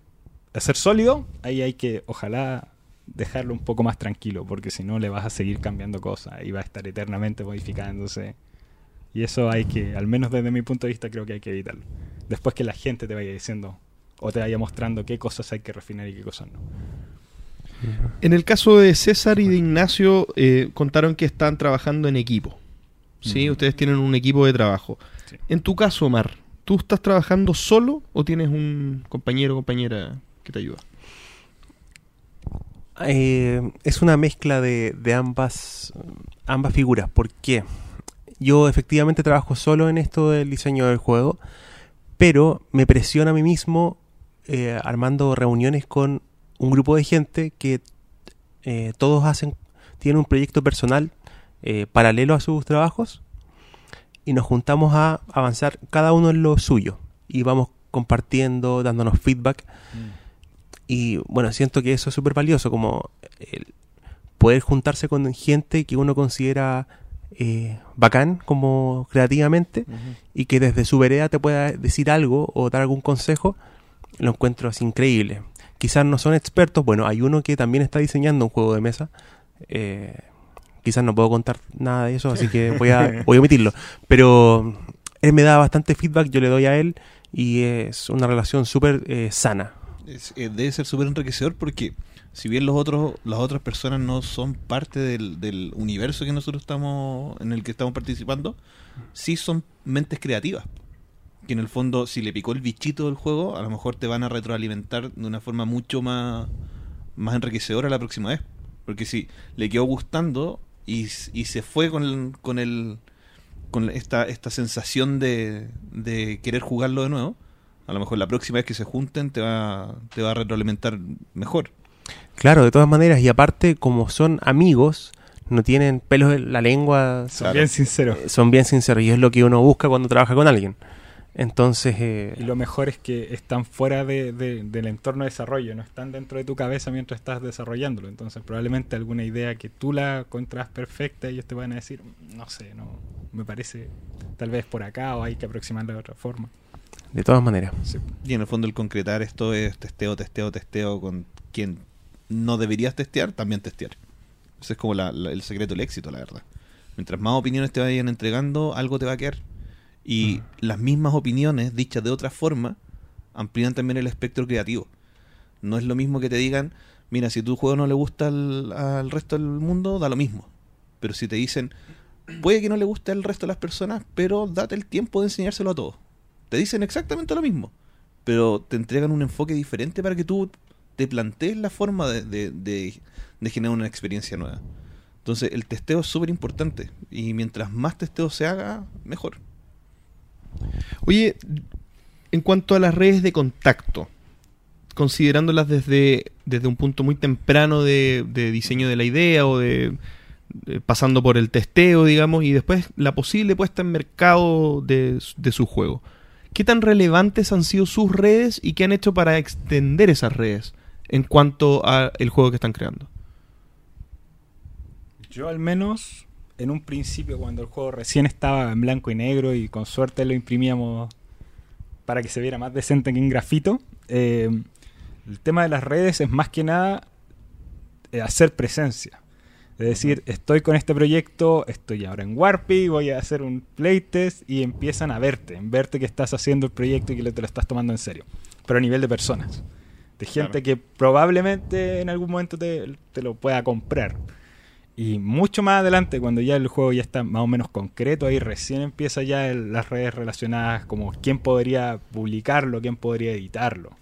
ser sólido, ahí hay que, ojalá, dejarlo un poco más tranquilo, porque si no le vas a seguir cambiando cosas y va a estar eternamente modificándose. Y eso hay que, al menos desde mi punto de vista, creo que hay que evitarlo. Después que la gente te vaya diciendo o te vaya mostrando qué cosas hay que refinar y qué cosas no. En el caso de César y de Ignacio, eh, contaron que están trabajando en equipo. ¿Sí? Ustedes tienen un equipo de trabajo. Sí. En tu caso, Omar, ¿tú estás trabajando solo o tienes un compañero o compañera que te ayuda? Eh, es una mezcla de, de ambas, ambas figuras. ¿Por qué? Yo efectivamente trabajo solo en esto del diseño del juego, pero me presiono a mí mismo eh, armando reuniones con un grupo de gente que eh, todos hacen, tienen un proyecto personal eh, paralelo a sus trabajos y nos juntamos a avanzar cada uno en lo suyo y vamos compartiendo, dándonos feedback. Y bueno, siento que eso es súper valioso, como el poder juntarse con gente que uno considera eh, bacán como creativamente y que desde su vereda te pueda decir algo o dar algún consejo, lo encuentro así increíble. Quizás no son expertos, bueno, hay uno que también está diseñando un juego de mesa. Eh, quizás no puedo contar nada de eso, así que voy a, voy a omitirlo. Pero él me da bastante feedback, yo le doy a él y es una relación súper eh, sana. Es- eh, debe ser súper enriquecedor porque si bien los otros las otras personas no son parte del, del universo que nosotros estamos en el que estamos participando sí son mentes creativas que en el fondo si le picó el bichito del juego a lo mejor te van a retroalimentar de una forma mucho más más enriquecedora la próxima vez. Porque si le quedó gustando y, y se fue con el, con el con esta esta sensación de, de querer jugarlo de nuevo a lo mejor la próxima vez que se junten te va, te va a retroalimentar mejor. Claro, de todas maneras, y aparte, como son amigos, no tienen pelos en la lengua, Son Claro. bien sinceros. eh, son bien sinceros y es lo que uno busca cuando trabaja con alguien. Entonces, eh, Y lo mejor es que están fuera de, de- del entorno de desarrollo, no están dentro de tu cabeza mientras estás desarrollándolo. Entonces, probablemente alguna idea que tú la encuentras perfecta, ellos te van a decir, no sé, no me parece tal vez por acá o hay que aproximarla de otra forma. De todas maneras. Sí. Y en el fondo el concretar esto es testeo, testeo, testeo con quien no deberías testear, también testear. Ese es como la- la- el secreto del éxito, la verdad. Mientras más opiniones te vayan entregando, algo te va a quedar. Y las mismas opiniones, dichas de otra forma, amplían también el espectro creativo. No es lo mismo que te digan, mira, si tu juego no le gusta al, al resto del mundo, da lo mismo. Pero si te dicen, puede que no le guste al resto de las personas, pero date el tiempo de enseñárselo a todos. Te dicen exactamente lo mismo, pero te entregan un enfoque diferente para que tú te plantees la forma de, generar una experiencia nueva. Entonces, el testeo es súper importante y mientras más testeo se haga, mejor. Oye, en cuanto a las redes de contacto, considerándolas desde, desde un punto muy temprano de, diseño de la idea o de, pasando por el testeo, digamos, y después la posible puesta en mercado de su juego. ¿Qué tan relevantes han sido sus redes y qué han hecho para extender esas redes en cuanto al juego que están creando? Yo al menos, en un principio, cuando el juego recién estaba en blanco y negro y con suerte lo imprimíamos para que se viera más decente que en grafito, eh, el tema de las redes es más que nada eh, hacer presencia. Es decir, estoy con este proyecto, estoy ahora en Warpy, voy a hacer un playtest y empiezan a verte, en verte que estás haciendo el proyecto y que te lo estás tomando en serio. Pero a nivel de personas. De gente Claro. que probablemente en algún momento te, te lo pueda comprar. Y mucho más adelante, cuando ya el juego ya está más o menos concreto, ahí recién empieza ya el- las redes relacionadas como quién podría publicarlo, quién podría editarlo.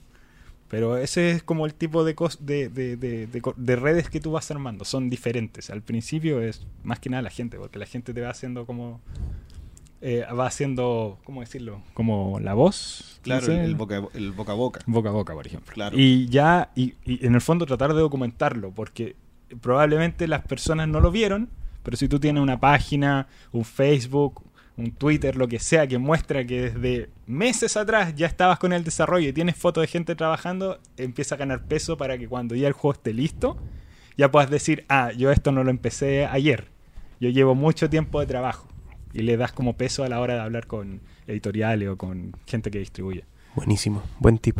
Pero ese es como el tipo de, cos- de, de, de- de co- de redes que tú vas armando. Son diferentes. Al principio es más que nada la gente, porque la gente te va haciendo como... eh, va haciendo, ¿cómo decirlo? Como la voz. Claro, el boca, el boca a boca. boca a boca, por ejemplo. Claro. Y ya, y, y en el fondo tratar de documentarlo, porque probablemente las personas no lo vieron, pero si tú tienes una página, un Facebook, un Twitter, lo que sea, que muestra que desde meses atrás ya estabas con el desarrollo y tienes fotos de gente trabajando, empieza a ganar peso para que cuando ya el juego esté listo, ya puedas decir, ah, yo esto no lo empecé ayer, yo llevo mucho tiempo de trabajo. Y le das como peso a la hora de hablar con editoriales o con gente que distribuye. Buenísimo, buen tip.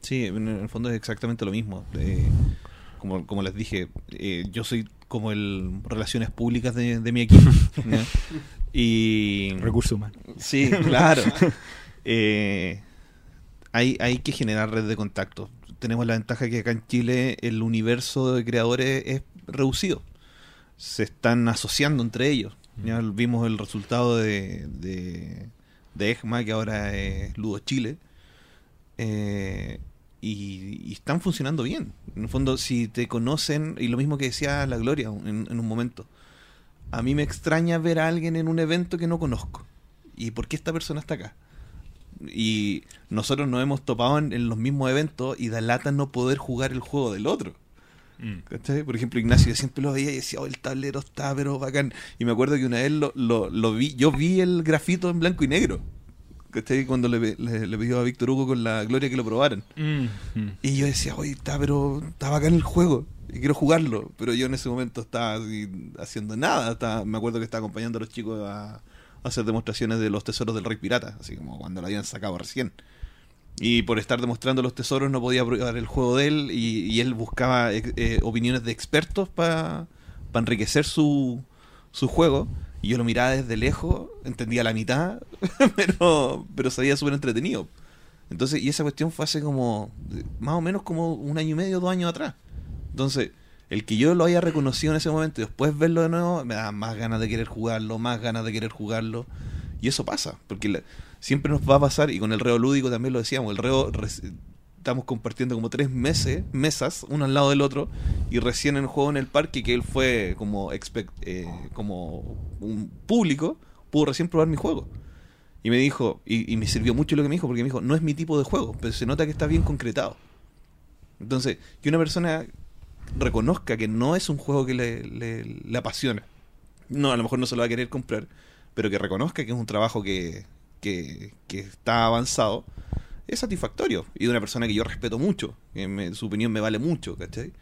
Sí, en el fondo es exactamente lo mismo. Eh, como, como les dije, eh, yo soy como el relaciones públicas de, de mi equipo. Y Recursos humanos. Sí, claro. Eh, hay, hay que generar red de contacto. Tenemos la ventaja que acá en Chile el universo de creadores es reducido. Se están asociando entre ellos. Ya vimos el resultado de, de, de EGMA, que ahora es Ludo Chile. Eh, y, y están funcionando bien. En el fondo, si te conocen, y lo mismo que decía la Gloria en, en un momento, a mí me extraña ver a alguien en un evento que no conozco. ¿Y por qué esta persona está acá? Y nosotros nos hemos topado en, en los mismos eventos y da lata no poder jugar el juego del otro. Mm. ¿Cachai? Por ejemplo, Ignacio yo siempre lo veía y decía, oh, el tablero está pero bacán. Y me acuerdo que una vez lo, lo, lo vi, yo vi el grafito en blanco y negro. ¿Cachai? Cuando le, le, le pidió a Víctor Hugo con la gloria que lo probaran. Mm. Y yo decía, oye, está, pero está bacán el juego. Y quiero jugarlo. Pero yo en ese momento estaba así, haciendo nada. Estaba- me acuerdo que estaba acompañando a los chicos a, a hacer demostraciones de los tesoros del Rey Pirata. Así como cuando lo habían sacado recién. Y por estar demostrando los tesoros no podía probar el juego de él. Y, y él buscaba eh, eh, opiniones de expertos para enriquecer su, su juego. Y yo lo miraba desde lejos, entendía la mitad, pero, pero sabía súper entretenido. Entonces, y esa cuestión fue hace como, más o menos como un año y medio, dos años atrás. Entonces, el que yo lo haya reconocido en ese momento y después verlo de nuevo, me da más ganas de querer jugarlo, más ganas de querer jugarlo. Y eso pasa, porque siempre nos va a pasar, y con el reo lúdico también lo decíamos, el reo estamos compartiendo como tres meses, mesas, uno al lado del otro, y recién en el juego en el parque, que él fue como, expect- eh, como un público, pudo recién probar mi juego. Y me dijo, y, me sirvió mucho lo que me dijo, porque me dijo, no es mi tipo de juego, pero se nota que está bien concretado. Entonces, que una persona reconozca que no es un juego que le, le- le apasiona. No, a lo mejor no se lo va a querer comprar, pero que reconozca que es un trabajo que, que está avanzado, es satisfactorio. Y de una persona que yo respeto mucho, que me- su opinión me vale mucho, ¿cachai?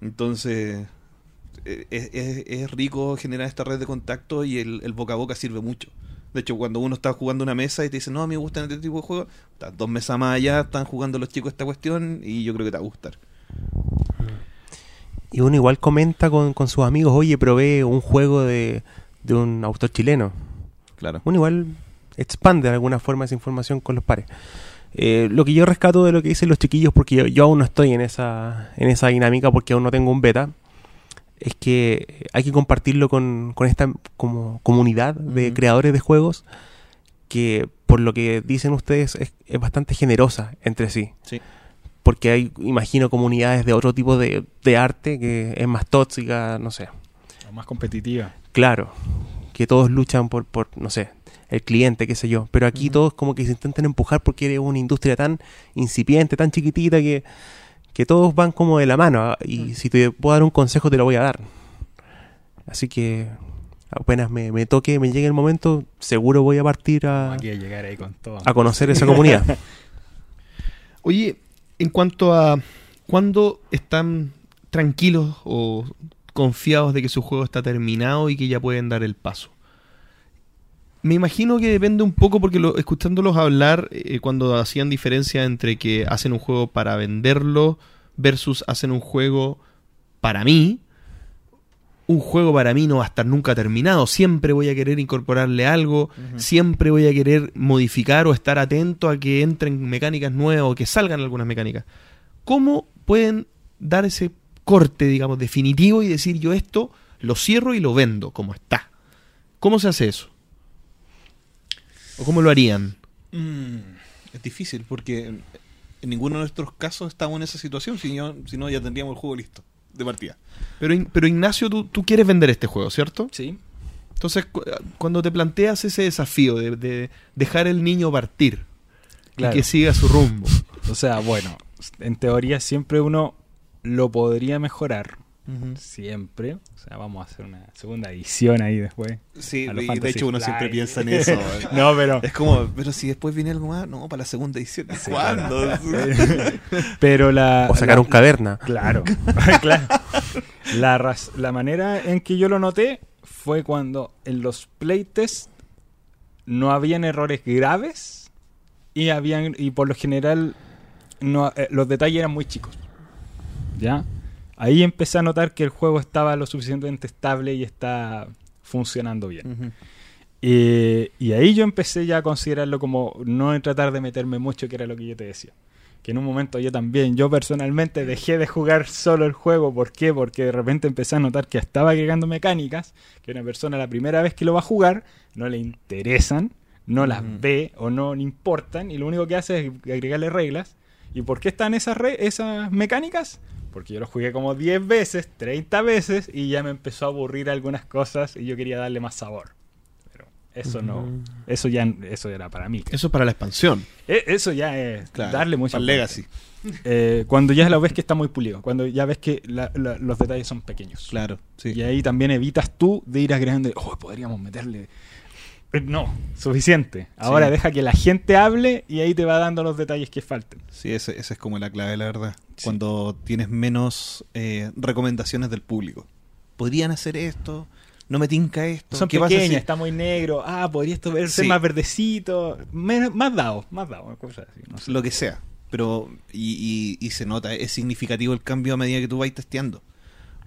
Entonces, eh, es, es- es rico generar esta red de contacto y el, el boca a boca sirve mucho. De hecho, cuando uno está jugando una mesa y te dice, no, a mí me gustan este tipo de juegos, estás dos mesas más allá, están jugando los chicos esta cuestión y yo creo que te va a gustar. Y uno igual comenta con, con sus amigos, oye, probé un juego de, de un autor chileno. Claro. Uno igual expande de alguna forma esa información con los pares. Eh, lo que yo rescato de lo que dicen los chiquillos, porque yo, yo aún no estoy en esa, en esa dinámica, porque aún no tengo un beta, es que hay que compartirlo con, con esta como comunidad de creadores de juegos que, por lo que dicen ustedes, es, es bastante generosa entre sí. Sí. Porque hay, imagino, comunidades de otro tipo de, de arte que es más tóxica, no sé. O más competitiva. Claro, que todos luchan por, por no sé, el cliente, qué sé yo. Pero aquí todos como que se intentan empujar porque es una industria tan incipiente, tan chiquitita, que, que todos van como de la mano. ah, Y si te puedo dar un consejo, te lo voy a dar. Así que apenas me, me toque, me llegue el momento, seguro voy a partir a, Aquí a llegar ahí con todo. a conocer esa comunidad. Oye, en cuanto a cuándo están tranquilos o confiados de que su juego está terminado y que ya pueden dar el paso. Me imagino que depende un poco porque lo, escuchándolos hablar eh, cuando hacían diferencia entre que hacen un juego para venderlo versus hacen un juego para mí. Un juego para mí no va a estar nunca terminado. Siempre voy a querer incorporarle algo. Siempre voy a querer modificar o estar atento a que entren mecánicas nuevas o que salgan algunas mecánicas. ¿Cómo pueden dar ese corte, digamos, definitivo y decir yo esto lo cierro y lo vendo como está? ¿Cómo se hace eso? ¿O cómo lo harían? Mm, es difícil porque en, ninguno de nuestros casos estamos en esa situación, si, yo- si no ya tendríamos el juego listo de partida. Pero, pero Ignacio, tú, tú quieres vender este juego, ¿cierto? Sí. Entonces, cu- cuando te planteas ese desafío de, de dejar el niño partir Claro. y que siga su rumbo, O sea, bueno, en teoría siempre uno lo podría mejorar. Siempre. O sea, vamos a hacer una segunda edición ahí después. Sí, y de hecho uno siempre piensa en eso. No, pero. es como, pero si después viene algo más, no, para la segunda edición. ¿Cuándo? Pero la. o sacar la- un caverna. Claro, claro. La, la manera en que yo lo noté fue cuando en los playtests no habían errores graves y habían y por lo general no, eh, los detalles eran muy chicos. ¿Ya? Ahí empecé a notar que el juego estaba lo suficientemente estable y está funcionando bien. Ujú. Eh, y ahí yo empecé ya a considerarlo como no tratar de meterme mucho, que era lo que yo te decía. Que en un momento yo también, yo personalmente dejé de jugar solo el juego. ¿Por qué? Porque de repente empecé a notar que estaba agregando mecánicas que una persona la primera vez que lo va a jugar no le interesan, no las ve o no le importan y lo único que hace es agregarle reglas. ¿Y por qué están esas, re- esas mecánicas? Porque yo lo jugué como 10 veces, 30 veces y ya me empezó a aburrir algunas cosas y yo quería darle más sabor. Pero Eso no. Eso ya eso era para mí. Eso es para la expansión. E- Eso ya es Claro, darle mucha para. Legacy. Eh, cuando ya lo ves que está muy pulido, cuando ya ves que la- la- los detalles son pequeños. Claro, sí. Y ahí también evitas tú de ir agregando, oh, podríamos meterle. Eh, No, suficiente. Ahora Sí. deja que la gente hable y ahí te va dando los detalles que falten. Sí, esa es como la clave, la verdad. Cuando tienes menos eh, recomendaciones del público. Podrían hacer esto, no me tinca esto. Son ¿qué pequeñas, si- está muy negro. Ah, podría esto verse Sí. más verdecito. menos- más dado, más dado. Cosas así, no sé. lo que sea. Pero, y, y- y se nota, es significativo el cambio a medida que tú vas testeando.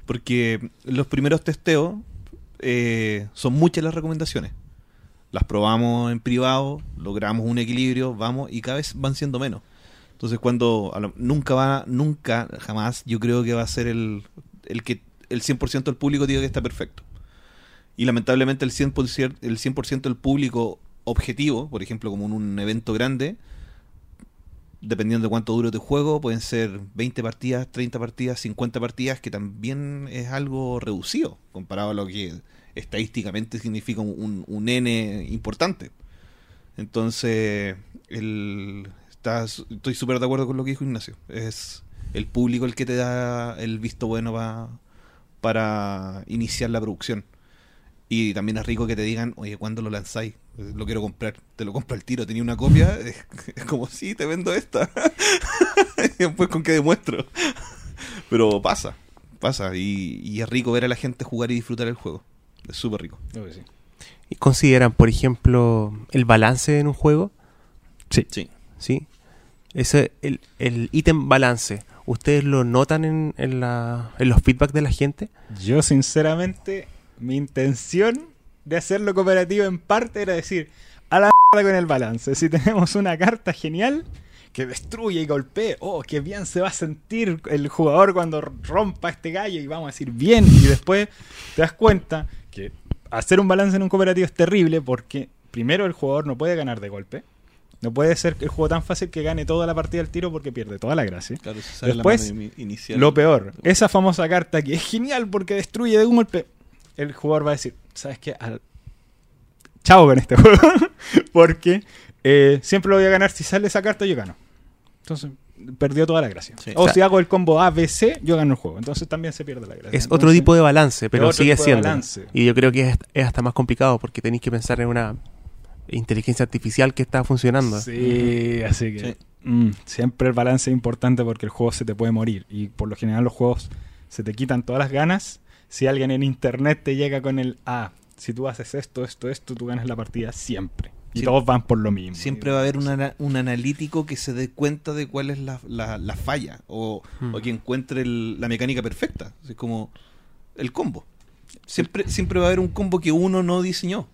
Porque los primeros testeos eh, son muchas las recomendaciones. Las probamos en privado, logramos un equilibrio, vamos, y cada vez van siendo menos. Entonces, cuando nunca va, nunca, jamás, yo creo que va a ser el, el que el 100% del público diga que está perfecto. Y lamentablemente el 100%, el 100 del público objetivo, por ejemplo, como en un evento grande, dependiendo de cuánto dure tu juego, pueden ser 20 partidas, 30 partidas, 50 partidas, que también es algo reducido comparado a lo que estadísticamente significa un, N importante. Entonces, el, estoy súper de acuerdo con lo que dijo Ignacio. Es el público el que te da el visto bueno pa- para iniciar la producción. Y también es rico que te digan, oye, ¿cuándo lo lanzáis? Eh, Lo quiero comprar. Te lo compro al tiro. Tenía una copia. Es como, sí, te vendo esta. y después, ¿con qué demuestro? Pero pasa, pasa. Y, y es rico ver a la gente jugar y disfrutar el juego. Es súper rico. Creo que sí. ¿Y ¿Consideran, por ejemplo, el balance en un juego? Sí. Sí. ¿Sí? Ese, el, el ítem balance, ¿ustedes lo notan en, en, la, en los feedback de la gente? Yo, sinceramente, mi intención de hacerlo cooperativo en parte era decir, a la mierda con el balance. Si tenemos una carta genial que destruye y golpee, oh, qué bien se va a sentir el jugador cuando rompa este gallo y vamos a decir bien. Y después te das cuenta que hacer un balance en un cooperativo es terrible porque primero el jugador no puede ganar de golpe. No puede ser el juego tan fácil que gane toda la partida al tiro porque pierde toda la gracia. Claro, sale Después, la inicial. Lo peor, esa famosa carta que es genial porque destruye de un golpe, el jugador va a decir, ¿sabes qué? Al- Chao con este juego. porque eh, siempre lo voy a ganar. Si sale esa carta, yo gano. Entonces, perdió toda la gracia. Sí. O O sea- si hago el combo A, B, C, yo gano el juego. Entonces también se pierde la gracia. Es otro tipo de balance, pero sigue siendo. balance. Y yo creo que es, es hasta más complicado porque tenéis que pensar en una inteligencia artificial que está funcionando. Sí, así que Sí. mm, siempre el balance es importante porque el juego se te puede morir. Y por lo general los juegos se te quitan todas las ganas. Si alguien en internet te llega con el ah, si tú haces esto, esto, esto, tú ganas la partida siempre. Y Sí. todos van por lo mismo. Siempre va a haber un, ana- un analítico que se dé cuenta de cuál es la, la- la falla o, Hmm. o que encuentre el- la mecánica perfecta. Es como el combo. Siempre, siempre va a haber un combo que uno no diseñó.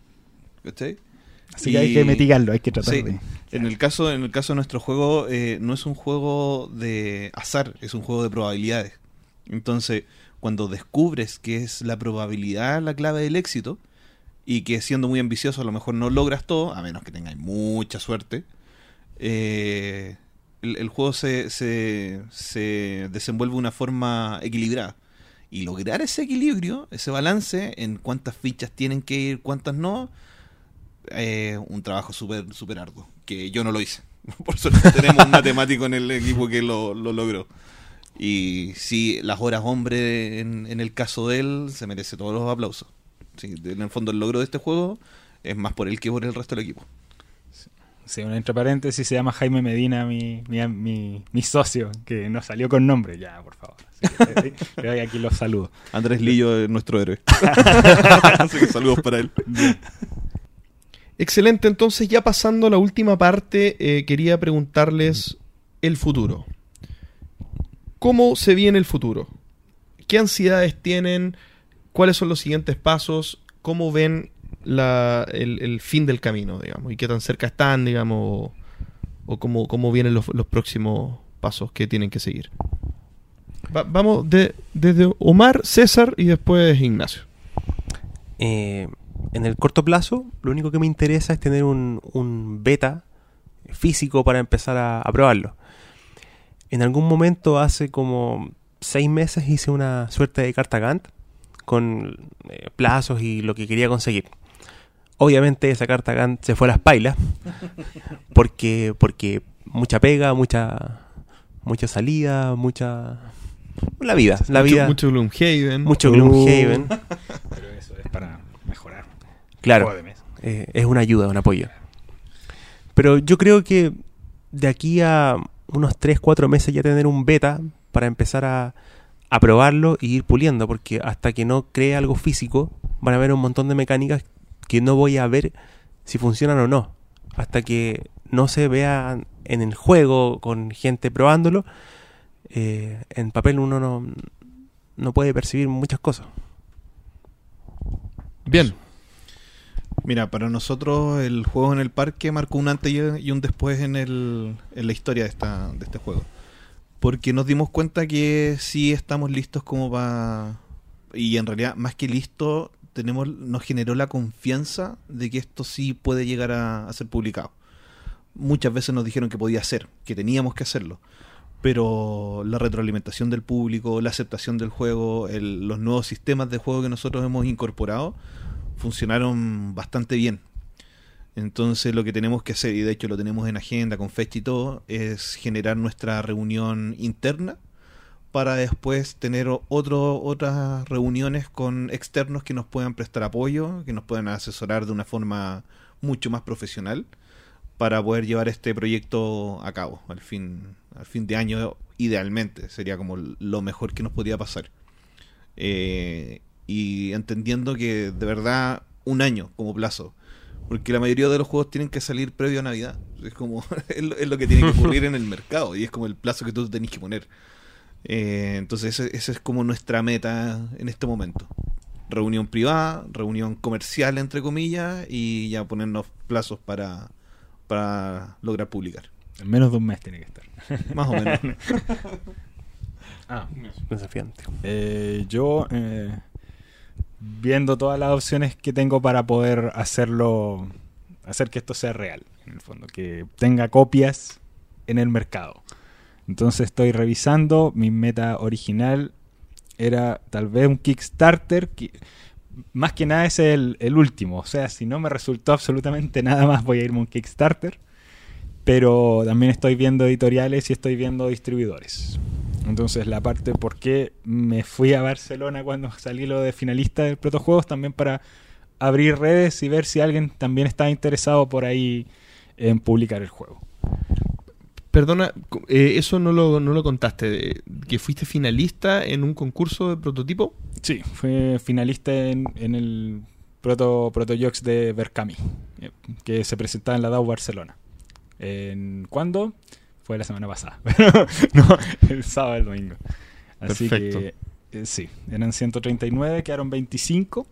¿Cachai? Así que hay que mitigarlo, hay que tratar Sí. de. En el caso, en el caso de nuestro juego, eh, no es un juego de azar, es un juego de probabilidades. Entonces, cuando descubres que es la probabilidad la clave del éxito, y que siendo muy ambicioso a lo mejor no logras todo, a menos que tengáis mucha suerte, eh, el, juego se, se, se desenvuelve de una forma equilibrada. Y lograr ese equilibrio, ese balance en cuántas fichas tienen que ir, cuántas no, eh, un trabajo súper super arduo, que yo no lo hice. Por suerte tenemos un matemático en el equipo que lo, lo logró. Y sí, las horas hombre en, en el caso de él se merece todos los aplausos. Sí, en el fondo el logro de este juego es más por él que por el resto del equipo. Sí, un entre paréntesis se llama Jaime Medina, mi, mi, mi, mi socio, que no salió con nombre. Ya, por favor. Así que, eh, le doy aquí los saludos. Andrés Lillo es nuestro héroe. Así que saludos para él. Excelente, entonces ya pasando a la última parte, eh, quería preguntarles el futuro. ¿Cómo se viene el futuro? ¿Qué ansiedades tienen? ¿Cuáles son los siguientes pasos? ¿Cómo ven la- el, el fin del camino, digamos? ¿Y qué tan cerca están, digamos? ¿O, cómo, cómo vienen los, los próximos pasos que tienen que seguir? Va- vamos de- desde Omar, César y después Ignacio. Eh, en el corto plazo, lo único que me interesa es tener un, un beta físico para empezar a, a probarlo. En algún momento, hace como seis meses, hice una suerte de carta Gantt con eh, plazos y lo que quería conseguir. obviamente esa carta se fue a las pailas. porque, porque mucha pega, mucha, mucha salida, mucha... La vida, la mucho, vida. Mucho Gloomhaven. Mucho Uh, Gloomhaven. Pero eso es para mejorar. Claro. Eh, es una ayuda, un apoyo. Pero yo creo que de aquí a unos 3, 4 meses ya tener un beta para empezar a, a probarlo y ir puliendo, porque hasta que no cree algo físico van a haber un montón de mecánicas que no voy a ver si funcionan o no. Hasta que no se vea en el juego con gente probándolo, eh, en papel uno no, no puede percibir muchas cosas. Bien. Mira, para nosotros el juego en el parque marcó un antes y- y un después en, el, en la historia de, esta, de este juego. Porque nos dimos cuenta que sí estamos listos como para... Y en realidad, más que listo, tenemos, nos generó la confianza de que esto sí puede llegar a, ser publicado. Muchas veces nos dijeron que podía ser, que teníamos que hacerlo. Pero la retroalimentación del público, la aceptación del juego, el- los nuevos sistemas de juego que nosotros hemos incorporado, funcionaron bastante bien. Entonces lo que tenemos que hacer, y de hecho lo tenemos en agenda con fecha y todo, es generar nuestra reunión interna para después tener otro, otras reuniones con externos que nos puedan prestar apoyo, que nos puedan asesorar de una forma mucho más profesional para poder llevar este proyecto a cabo al fin, al fin de año idealmente. Sería como lo mejor que nos podría pasar. Eh, y entendiendo que de verdad un año como plazo. Porque la mayoría de los juegos tienen que salir previo a Navidad. Es como es lo, es lo que tiene que ocurrir en el mercado y es como el plazo que tú tenés que poner. Eh, entonces ese- esa es como nuestra meta en este momento. Reunión privada, reunión comercial entre comillas y ya ponernos plazos para, para lograr publicar. En menos de un mes tiene que estar. Más o menos. Ah, Desafiante. Eh, yo, eh, viendo todas las opciones que tengo para poder hacerlo, hacer que esto sea real, en el fondo, que tenga copias en el mercado. Entonces estoy revisando, mi meta original era tal vez un Kickstarter, más que nada es el, el último, o sea, si no me resultó absolutamente nada más voy a irme a un Kickstarter, pero también estoy viendo editoriales y estoy viendo distribuidores. Entonces la parte por qué me fui a Barcelona cuando salí lo de finalista del protojuegos también para abrir redes y ver si alguien también estaba interesado por ahí en publicar el juego. Perdona, eh, eso no lo, no lo contaste, que fuiste finalista en un concurso de prototipo. Sí, fue finalista en, en el Proto, Proto de Berkami, eh, que se presentaba en la DAO Barcelona. ¿En cuándo? Fue la semana pasada. no, el sábado, el domingo. Así Perfecto. que eh, sí, eran 139, quedaron 25.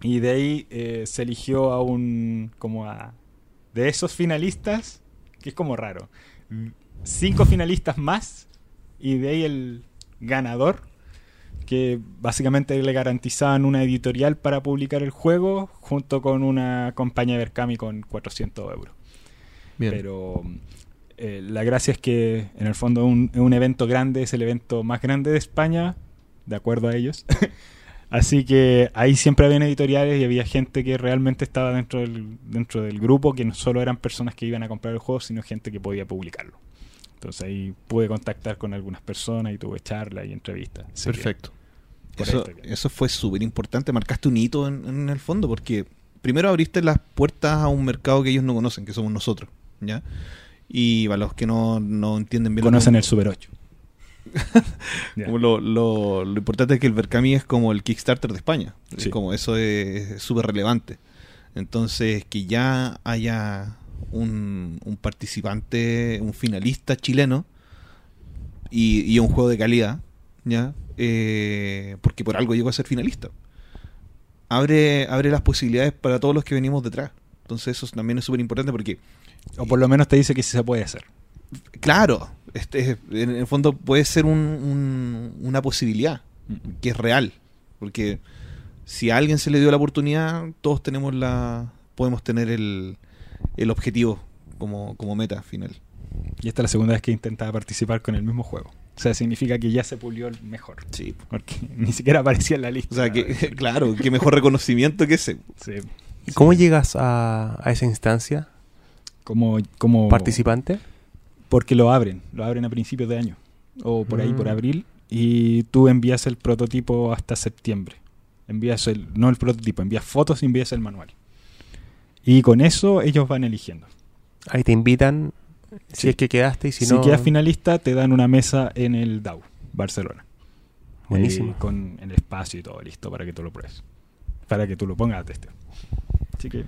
Y de ahí eh, se eligió a un. como a. de esos finalistas, que es como raro. Cinco finalistas más. Y de ahí el ganador que básicamente le garantizaban una editorial para publicar el juego junto con una compañía de Berkami con 400 euros. Bien. Pero eh, la gracia es que en el fondo un, un evento grande es el evento más grande de España, de acuerdo a ellos. Así que ahí siempre habían editoriales y había gente que realmente estaba dentro del, dentro del grupo, que no solo eran personas que iban a comprar el juego, sino gente que podía publicarlo. Entonces ahí pude contactar con algunas personas y tuve charlas y entrevistas. Perfecto. Eso, bien. eso fue súper importante, marcaste un hito en, en el fondo, porque primero abriste las puertas a un mercado que ellos no conocen, que somos nosotros, ¿ya? Y para los que no, no entienden bien... Conocen el Super 8. Ya. como Lo, lo- lo importante es que el Berkami es como el Kickstarter de España. Es como eso es súper relevante. Entonces, que ya haya un, un participante, un finalista chileno y, y un juego de calidad, ¿ya? Eh, porque por algo llegó a ser finalista. Abre, abre las posibilidades para todos los que venimos detrás. Entonces, eso también es súper importante porque O por lo menos te dice que sí se puede hacer. Claro, este, en el fondo puede ser un- un- una posibilidad que es real, porque si a alguien se le dio la oportunidad, todos tenemos la, podemos tener el, el objetivo como, como meta final. Y esta es la segunda vez que intentaba participar con el mismo juego. O sea, significa que ya se pulió el mejor. Sí. Porque ni siquiera aparecía en la lista. O sea, que, claro, qué mejor reconocimiento que ese. Sí. ¿Y cómo llegas a, a esa instancia? Como, como ¿Participante? Porque lo abren, lo abren a principios de año. O por ahí, por Mm. abril. Y tú envías el prototipo hasta septiembre. Envías el, no el prototipo, envías fotos y envías el manual. Y con eso ellos van eligiendo. Ahí te invitan si Sí. es que quedaste y si, Si, no... quedas finalista, te dan una mesa en el DAO, Barcelona. Buenísimo. Eh, con el espacio y todo listo para que tú lo pruebes. Para que tú lo pongas a testeo. Así que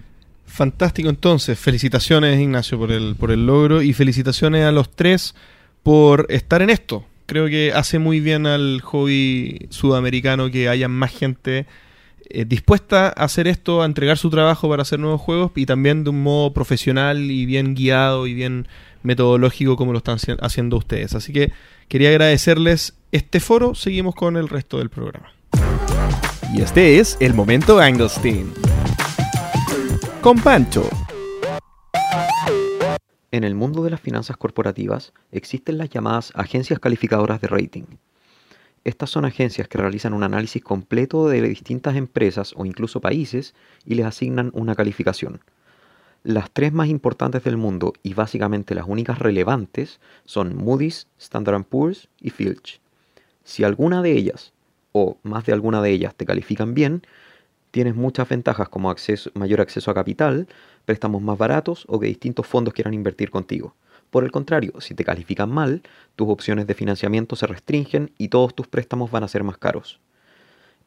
Fantástico entonces. Felicitaciones Ignacio por el, por el logro y felicitaciones a los tres por estar en esto. Creo que hace muy bien al hobby sudamericano que haya más gente eh, dispuesta a hacer esto, a entregar su trabajo para hacer nuevos juegos y también de un modo profesional y bien guiado y bien metodológico como lo están haci- haciendo ustedes. Así que quería agradecerles este foro. Seguimos con el resto del programa. Y este es el momento Anglestein. Con Pancho. En el mundo de las finanzas corporativas existen las llamadas agencias calificadoras de rating. Estas son agencias que realizan un análisis completo de distintas empresas o incluso países y les asignan una calificación. Las tres más importantes del mundo y básicamente las únicas relevantes son Moody's, Standard Poor's y Fitch. Si alguna de ellas o más de alguna de ellas te califican bien, tienes muchas ventajas como mayor acceso a capital, préstamos más baratos o que distintos fondos quieran invertir contigo. Por el contrario, si te califican mal, tus opciones de financiamiento se restringen y todos tus préstamos van a ser más caros.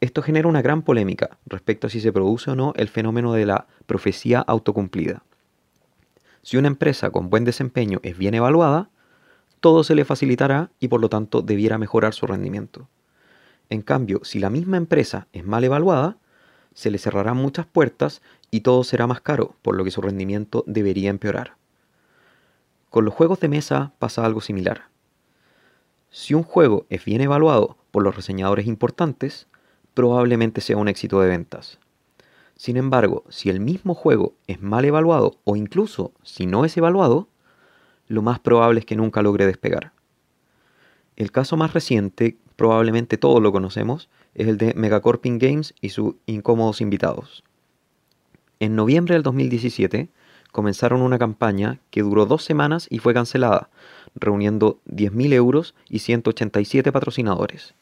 Esto genera una gran polémica respecto a si se produce o no el fenómeno de la profecía autocumplida. Si una empresa con buen desempeño es bien evaluada, todo se le facilitará y por lo tanto debiera mejorar su rendimiento. En cambio, si la misma empresa es mal evaluada, se le cerrarán muchas puertas y todo será más caro, por lo que su rendimiento debería empeorar. Con los juegos de mesa pasa algo similar. Si un juego es bien evaluado por los reseñadores importantes, probablemente sea un éxito de ventas. Sin embargo, si el mismo juego es mal evaluado o incluso si no es evaluado, lo más probable es que nunca logre despegar. El caso más reciente, probablemente todos lo conocemos, es el de Megacorping Games y sus incómodos invitados. En noviembre del 2017 comenzaron una campaña que duró dos semanas y fue cancelada, reuniendo 10.000 euros y 187 patrocinadores.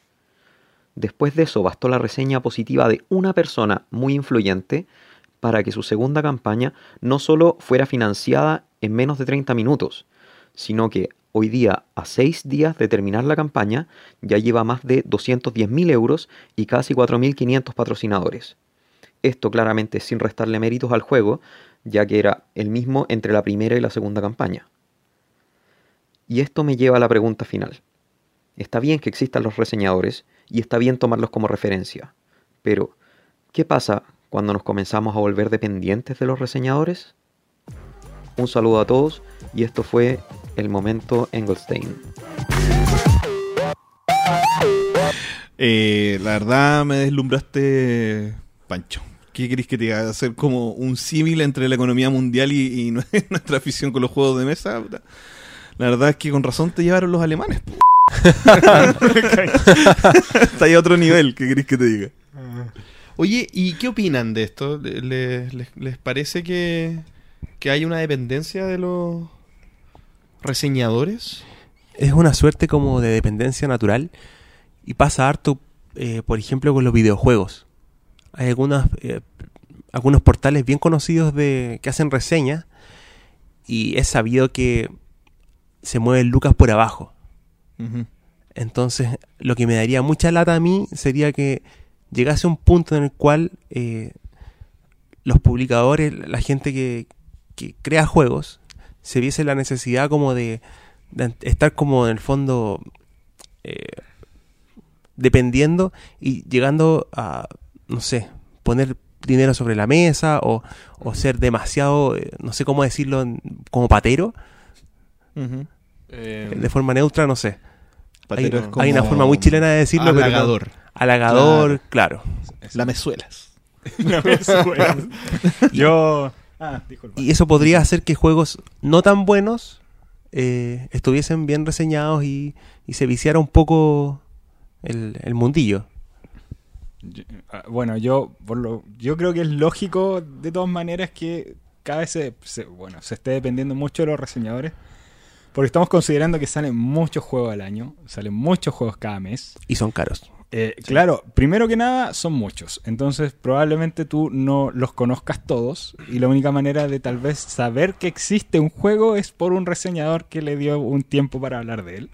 Después de eso bastó la reseña positiva de una persona muy influyente para que su segunda campaña no solo fuera financiada en menos de 30 minutos, sino que hoy día, a seis días de terminar la campaña, ya lleva más de 210.000 euros y casi 4.500 patrocinadores. Esto claramente sin restarle méritos al juego, ya que era el mismo entre la primera y la segunda campaña. Y esto me lleva a la pregunta final. Está bien que existan los reseñadores y está bien tomarlos como referencia, pero ¿qué pasa cuando nos comenzamos a volver dependientes de los reseñadores? Un saludo a todos y esto fue el momento Engelstein. Eh, la verdad me deslumbraste, Pancho. ¿Qué querés que te diga? ¿Hacer como un símil entre la economía mundial y, y nuestra afición con los juegos de mesa? La verdad es que con razón te llevaron los alemanes. Está ahí a otro nivel, ¿qué querés que te diga? Oye, ¿y qué opinan de esto? ¿Le- ¿Les, les- les parece que, que hay una dependencia de los reseñadores? Es una suerte como de dependencia natural y pasa harto, eh, por ejemplo, con los videojuegos. Hay algunas, eh, algunos portales bien conocidos de que hacen reseñas y es sabido que se mueven lucas por abajo. Entonces, lo que me daría mucha lata a mí sería que llegase un punto en el cual eh, los publicadores, la gente que, que crea juegos, se viese la necesidad como de, de estar como en el fondo eh, dependiendo y llegando a, no sé, poner dinero sobre la mesa o, o ser demasiado, eh, no sé cómo decirlo, como patero, Ujú. de forma neutra, no sé. Hay, una forma muy chilena de decirlo, pero no- Halagador. halagador, claro. Lamezuelas. La. Yo. Ah, dijo el Y eso podría hacer que juegos no tan buenos eh, estuviesen bien reseñados y, y se viciara un poco el, el mundillo. Yo- ah, Bueno, yo por lo, yo creo que es lógico de todas maneras que cada vez se, se- bueno, se esté dependiendo mucho de los reseñadores. Porque estamos considerando que salen muchos juegos al año, salen muchos juegos cada mes. Y son caros. Eh, Claro, primero que nada son muchos, entonces probablemente tú no los conozcas todos y la única manera de tal vez saber que existe un juego es por un reseñador que le dio un tiempo para hablar de él.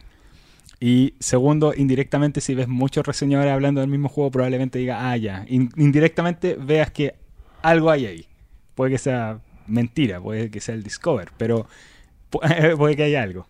Y segundo, indirectamente si ves muchos reseñadores hablando del mismo juego probablemente diga, ah, ya, In- indirectamente veas que algo hay ahí. Puede que sea mentira, puede que sea el Discover, pero pu- puede que haya algo.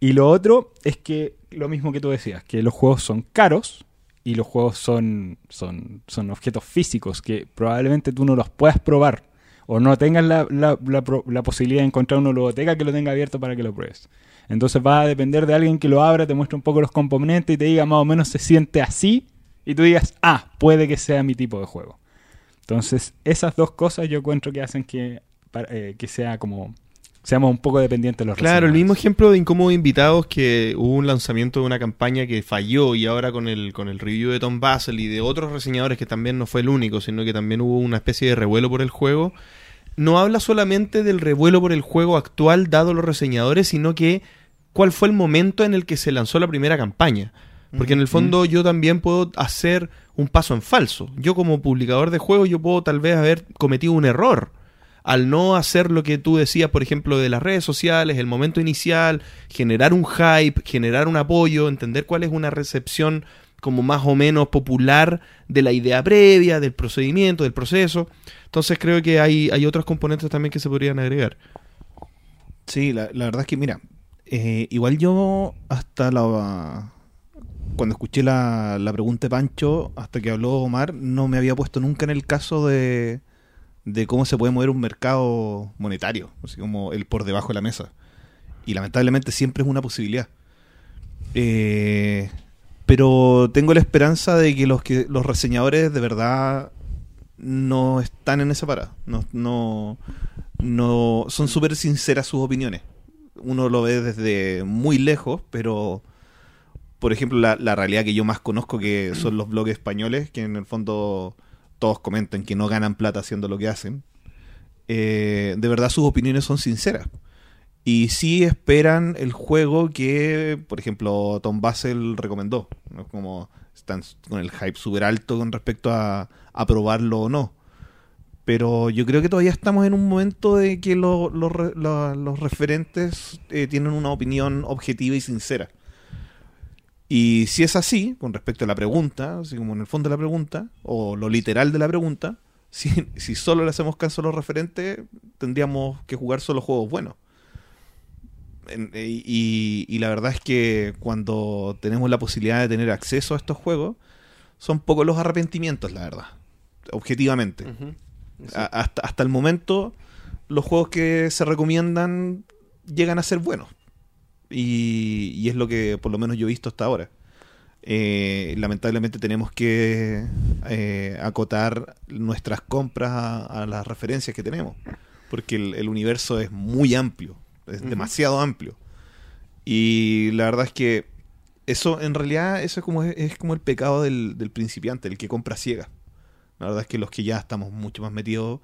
Y lo otro es que lo mismo que tú decías, que los juegos son caros y los juegos son, son, son objetos físicos que probablemente tú no los puedas probar o no tengas la, la- la posibilidad de encontrar una ludoteca que lo tenga abierto para que lo pruebes. Entonces va a depender de alguien que lo abra, te muestre un poco los componentes y te diga más o menos se siente así y tú digas, ah, puede que sea mi tipo de juego. Entonces esas dos cosas yo encuentro que hacen que, eh, que sea como... Seamos un poco dependientes de los Claro, el mismo ejemplo de Incómodos Invitados que hubo un lanzamiento de una campaña que falló y ahora con el, con el review de Tom Basel y de otros reseñadores que también no fue el único, sino que también hubo una especie de revuelo por el juego, no habla solamente del revuelo por el juego actual dado los reseñadores, sino que cuál fue el momento en el que se lanzó la primera campaña. Porque en el fondo yo también puedo hacer un paso en falso. Yo como publicador de juegos yo puedo tal vez haber cometido un error al no hacer lo que tú decías, por ejemplo, de las redes sociales, el momento inicial, generar un hype, generar un apoyo, entender cuál es una recepción como más o menos popular de la idea previa, del procedimiento, del proceso. Entonces creo que hay, hay otros componentes también que se podrían agregar. Sí, la, la verdad es que, mira, eh, igual yo hasta la... Cuando escuché la, la pregunta de Pancho, hasta que habló Omar, no me había puesto nunca en el caso de, de cómo se puede mover un mercado monetario, así como el por debajo de la mesa. Y lamentablemente siempre es una posibilidad. Eh, pero tengo la esperanza de que los que los reseñadores de verdad no están en esa parada. No, no, no son súper sinceras sus opiniones. Uno lo ve desde muy lejos, pero por ejemplo la, la realidad que yo más conozco que son los blogs españoles, que en el fondo todos comentan que no ganan plata haciendo lo que hacen. eh, de verdad sus opiniones son sinceras. Y sí esperan el juego que, por ejemplo, Tom Basel recomendó. ¿no? Como están con el hype súper alto con respecto a, a probarlo o no. Pero yo creo que todavía estamos en un momento de que lo- lo los referentes eh, tienen una opinión objetiva y sincera. Y si es así, con respecto a la pregunta, así como en el fondo de la pregunta, o lo literal de la pregunta, si, si solo le hacemos caso a los referentes, tendríamos que jugar solo juegos buenos. En- eh, y, y la verdad es que cuando tenemos la posibilidad de tener acceso a estos juegos, son pocos los arrepentimientos, la verdad. Objetivamente. A- hasta, hasta el momento, los juegos que se recomiendan llegan a ser buenos. Y, y es lo que por lo menos yo he visto hasta ahora. Eh, lamentablemente tenemos que eh, acotar nuestras compras a, a las referencias que tenemos. Porque el, el universo es muy amplio. Es demasiado amplio. Y la verdad es que eso, en realidad, eso es como, es como el pecado del, del principiante, el que compra ciega. La verdad es que los que ya estamos mucho más metidos,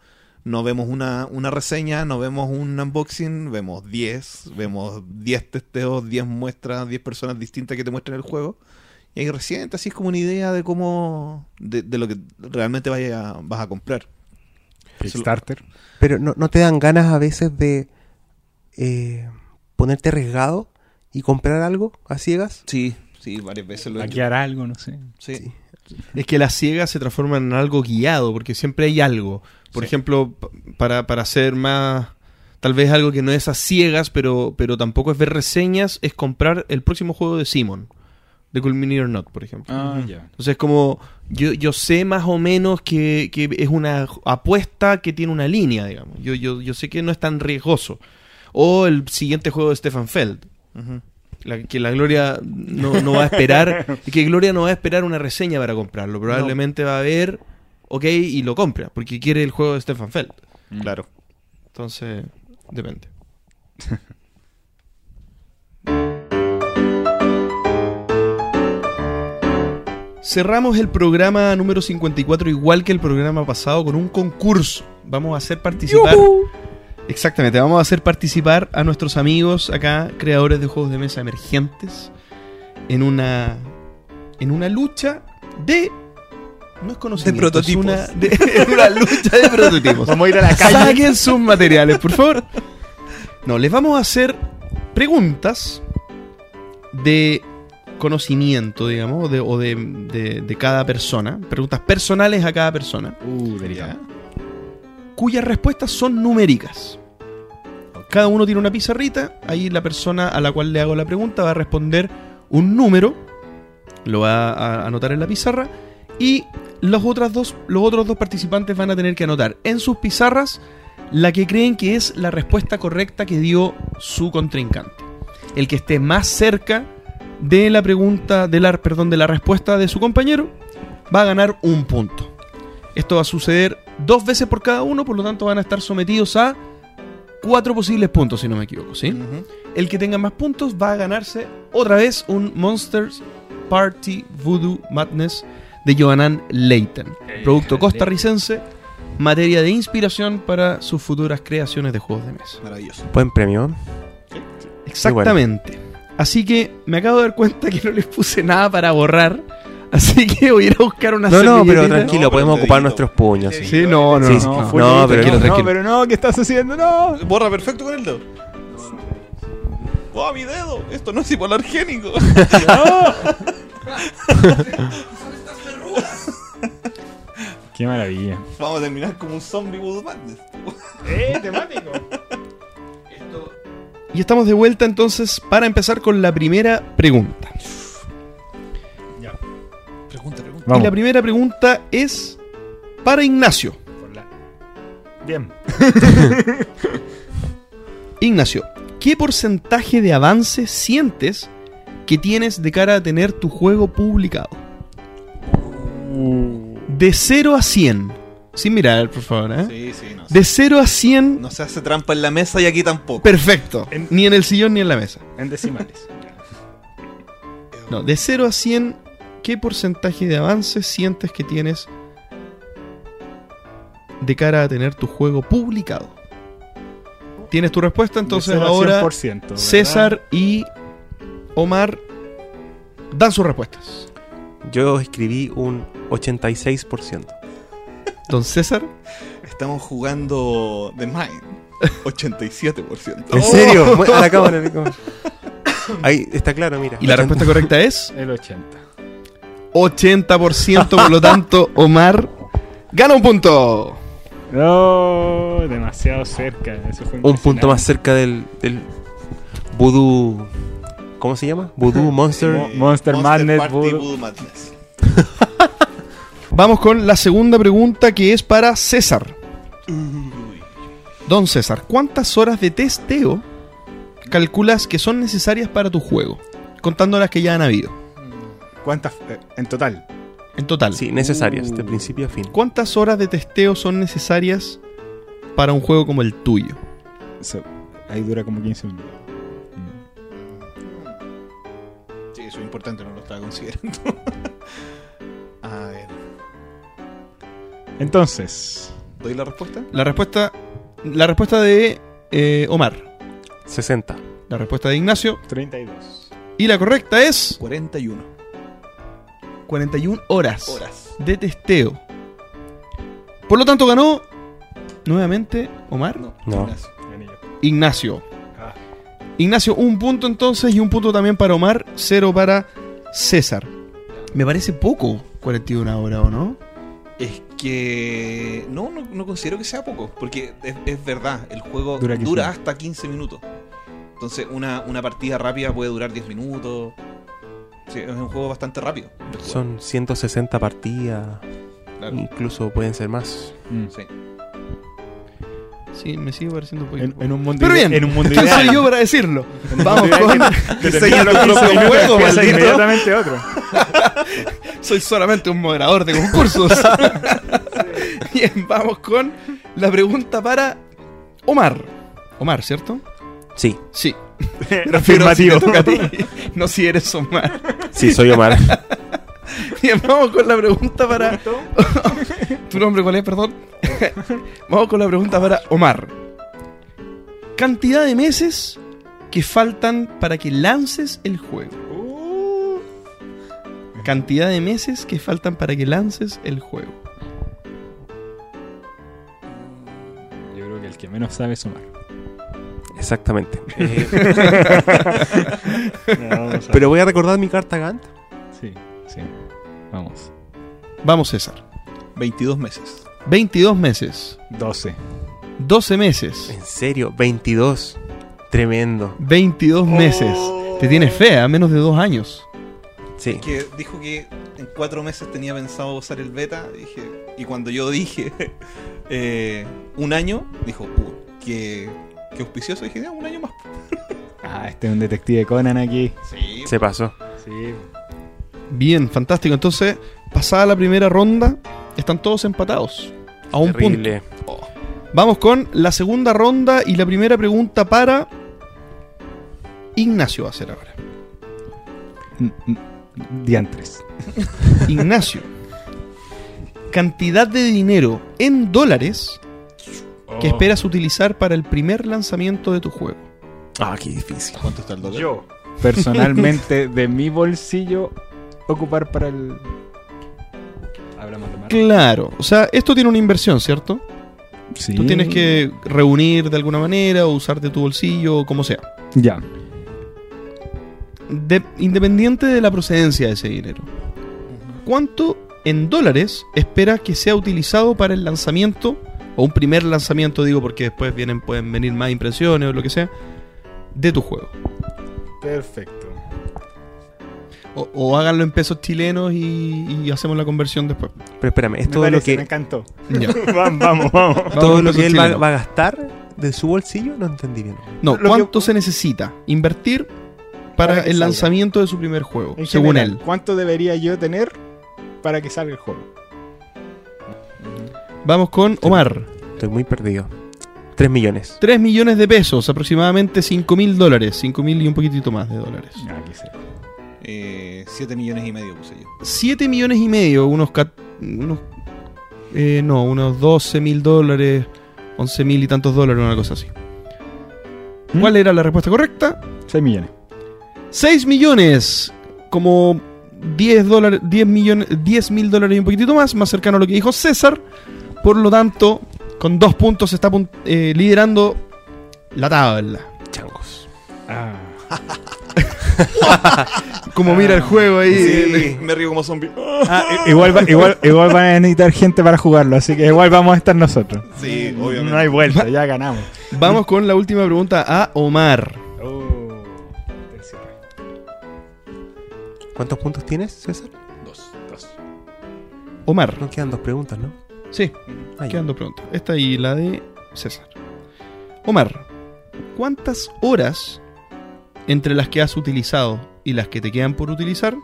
no vemos una, una reseña, no vemos un unboxing, vemos 10, vemos 10 testeos, 10 muestras, 10 personas distintas que te muestran el juego. Y ahí recién así es como una idea de cómo, de, de lo que realmente vaya, vas a comprar. Kickstarter. Pero no, no te dan ganas a veces de eh, ponerte arriesgado y comprar algo a ciegas. Sí, sí, varias veces lo he hecho. Algo, no sé. Sí. Es que las ciegas se transforman en algo guiado, porque siempre hay algo. Por Sí. ejemplo, para, para hacer más... Tal vez algo que no es a ciegas, pero, pero tampoco es ver reseñas, es comprar el próximo juego de Simon. De Culminator or Not, por ejemplo. Ah, ya. Entonces es como, yo, yo sé más o menos que, que es una apuesta que tiene una línea, digamos. Yo, yo, yo sé que no es tan riesgoso. O el siguiente juego de Stefan Feld. La- que la Gloria no, no va a esperar, que Gloria no va a esperar una reseña para comprarlo. Probablemente va a ver, ok, y lo compra, porque quiere el juego de Stefan Feld. Mm. Claro. Entonces, depende. cerramos el programa número 54 igual que el programa pasado con un concurso. Vamos a hacer participar. Exactamente, vamos a hacer participar a nuestros amigos acá, creadores de juegos de mesa emergentes, en una en una lucha de no es conocimiento, De prototipos. es una, de- una lucha de prototipos. Vamos a ir a la calle. Saquen sus materiales, por favor. No, les vamos a hacer preguntas de conocimiento, digamos, de- o de, de- de cada persona. Preguntas personales a cada persona, Uh, delicado. cuyas respuestas son numéricas. Cada uno tiene una pizarrita, ahí la persona a la cual le hago la pregunta va a responder un número, lo va a anotar en la pizarra, y los, otras dos, los otros dos participantes van a tener que anotar en sus pizarras la que creen que es la respuesta correcta que dio su contrincante. El que esté más cerca de la pregunta, de la, perdón, de la respuesta de su compañero, va a ganar un punto. Esto va a suceder dos veces por cada uno, por lo tanto van a estar sometidos a cuatro posibles puntos, si no me equivoco, ¿sí? El que tenga más puntos va a ganarse otra vez un Monsters Party Voodoo Madness de Johanan Leighton, producto costarricense, materia de inspiración para sus futuras creaciones de juegos de mesa. Maravilloso. Buen premio. Exactamente. Así que me acabo de dar cuenta que no les puse nada para borrar, así que voy a ir a buscar una No, no, pero tranquilo, No, podemos pero ocupar nuestros puños. sí. Sí, no, no, Sí, no, no, No, pero tranquilo, no, tranquilo. No, pero no, ¿qué estás haciendo? No. Borra perfecto con el dedo. ¡Oh, mi dedo! Esto no es hipoalergénico. Qué maravilla. Vamos a terminar como un zombie Voodoo Madness. Eh, temático. Y estamos de vuelta entonces para empezar con la primera pregunta. Pregunta, pregunta. Vamos. Y la primera pregunta es para Ignacio. Bien. Ignacio, ¿qué porcentaje de avance sientes que tienes de cara a tener tu juego publicado? De 0 a 100. Sin mirar, por favor, ¿eh? Sí, sí, no. De 0 a 100. No se hace trampa en la mesa y aquí tampoco. Perfecto. En- Ni en el sillón ni en la mesa. En decimales. No, de 0 a 100, ¿qué porcentaje de avance sientes que tienes de cara a tener tu juego publicado? ¿Tienes tu respuesta? Entonces ahora 100%, ¿verdad? César y Omar dan sus respuestas. Yo escribí un 86%. Don César. Estamos jugando The Mind. 87%. ¿En serio? A la cámara, a la cámara. Ahí está claro, mira. Y la respuesta correcta es El 80. 80%, por lo tanto, Omar gana un punto. No, demasiado cerca. Eso fue Un punto más cerca del, del Voodoo. ¿Cómo se llama? Voodoo Monster. Mo- Monster Madness, Party Voodoo. Voodoo Madness. Vamos con la segunda pregunta que es para César. Don César, ¿cuántas horas de testeo calculas que son necesarias para tu juego? Contando las que ya han habido. ¿Cuántas eh, en total? En total. Sí, necesarias, de Uh. principio a fin. ¿Cuántas horas de testeo son necesarias para un juego como el tuyo? Ahí dura como 15 minutos. Sí, eso es importante, no lo estaba considerando. A ver. Entonces, ¿Doy la respuesta? La respuesta, la respuesta de eh, Omar, 60. la respuesta de Ignacio 32. y la correcta es 41 41 horas, horas. de testeo. Por lo tanto ganó nuevamente Omar No, No. Ignacio. Ignacio. Ah. Ignacio, un punto entonces y un punto también para Omar, cero para César. Me parece poco 41 horas, ¿o no? Es que no, no, no considero que sea poco, porque es, es verdad, el juego Dura dura, 15 hasta 15 minutos. Entonces una, una partida rápida puede durar 10 minutos. Sí, es un juego bastante rápido. Son 160 partidas. Claro. Incluso pueden ser más. Mm. Sí. Sí, me sigue pareciendo un poquito En, poco. en un mundo Pero bien, en un mundo ¿quién ideal. soy yo para decirlo? Vamos con... que termina los tu 15 propio minutos, juego, inmediatamente otro. Soy solamente un moderador de concursos. Bien, vamos con la pregunta para Omar. Omar, ¿cierto? Sí, Sí. Afirmativo. Si no si eres Omar. sí, soy Omar. Bien, vamos con la pregunta para. ¿Tu nombre cuál es, perdón? vamos con la pregunta para Omar. Cantidad de meses que faltan para que lances el juego. Cantidad de meses que faltan para que lances el juego. Yo creo que el que menos sabe es Omar. Exactamente. Eh, a- pero voy a recordar mi carta Gantt. Sí, sí. Vamos. Vamos, César. 22 meses. 22 meses. 12. 12 meses. En serio, 22. Tremendo. 22 meses. Te tienes fe, a menos de dos años. Sí. Que dijo que en cuatro meses tenía pensado usar el beta. Dije, y cuando yo dije eh, un año, dijo, uh, que, que auspicioso. Dije, "Ya, un año más. Ah, este es un detective Conan aquí. Sí, Se pasó. Sí. Bien, fantástico. Entonces, pasada la primera ronda, están todos empatados. A un punto. Terrible. Vamos con la segunda ronda y la primera pregunta para Ignacio va a ser ahora. Diantres. Ignacio. Cantidad de dinero en dólares Oh. que esperas utilizar para el primer lanzamiento de tu juego. Ah, qué difícil. ¿Cuánto está el dólar? Yo, personalmente, de mi bolsillo, ocupar para el. Hablamos de. Claro, o sea, esto tiene una inversión, ¿cierto? Sí. Tú tienes que reunir de alguna manera o usar de tu bolsillo o como sea. Ya. De- independiente de la procedencia de ese dinero. ¿Cuánto en dólares esperas que sea utilizado para el lanzamiento? O un primer lanzamiento, digo, porque después vienen, pueden venir más impresiones o lo que sea. De tu juego. Perfecto. O, o háganlo en pesos chilenos y, y hacemos la conversión después. Pero espérame, es Me todo lo parece, me que, encantó. Vamos, vamos, vamos. todo lo que él va, a gastar de su bolsillo. No entendí bien. No, que- ¿cuánto se necesita invertir para, el salga. lanzamiento de su primer juego? En según general, él. ¿Cuánto debería yo tener para que salga el juego? Vamos con Omar. Estoy muy perdido. 3 millones. 3 millones de pesos, aproximadamente 5 mil dólares. 5 mil y un poquitito más de dólares. Ah, qué sé. Eh, 7 millones y medio puse yo. 7 millones y medio, unos... unos eh, no, unos 12 mil dólares, 11 mil y tantos dólares, una cosa así. ¿Mm? ¿Cuál era la respuesta correcta? 6 millones. 6 millones, como 10 dólares, 10 millones, 10 mil dólares y un poquitito más, más cercano a lo que dijo César. Por lo tanto, con dos puntos está eh, liderando la tabla. Changos. Ah. Como mira el juego ahí. Sí, me río como zombie. Ah, igual, va- igual, igual van a necesitar gente para jugarlo, así que igual vamos a estar nosotros. Sí, obviamente. No hay vuelta, ya ganamos. Vamos con la última pregunta a Omar. ¿Cuántos puntos tienes, César? Dos. Dos. Omar. Nos quedan dos preguntas, ¿no? Sí, Ah, ya. quedan dos preguntas. Esta y la de César. Omar, ¿cuántas horas entre las que has utilizado y las que te quedan por utilizar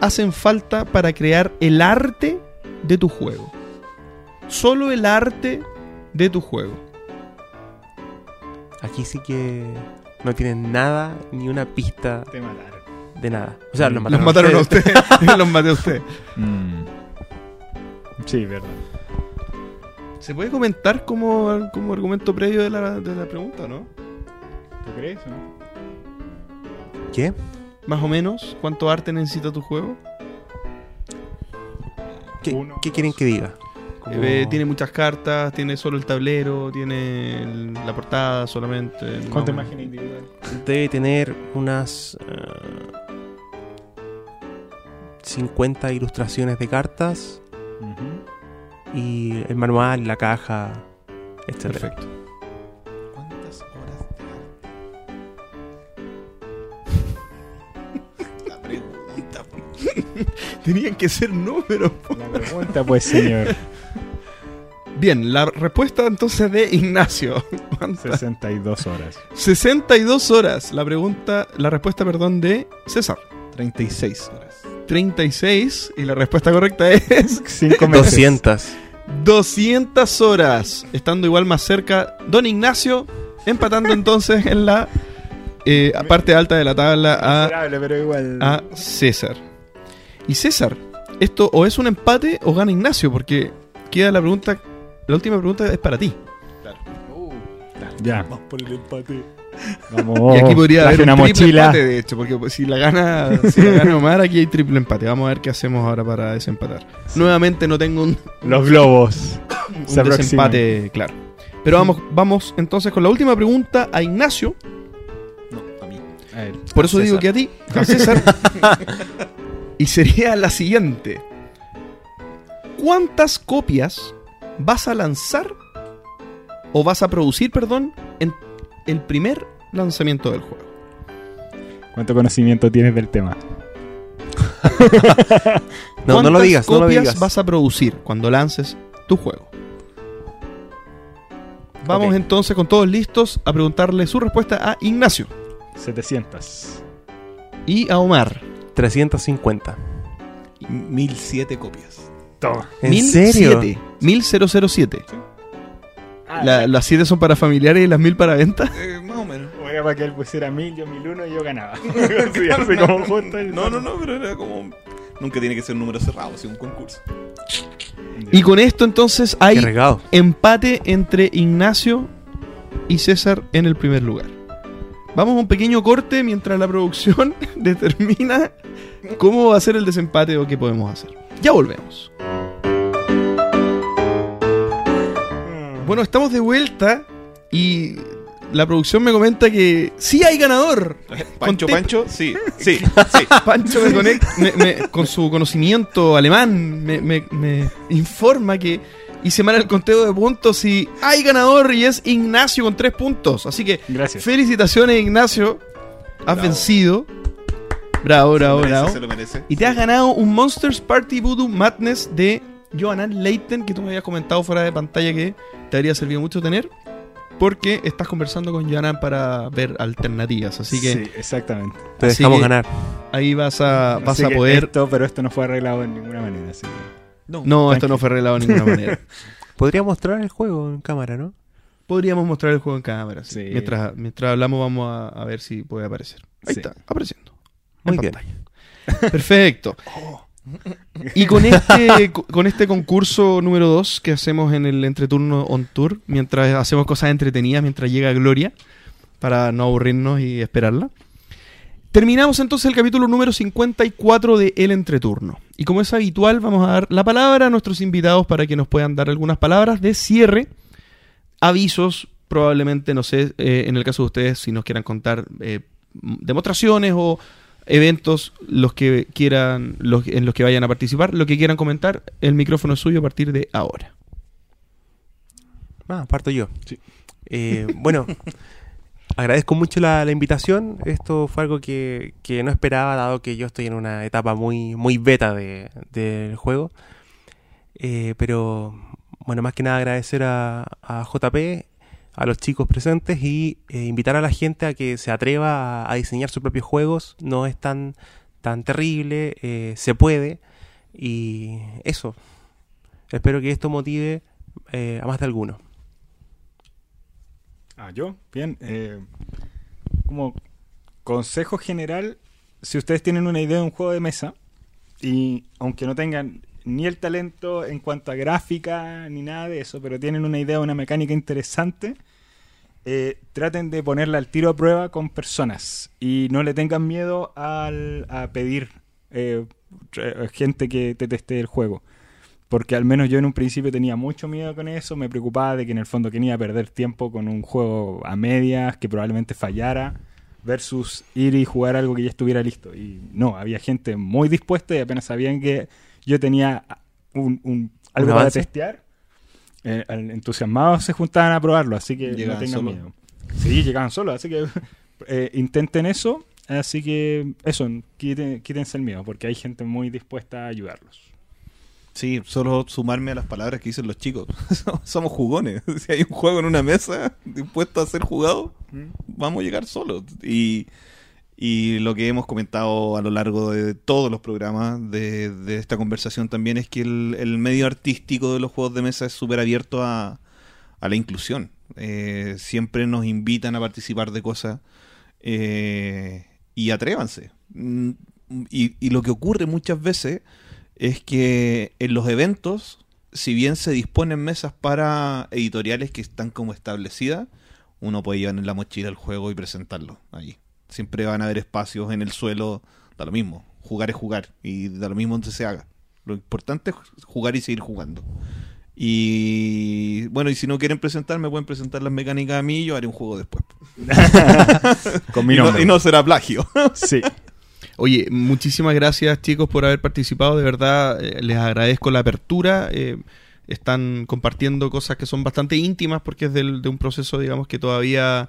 hacen falta para crear el arte de tu juego? Solo el arte de tu juego. Aquí sí que no tienen nada, ni una pista Te mataron. De nada. O sea, los Los mataron, mataron a usted. Los maté a usted. Mm. Sí, verdad. ¿Se puede comentar como, como argumento previo de la, de la pregunta, no? ¿Tú crees o no? ¿Qué? Más o menos, ¿cuánto arte necesita tu juego? ¿Qué, Uno, qué quieren que diga? Como- Eh, tiene muchas cartas, tiene solo el tablero, tiene el- la portada solamente. ¿Cuántas no. imágenes individuales? Debe tener unas eh, 50 ilustraciones de cartas y el manual, la caja, etc. Perfecto. ¿Cuántas horas de arte? La pregunta. Tenían que ser números. La pregunta, pues, señor. Bien, la respuesta entonces de Ignacio. ¿Cuántas? 62 horas. 62 horas. La pregunta, la respuesta, perdón, de César. 36 horas. 36 y la respuesta correcta es 5 meses. 200. 200 horas. Estando igual más cerca, Don Ignacio empatando entonces en la eh, parte alta de la tabla a Miserable, pero igual. a César. Y César, esto o es un empate o gana Ignacio, porque queda la pregunta, la última pregunta es para ti. Ya. Vamos por el empate. Vamos. y aquí podría haber un una triple mochila. empate, de hecho, porque si la gana, si la gana Omar, aquí hay triple empate. Vamos a ver qué hacemos ahora para desempatar. Nuevamente no tengo un, Los globos. un Se aproximan. desempate claro. Pero vamos, vamos entonces con la última pregunta a Ignacio. No, a mí. A ver, Por eso César. digo que a ti, a César. y sería la siguiente. ¿Cuántas copias vas a lanzar o vas a producir, perdón, en el primer lanzamiento del juego? ¿Cuánto conocimiento tienes del tema? No, no lo ¿Cuántas digas, no lo copias digas. vas a producir cuando lances tu juego? Vamos entonces con todos listos a preguntarle su respuesta a Ignacio 700. y a Omar. 350. 1007 copias. Toma. ¿En 1007, serio? 1007. La- las 7 son para familiares y las 1000 para venta. Eh, más o menos. Era para que él pusiera 1000, yo 1001 y yo ganaba. Sí, así como justo el- No, no, no, pero era como. Nunca tiene que ser un número cerrado, es un concurso. Y con esto entonces hay empate entre Ignacio y César en el primer lugar. Vamos a un pequeño corte mientras la producción determina cómo va a ser el desempate o qué podemos hacer. Ya volvemos. Bueno, estamos de vuelta y la producción me comenta que sí hay ganador. Pancho, Pancho, sí, sí, sí. Pancho me conect- me- me- con su conocimiento alemán me, me- me informa que hice mal el conteo de puntos y hay ganador y es Ignacio con tres puntos. Así que Gracias. felicitaciones Ignacio, has Bravo. vencido. Bravo, Se lo bravo, merece, bravo. se lo merece. Y te has ganado un Monsters Party Voodoo Madness de Johanan Leiten, que tú me habías comentado fuera de pantalla que te habría servido mucho tener. Porque estás conversando con Johanan para ver alternativas. Así que Sí, exactamente. Te dejamos que- ganar. ahí vas a, vas Así a que poder. Esto, pero esto no fue arreglado de ninguna manera. Así que- No, esto no fue arreglado de ninguna manera. Podría mostrar el juego en cámara, ¿no? Podríamos mostrar el juego en cámara. sí. Sí. Mientras, mientras hablamos, vamos a, a ver si puede aparecer. Ahí Sí. está, apareciendo. Muy en bien. pantalla. Perfecto. Y con este, con este concurso número 2 que hacemos en el entreturno on tour, mientras hacemos cosas entretenidas, mientras llega Gloria, para no aburrirnos y esperarla. Terminamos entonces el capítulo número 54 de El Entreturno. Y como es habitual, vamos a dar la palabra a nuestros invitados para que nos puedan dar algunas palabras de cierre, avisos, probablemente, no sé, eh, en el caso de ustedes, si nos quieran contar eh, demostraciones o eventos, los que quieran, los, en los que vayan a participar, lo que quieran comentar, el micrófono es suyo a partir de ahora. Ah, parto yo. Sí. Eh, bueno, agradezco mucho la, la invitación. Esto fue algo que, que no esperaba, dado que yo estoy en una etapa muy, muy beta de- del juego. Eh, pero, bueno, más que nada agradecer a, a JP, a los chicos presentes y eh, invitar a la gente a que se atreva a, diseñar sus propios juegos. No es tan, tan terrible, eh, se puede. Y eso. Espero que esto motive eh, a más de alguno. Ah, yo, bien. como consejo general, si ustedes tienen una idea de un juego de mesa, y aunque no tengan ni el talento en cuanto a gráfica ni nada de eso, pero tienen una idea, una mecánica interesante, eh, traten de ponerla al tiro a prueba con personas y no le tengan miedo al- a pedir eh, re- gente que te teste el juego. Porque al menos yo en un principio tenía mucho miedo con eso, me preocupaba de que en el fondo quería perder tiempo con un juego a medias que probablemente fallara versus ir y jugar algo que ya estuviera listo. Y no, había gente muy dispuesta y apenas sabían que yo tenía un, un- algo ¿Un para testear. Eh, entusiasmados se juntaban a probarlo, así que no tengan miedo. Sí, llegaban solos, así que eh, intenten eso. Así que eso, quítense el miedo, porque hay gente muy dispuesta a ayudarlos. Sí, solo sumarme a las palabras que dicen los chicos. Somos jugones. Si hay un juego en una mesa dispuesto a ser jugado, vamos a llegar solos. Y, y lo que hemos comentado a lo largo de todos los programas de, de esta conversación también es que el, medio artístico de los juegos de mesa es súper abierto a, la inclusión. Eh, siempre nos invitan a participar de cosas eh, y atrévanse. Mm, y, y lo que ocurre muchas veces es que en los eventos, si bien se disponen mesas para editoriales que están como establecidas, uno puede llevar en la mochila el juego y presentarlo allí. Siempre van a haber espacios en el suelo, da lo mismo. Jugar es jugar y da lo mismo donde se haga. Lo importante es jugar y seguir jugando. Y bueno, y si no quieren presentar, me pueden presentar las mecánicas a mí y yo haré un juego después. Con mi Y no, nombre. y no será plagio. Sí. Oye, muchísimas gracias chicos por haber participado, de verdad eh, les agradezco la apertura, eh, están compartiendo cosas que son bastante íntimas porque es del- de un proceso digamos que todavía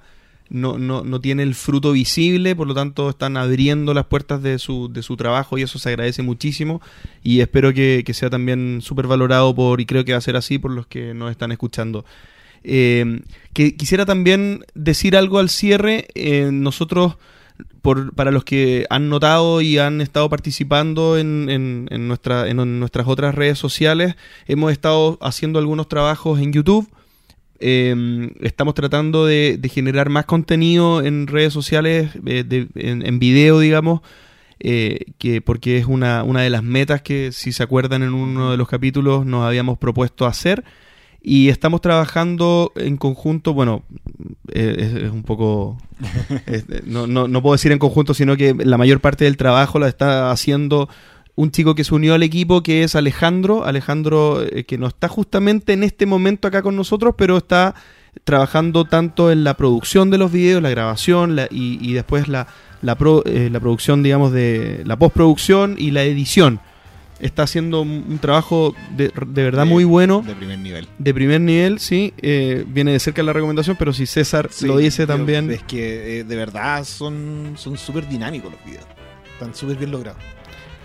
no, no, no tiene el fruto visible, por lo tanto están abriendo las puertas de su, de su trabajo y eso se agradece muchísimo y espero que, que sea también súper valorado por, y creo que va a ser así por los que nos están escuchando. Eh, que quisiera también decir algo al cierre. eh, nosotros, por, para los que han notado y han estado participando en, en- en nuestra, en nuestras otras redes sociales, hemos estado haciendo algunos trabajos en YouTube. Eh, estamos tratando de, de generar más contenido en redes sociales, eh, de- en, en video, digamos, eh, que porque es una, una de las metas que, si se acuerdan, en uno de los capítulos nos habíamos propuesto hacer. Y estamos trabajando en conjunto, bueno, eh, es, es un poco... es- no, no, no puedo decir en conjunto, sino que la mayor parte del trabajo la está haciendo un chico que se unió al equipo, que es Alejandro. Alejandro, eh, que no está justamente en este momento acá con nosotros, pero está trabajando tanto en la producción de los videos, la grabación la- y, y después la, la, pro- eh, la producción, digamos, de la postproducción y la edición. Está haciendo un, un trabajo de, de verdad De- muy bueno. De primer nivel. De primer nivel, sí, eh, viene de cerca la recomendación, pero si César lo dice también. Es que eh, de verdad son son súper dinámicos los videos. Están súper bien logrados.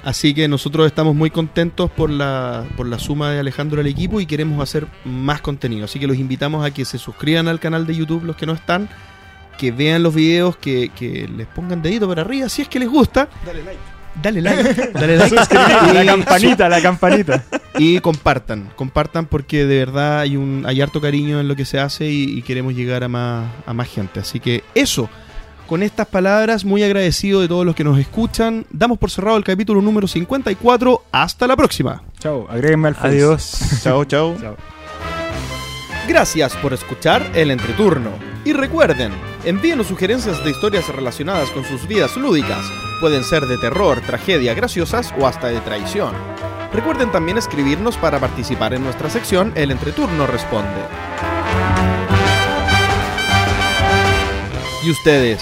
Así que nosotros estamos muy contentos por la, por la suma de Alejandro al equipo y queremos hacer más contenido. Así que los invitamos a que se suscriban al canal de YouTube los que no están, que vean los videos, que, que les pongan dedito para arriba si es que les gusta. Dale like. Dale like, dale like la y- campanita, la campanita. y compartan, compartan porque de verdad hay un hay harto cariño en lo que se hace y, y queremos llegar a más, a más gente. Así que eso, con estas palabras, muy agradecido de todos los que nos escuchan, damos por cerrado el capítulo número 54. Hasta la próxima. Chao, agréguenme al Face. Adiós. Chao, chao. Chao. Gracias por escuchar el entreturno. Y recuerden, envíenos sugerencias de historias relacionadas con sus vidas lúdicas. Pueden ser de terror, tragedia, graciosas o hasta de traición. Recuerden también escribirnos para participar en nuestra sección El Entreturno Responde. ¿Y ustedes